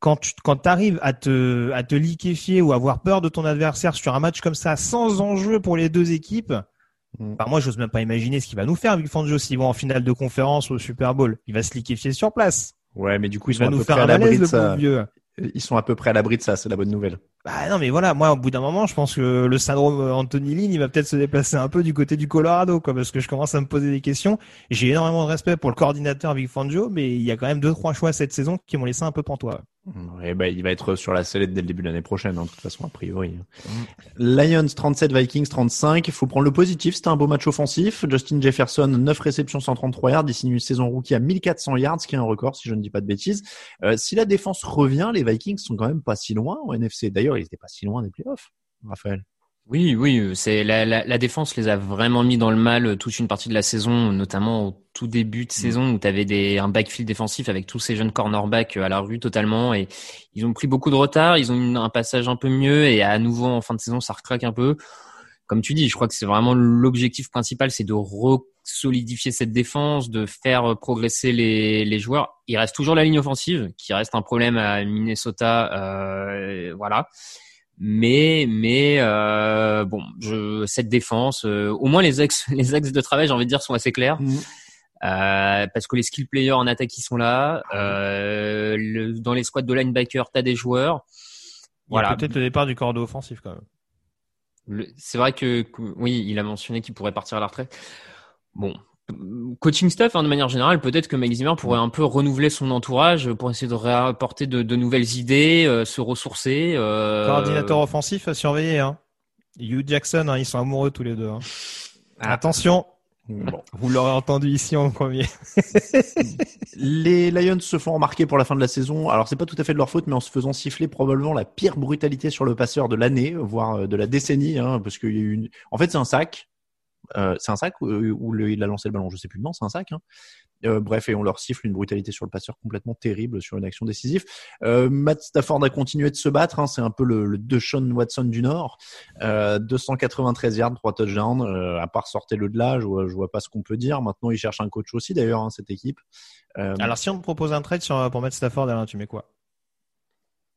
quand tu quand arrives à te à te liquéfier ou avoir peur de ton adversaire sur un match comme ça, sans enjeu pour les deux équipes, Mm. bah moi j'ose même pas imaginer ce qu'il va nous faire Vic Fangio s'ils vont en finale de conférence ou au Super Bowl. Il va se liquéfier sur place. Ouais, mais du coup, ils Il sont va à nous peu faire près à un l'abri malaise de ça. vieux. Ils sont à peu près à l'abri de ça, c'est la bonne nouvelle. Bah non mais voilà, moi au bout d'un moment, je pense que le syndrome Anthony Lynn, il va peut-être se déplacer un peu du côté du Colorado, quoi, parce que je commence à me poser des questions. J'ai énormément de respect pour le coordinateur Vic Fangio, mais il y a quand même deux trois choix cette saison qui m'ont laissé un peu pantois. Ouais, bah, il va être sur la sellette dès le début de l'année prochaine, hein, de toute façon, a priori. Mm. Lions 37, Vikings 35. Il faut prendre le positif. C'était un beau match offensif. Justin Jefferson, 9 réceptions, 133 yards. Il signe une saison rookie à 1400 yards, ce qui est un record, si je ne dis pas de bêtises. Euh, si la défense revient, les Vikings sont quand même pas si loin au NFC. D'ailleurs, ils étaient pas si loin des playoffs, Raphaël. Oui, oui, c'est la, la, la défense les a vraiment mis dans le mal euh, toute une partie de la saison, notamment au tout début de saison où tu avais des, un backfield défensif avec tous ces jeunes cornerbacks euh, à la rue totalement et ils ont pris beaucoup de retard, ils ont eu un passage un peu mieux et à nouveau en fin de saison ça recraque un peu. Comme tu dis, je crois que c'est vraiment l'objectif principal, c'est de re-solidifier cette défense, de faire progresser les, les joueurs. Il reste toujours la ligne offensive, qui reste un problème à Minnesota, euh, voilà. Mais mais euh, bon, je, cette défense, euh, au moins les axes les axes de travail, j'ai envie de dire, sont assez clairs. Euh, parce que les skill players en attaque ils sont là. Euh, le, dans les squads de linebacker, t'as des joueurs. Voilà. peut-être le départ du cordeau offensif quand même. C'est vrai que, que- oui, il a mentionné qu'il pourrait partir à la retraite. Bon, coaching staff hein, de manière générale, peut-être que Mike Zimmer pourrait un peu renouveler son entourage pour essayer de réapporter de, de nouvelles idées, euh, se ressourcer. euh, Coordinateur offensif à surveiller. Hein. Hugh Jackson, hein, ils sont amoureux tous les deux. hein. Ah. Attention, Bon. vous l'aurez entendu ici en premier. Les Lions se font remarquer pour la fin de la saison. Alors c'est pas tout à fait de leur faute, mais en se faisant siffler probablement la pire brutalité sur le passeur de l'année, voire euh, de la décennie, hein, parce qu'il y a eu une. En fait, c'est un sac. Euh, c'est un sac où le- il a lancé le ballon, je sais plus. Non, c'est un sac. Hein. Euh, bref, et on leur siffle une brutalité sur le passeur complètement terrible sur une action décisive. Euh, Matt Stafford a continué de se battre. Hein, c'est un peu le, le Deshaun Watson du Nord. Euh, 293 yards, 3 touchdowns. Euh, à part sortez-le de là, je vois, je vois pas ce qu'on peut dire. Maintenant, il cherche un coach aussi d'ailleurs, hein, cette équipe. Euh, Alors si on te propose un trade sur, pour mettre Stafford, Alain, tu mets quoi?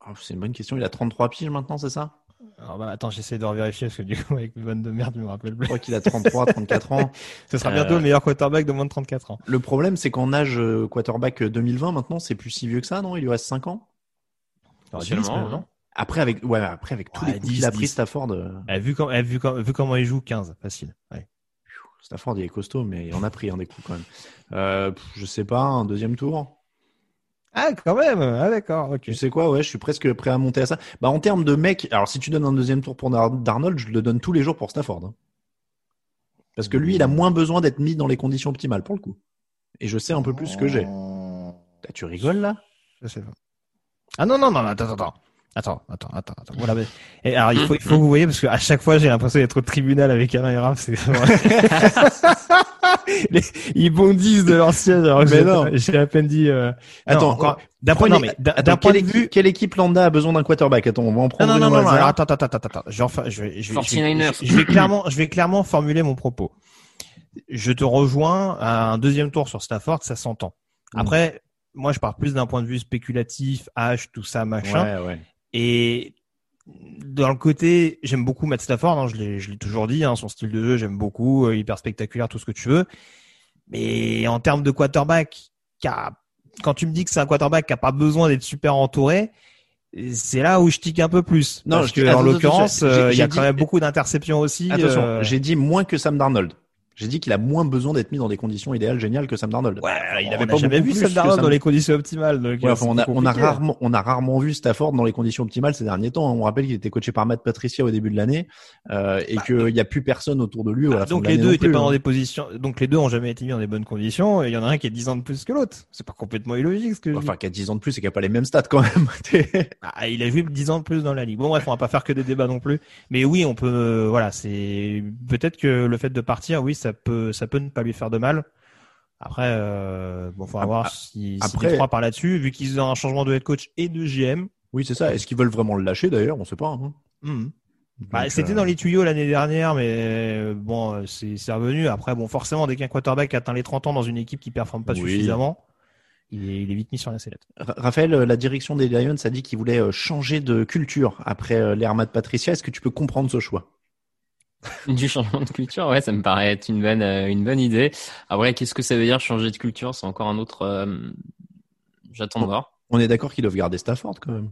Oh, c'est une bonne question. Il a 33 piges maintenant, c'est ça? Alors bah attends, j'essaie de revérifier parce que du coup avec mes vannes de merde, je me rappelle Je plus. crois qu'il a 33, 34 ans. Ce sera Euh, bientôt le meilleur quarterback de moins de 34 ans. Le problème, c'est qu'en âge euh, quarterback 2020, maintenant, c'est plus si vieux que ça, non? Il lui reste 5 ans Alors, Absolument, 10, même, hein. non? Après, avec, ouais, après, avec tous Ouais, les coups 10, qu'il a pris, 10. Stafford. euh, Eh, vu, comme, eh, vu, comme- vu comment il joue, 15, facile. Ouais. Stafford, il est costaud, mais il en a pris un des coups quand même. Euh, je sais pas, un deuxième tour? Ah, quand même. Ah, d'accord. Ok. Tu sais quoi, ouais, je suis presque prêt à monter à ça. Bah, en termes de mec, alors si tu donnes un deuxième tour pour Darnold, je le donne tous les jours pour Stafford. Hein. Parce que lui, il a moins besoin d'être mis dans les conditions optimales pour le coup. Et je sais un peu plus ce que j'ai. Ah, tu rigoles là? Je sais pas. Ah non, non, non, attends, attends. Attends, attends, attends, attends. Voilà. Et alors, il faut, il faut que vous voyez, parce qu'à chaque fois, j'ai l'impression d'être au tribunal avec Alain et Raph. C'est ils bondissent de l'ancien. Mais non. J'ai à peine dit. Euh... Attends, encore. D'un point, de vue, quelle équipe lambda a besoin d'un quarterback? Attends, on va en prendre. Non, non, non, non. Alors, attends, attends, attends, attends. Je, enfin, je, je, je, je, je vais clairement, je vais clairement formuler mon propos. Je te rejoins à un deuxième tour sur Stafford, ça s'entend. Mm. Après, moi, je pars plus d'un point de vue spéculatif, H, tout ça, machin. Ouais, ouais. Et dans le côté, j'aime beaucoup Matt Stafford, hein, je l'ai toujours dit, hein, son style de jeu, j'aime beaucoup, euh, hyper spectaculaire, tout ce que tu veux. Mais en termes de quarterback, quand tu me dis que c'est un quarterback qui a pas besoin d'être super entouré, c'est là où je tique un peu plus. Non, parce que, en l'occurrence, euh, il y a quand même beaucoup d'interceptions aussi. Attention, euh, j'ai dit moins que Sam Darnold. J'ai dit qu'il a moins besoin d'être mis dans des conditions idéales géniales que Sam Darnold. Ouais, il avait pas jamais vu Sam Darnold dans les conditions optimales. ouais, enfin, on, a, on a rarement, on a rarement vu Stafford dans les conditions optimales ces derniers temps. On rappelle qu'il était coaché par Matt Patricia au début de l'année euh, et bah, qu'il n'y a plus personne autour de lui. Bah, donc les deux étaient pas dans hein. des positions. Donc les deux ont jamais été mis dans des bonnes conditions. Et il y en a un qui a 10 ans de plus que l'autre. C'est pas complètement illogique ce que. Enfin, qui a 10 ans de plus et qui a pas les mêmes stats quand même. ah, il a joué 10 ans de plus dans la ligue. Bon bref, on va pas faire que des débats non plus. Mais oui, on peut. Euh, voilà, c'est peut-être que le fait de partir, oui, ça peut, ça peut ne pas lui faire de mal. Après, euh, bon, faudra voir si, Après, si par là-dessus, vu qu'ils ont un changement de head coach et de GM. Oui, c'est ça. Est-ce qu'ils veulent vraiment le lâcher d'ailleurs? On sait pas. Hein. Hmm. Bah, c'était dans euh, les tuyaux l'année dernière, mais euh, bon, euh, c'est revenu. Après, bon, forcément, dès qu'un quarterback atteint les 30 ans dans une équipe qui performe pas suffisamment, il est, il est, vite mis sur la sellette. Raphaël, la direction des Lions a dit qu'il voulait changer de culture après l'ère de Patricia. Est-ce que tu peux comprendre ce choix? du changement de culture, ouais, ça me paraît être une bonne, euh, une bonne idée. Après, qu'est-ce que ça veut dire changer de culture? C'est encore un autre. Euh, j'attends de voir. On est d'accord qu'ils doivent garder Stafford quand même.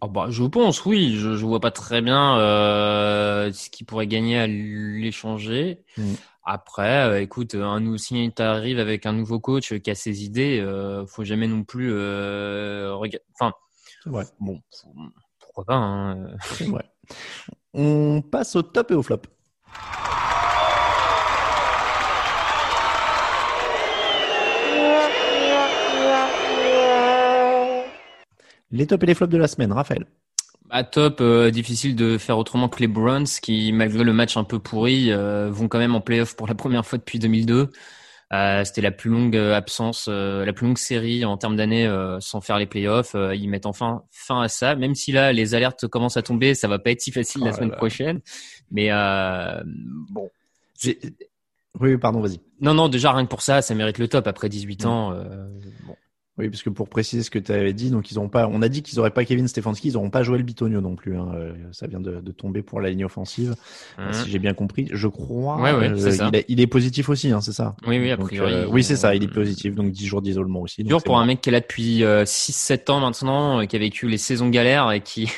Oh bah, je pense, oui. Je, je vois pas très bien euh, ce qui pourrait gagner à l'échanger. Mm. Après, écoute, un nouveau signe arrive avec un nouveau coach qui a ses idées. faut jamais non plus. Enfin, bon, pourquoi pas. Hein. Ouais. On passe au top et au flop. Les tops et les flops de la semaine, Raphaël. À bah, top, euh, difficile de faire autrement que les Browns qui, malgré le match un peu pourri, euh, vont quand même en playoff pour la première fois depuis 2002. Euh, c'était la plus longue euh, absence, euh, la plus longue série en termes d'années sans faire les playoffs. ils mettent enfin fin à ça, même si là les alertes commencent à tomber, ça va pas être si facile la oh semaine prochaine. Mais bon. Oui, pardon, vas-y. Non, non, déjà rien que pour ça, ça mérite le top après 18 ans. bon. Oui, parce que pour préciser ce que tu avais dit, donc ils ont pas, on a dit qu'ils n'auraient pas Kevin Stefanski, ils n'auront pas joué le Bitonio non plus. Hein. Euh, ça vient de, de, tomber pour la ligne offensive, mmh. si j'ai bien compris. Je crois. Ouais, ouais, euh, il, est, il, est, positif aussi, hein, c'est ça. Oui, oui, a priori. Euh, oui, c'est ça, il est positif, donc 10 jours d'isolement aussi. Dur pour un mec qui est là depuis 6-7 ans maintenant, qui a vécu les saisons galères et qui,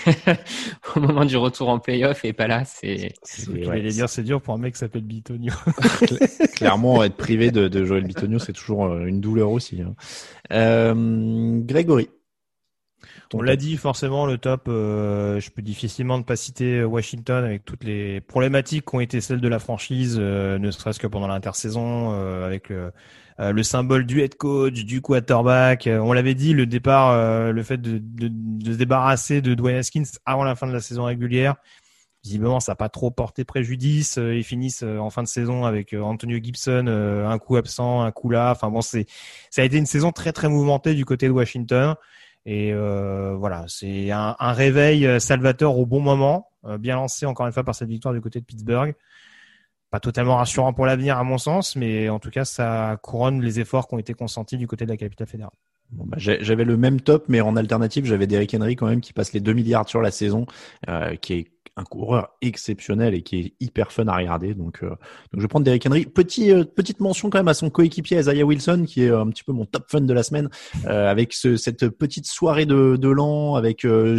au moment du retour en playoff, est pas là. C'est. Ouais, dire, c'est dur pour un mec qui s'appelle Bitonio. Clairement, être privé de, de Joël Bitonio, c'est toujours une douleur aussi. Hein. Euh, Grégory. On l'a dit forcément le top. Euh, je peux difficilement ne pas citer Washington avec toutes les problématiques qui ont été celles de la franchise, euh, ne serait-ce que pendant l'intersaison, avec le symbole du head coach, du quarterback. on l'avait dit, le départ, le fait de, de, se débarrasser de Dwayne Haskins avant la fin de la saison régulière, visiblement ça n'a pas trop porté préjudice. Euh, ils finissent euh, en fin de saison avec euh, Antonio Gibson, un coup absent, un coup là. Enfin bon, c'est ça a été une saison très très mouvementée du côté de Washington. Et voilà, c'est un, réveil salvateur au bon moment, bien lancé encore une fois par cette victoire du côté de Pittsburgh. Pas totalement rassurant pour l'avenir à mon sens, mais en tout cas ça couronne les efforts qui ont été consentis du côté de la capitale fédérale. Bah, j'avais le même top, mais en alternative, j'avais Derrick Henry quand même qui passe les 2 milliards sur la saison, qui est un coureur exceptionnel et qui est hyper fun à regarder. Donc, euh, donc je vais prendre Derrick Henry. Petit, euh, petite mention quand même à son coéquipier Isaiah Wilson, qui est un petit peu mon top fun de la semaine, euh, avec ce, cette petite soirée de, de l'an, avec euh,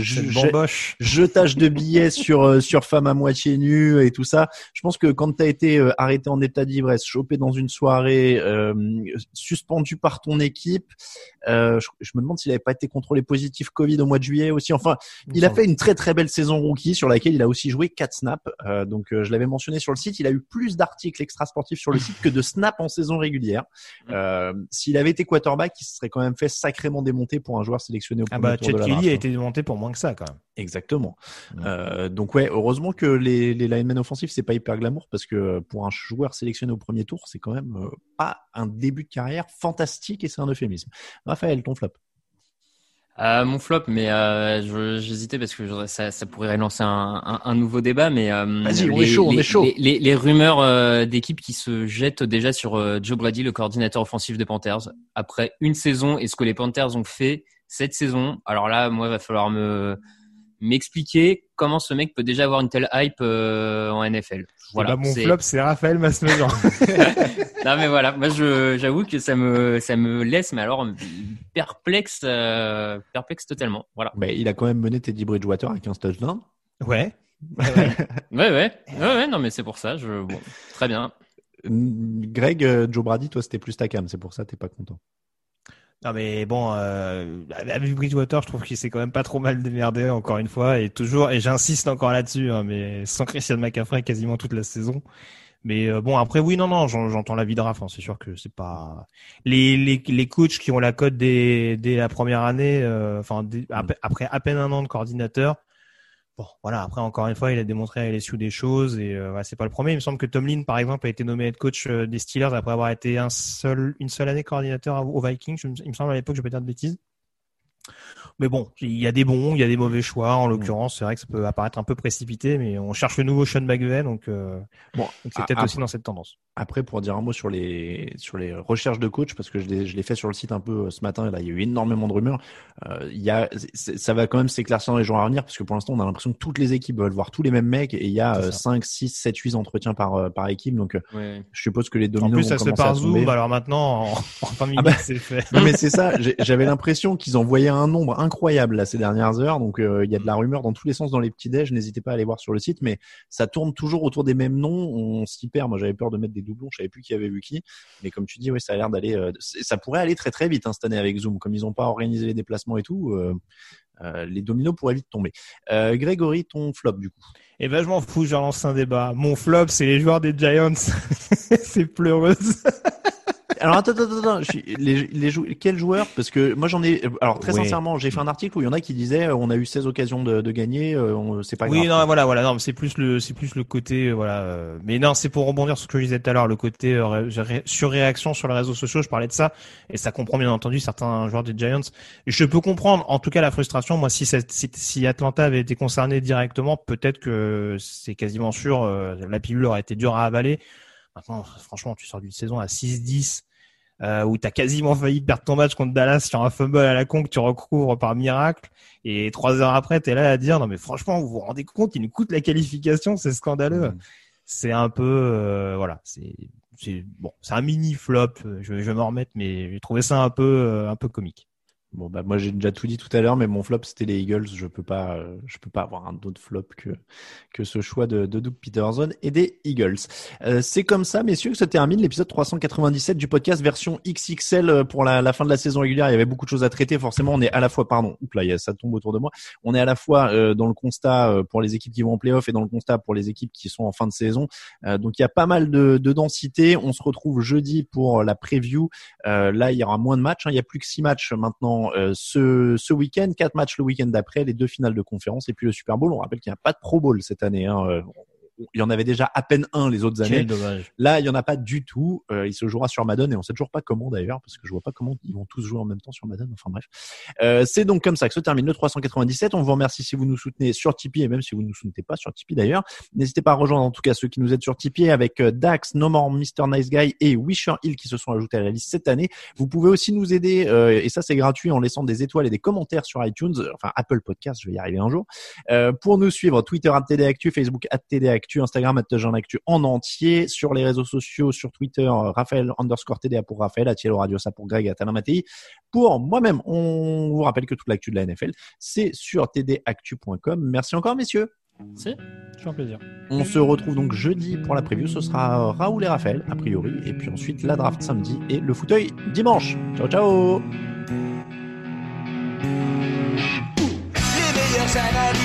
jetage de billets sur sur femme à moitié nue et tout ça. Je pense que quand tu as été arrêté en état d'ivresse, chopé dans une soirée, suspendu par ton équipe, je, je, me demande s'il n'avait pas été contrôlé positif Covid au mois de juillet aussi. Enfin, il a fait une très très belle saison rookie sur laquelle il a aussi joué 4 snaps. Euh, donc euh, je l'avais mentionné sur le site, il a eu plus d'articles extra-sportifs sur le site que de snaps en saison régulière. Euh, S'il avait été quarterback, il se serait quand même fait sacrément démonter pour un joueur sélectionné au ah premier bah, tour de la Kelly a été démonté pour moins que ça quand même. Exactement. Euh, donc ouais, heureusement que les, les linemen offensifs c'est pas hyper glamour parce que pour un joueur sélectionné au premier tour, c'est quand même pas un début de carrière fantastique et c'est un euphémisme. Raphaël, ton flop. Euh, mon flop, mais euh, j'hésitais parce que je- ça, ça pourrait lancer un, un, un nouveau débat, mais euh, on les, est chaud, on les- est chaud. Les, les- les rumeurs euh, d'équipes qui se jettent déjà sur euh, Joe Brady, le coordinateur offensif des Panthers, après une saison et ce que les Panthers ont fait cette saison. Alors là, moi, il va falloir me m'expliquer comment ce mec peut déjà avoir une telle hype euh, en NFL. Voilà. Bah, mon flop, c'est Raphaël Masmejean. non mais voilà, moi j'avoue que ça me ça me laisse mais alors perplexe euh, perplexe totalement. Voilà. Bah, il a quand même mené Teddy Bridgewater avec un touchdown. ouais. Ouais ouais. ouais ouais non mais c'est pour ça, je bon, très bien. Greg, euh, Joe Brady, toi c'était plus ta cam, c'est pour ça que t'es pas content. Non mais bon, euh, avec Bridgewater, je trouve qu'il s'est quand même pas trop mal démerdé encore une fois et toujours et j'insiste encore là-dessus, hein, mais sans Christian McCaffrey quasiment toute la saison. Mais euh, bon après oui non non j'en- j'entends l'avis de Raph, hein, c'est sûr que c'est pas les, les les coachs qui ont la cote dès dès la première année, euh, enfin après, après à peine un an de coordinateur. Bon voilà après encore une fois il a démontré à LSU des choses et euh, c'est pas le premier. Il me semble que Tomlin par exemple a été nommé head coach euh, des Steelers après avoir été un seul une seule année coordinateur aux Vikings. Il me semble à l'époque je vais pas dire de bêtises. Mais bon, il y a des bons, il y a des mauvais choix. En l'occurrence, c'est vrai que ça peut apparaître un peu précipité, mais on cherche le nouveau Sean McVay, donc euh, Bon, c'est a- peut-être après- aussi dans cette tendance. Après, pour dire un mot sur les sur les recherches de coach, parce que je l'ai je l'ai fait sur le site un peu euh, ce matin, et là il y a eu énormément de rumeurs. Euh, il y a ça va quand même s'éclaircir dans les jours à venir, parce que pour l'instant on a l'impression que toutes les équipes veulent voir tous les mêmes mecs, et il y a euh, ça. 5, 6, 7, 8 entretiens par euh, par équipe, donc euh, Ouais. je suppose que les En dominos plus, vont ça se fait par. Zoom, alors maintenant, en, en 20 minutes, Ah bah. c'est fait. Non mais c'est ça, j'avais l'impression qu'ils envoyaient un nombre incroyable là ces dernières heures, donc euh, il y a de la rumeur dans tous les sens dans les petits déj, n'hésitez pas à aller voir sur le site, mais ça tourne toujours autour des mêmes noms, on s'y perd, moi j'avais peur de mettre des doublons, je savais plus qui avait vu qui, mais comme tu dis, ouais, ça a l'air d'aller, euh, ça pourrait aller très très vite hein, cette année avec Zoom, comme ils n'ont pas organisé les déplacements et tout, euh, les dominos pourraient vite tomber. Grégory, ton flop du coup. Et ben, je m'en fous, je relance un débat. Mon flop, c'est les joueurs des Giants. c'est pleureuse. Alors attends, attends, attends, je suis- les, les jou- quels joueurs Parce que moi j'en ai. Alors très Oui. sincèrement, j'ai fait un article où il y en a qui disaient euh, on a eu 16 occasions de, de gagner, euh, on- c'est pas oui, grave. non, voilà, voilà, non, mais c'est plus le, c'est plus le côté, euh, voilà. euh, mais non, c'est pour rebondir sur ce que je disais tout à l'heure, le côté euh, ré- ré- surréaction sur les réseaux sociaux. Je parlais de ça, et ça comprend bien entendu certains joueurs des Giants. Et je peux comprendre, en tout cas, la frustration. Moi, si, cette- si, si Atlanta avait été concerné directement, peut-être que c'est quasiment sûr, euh, la pilule aurait été dure à avaler. Maintenant, franchement, tu sors d'une saison à 6-10. Euh, où t'as quasiment failli perdre ton match contre Dallas sur un fumble à la con que tu recouvres par miracle et trois heures après t'es là à dire non mais franchement vous vous rendez compte il nous coûte la qualification c'est scandaleux Mm. c'est un peu euh, voilà c'est c'est bon c'est un mini flop je, vais- je vais m'en remettre mais j'ai trouvé ça un peu euh, un peu comique Bon bah moi j'ai déjà tout dit tout à l'heure, mais mon flop c'était les Eagles. Je peux pas, euh, je peux pas avoir un autre flop que que ce choix de, de Doug Peterson et des Eagles. Euh, c'est comme ça, messieurs, que se termine l'épisode 397 du podcast version XXL euh, pour la, la fin de la saison régulière. Il y avait beaucoup de choses à traiter. Forcément, on est à la fois, pardon, oups là, ça tombe autour de moi. On est à la fois euh, dans le constat euh, pour les équipes qui vont en playoff et dans le constat pour les équipes qui sont en fin de saison. Donc il y a pas mal de, de densité. On se retrouve jeudi pour la preview. Là, il y aura moins de matchs. hein. Il y a plus que six matchs maintenant euh, ce, week-end, quatre matchs le week-end d'après, les deux finales de conférence et puis le Super Bowl. On rappelle qu'il n'y a pas de Pro Bowl cette année. Hein. Euh, il y en avait déjà à peine un les autres années. Dommage. Là, il y en a pas du tout. Euh, il se jouera sur Madden et on sait toujours pas comment d'ailleurs, parce que je vois pas comment ils vont tous jouer en même temps sur Madden. Enfin bref, euh, c'est donc comme ça que se termine le 397. On vous remercie si vous nous soutenez sur Tipeee et même si vous nous soutenez pas sur Tipeee d'ailleurs. N'hésitez pas à rejoindre en tout cas ceux qui nous aident sur Tipeee avec euh, Dax, No More, Mr Nice Guy et Wisher Hill qui se sont ajoutés à la liste cette année. Vous pouvez aussi nous aider euh, et ça c'est gratuit en laissant des étoiles et des commentaires sur iTunes, enfin Apple Podcast, je vais y arriver un jour. Euh, pour nous suivre, Twitter @tdactu, Facebook @tdactu, Instagram @jeanactu en entier, sur les réseaux sociaux, sur Twitter, euh, Raphaël underscore TDA pour Raphaël, Atielo Radio ça pour Greg, Atalan Mattei. Pour moi-même, on vous rappelle que toute l'actu de la NFL, c'est sur tdactu.com. Merci encore messieurs. C'est toujours un plaisir. On se retrouve donc jeudi pour la preview. Ce sera Raoul et Raphaël, a priori. Et puis ensuite, la draft samedi et le fauteuil dimanche. Ciao, ciao Les meilleures analyses,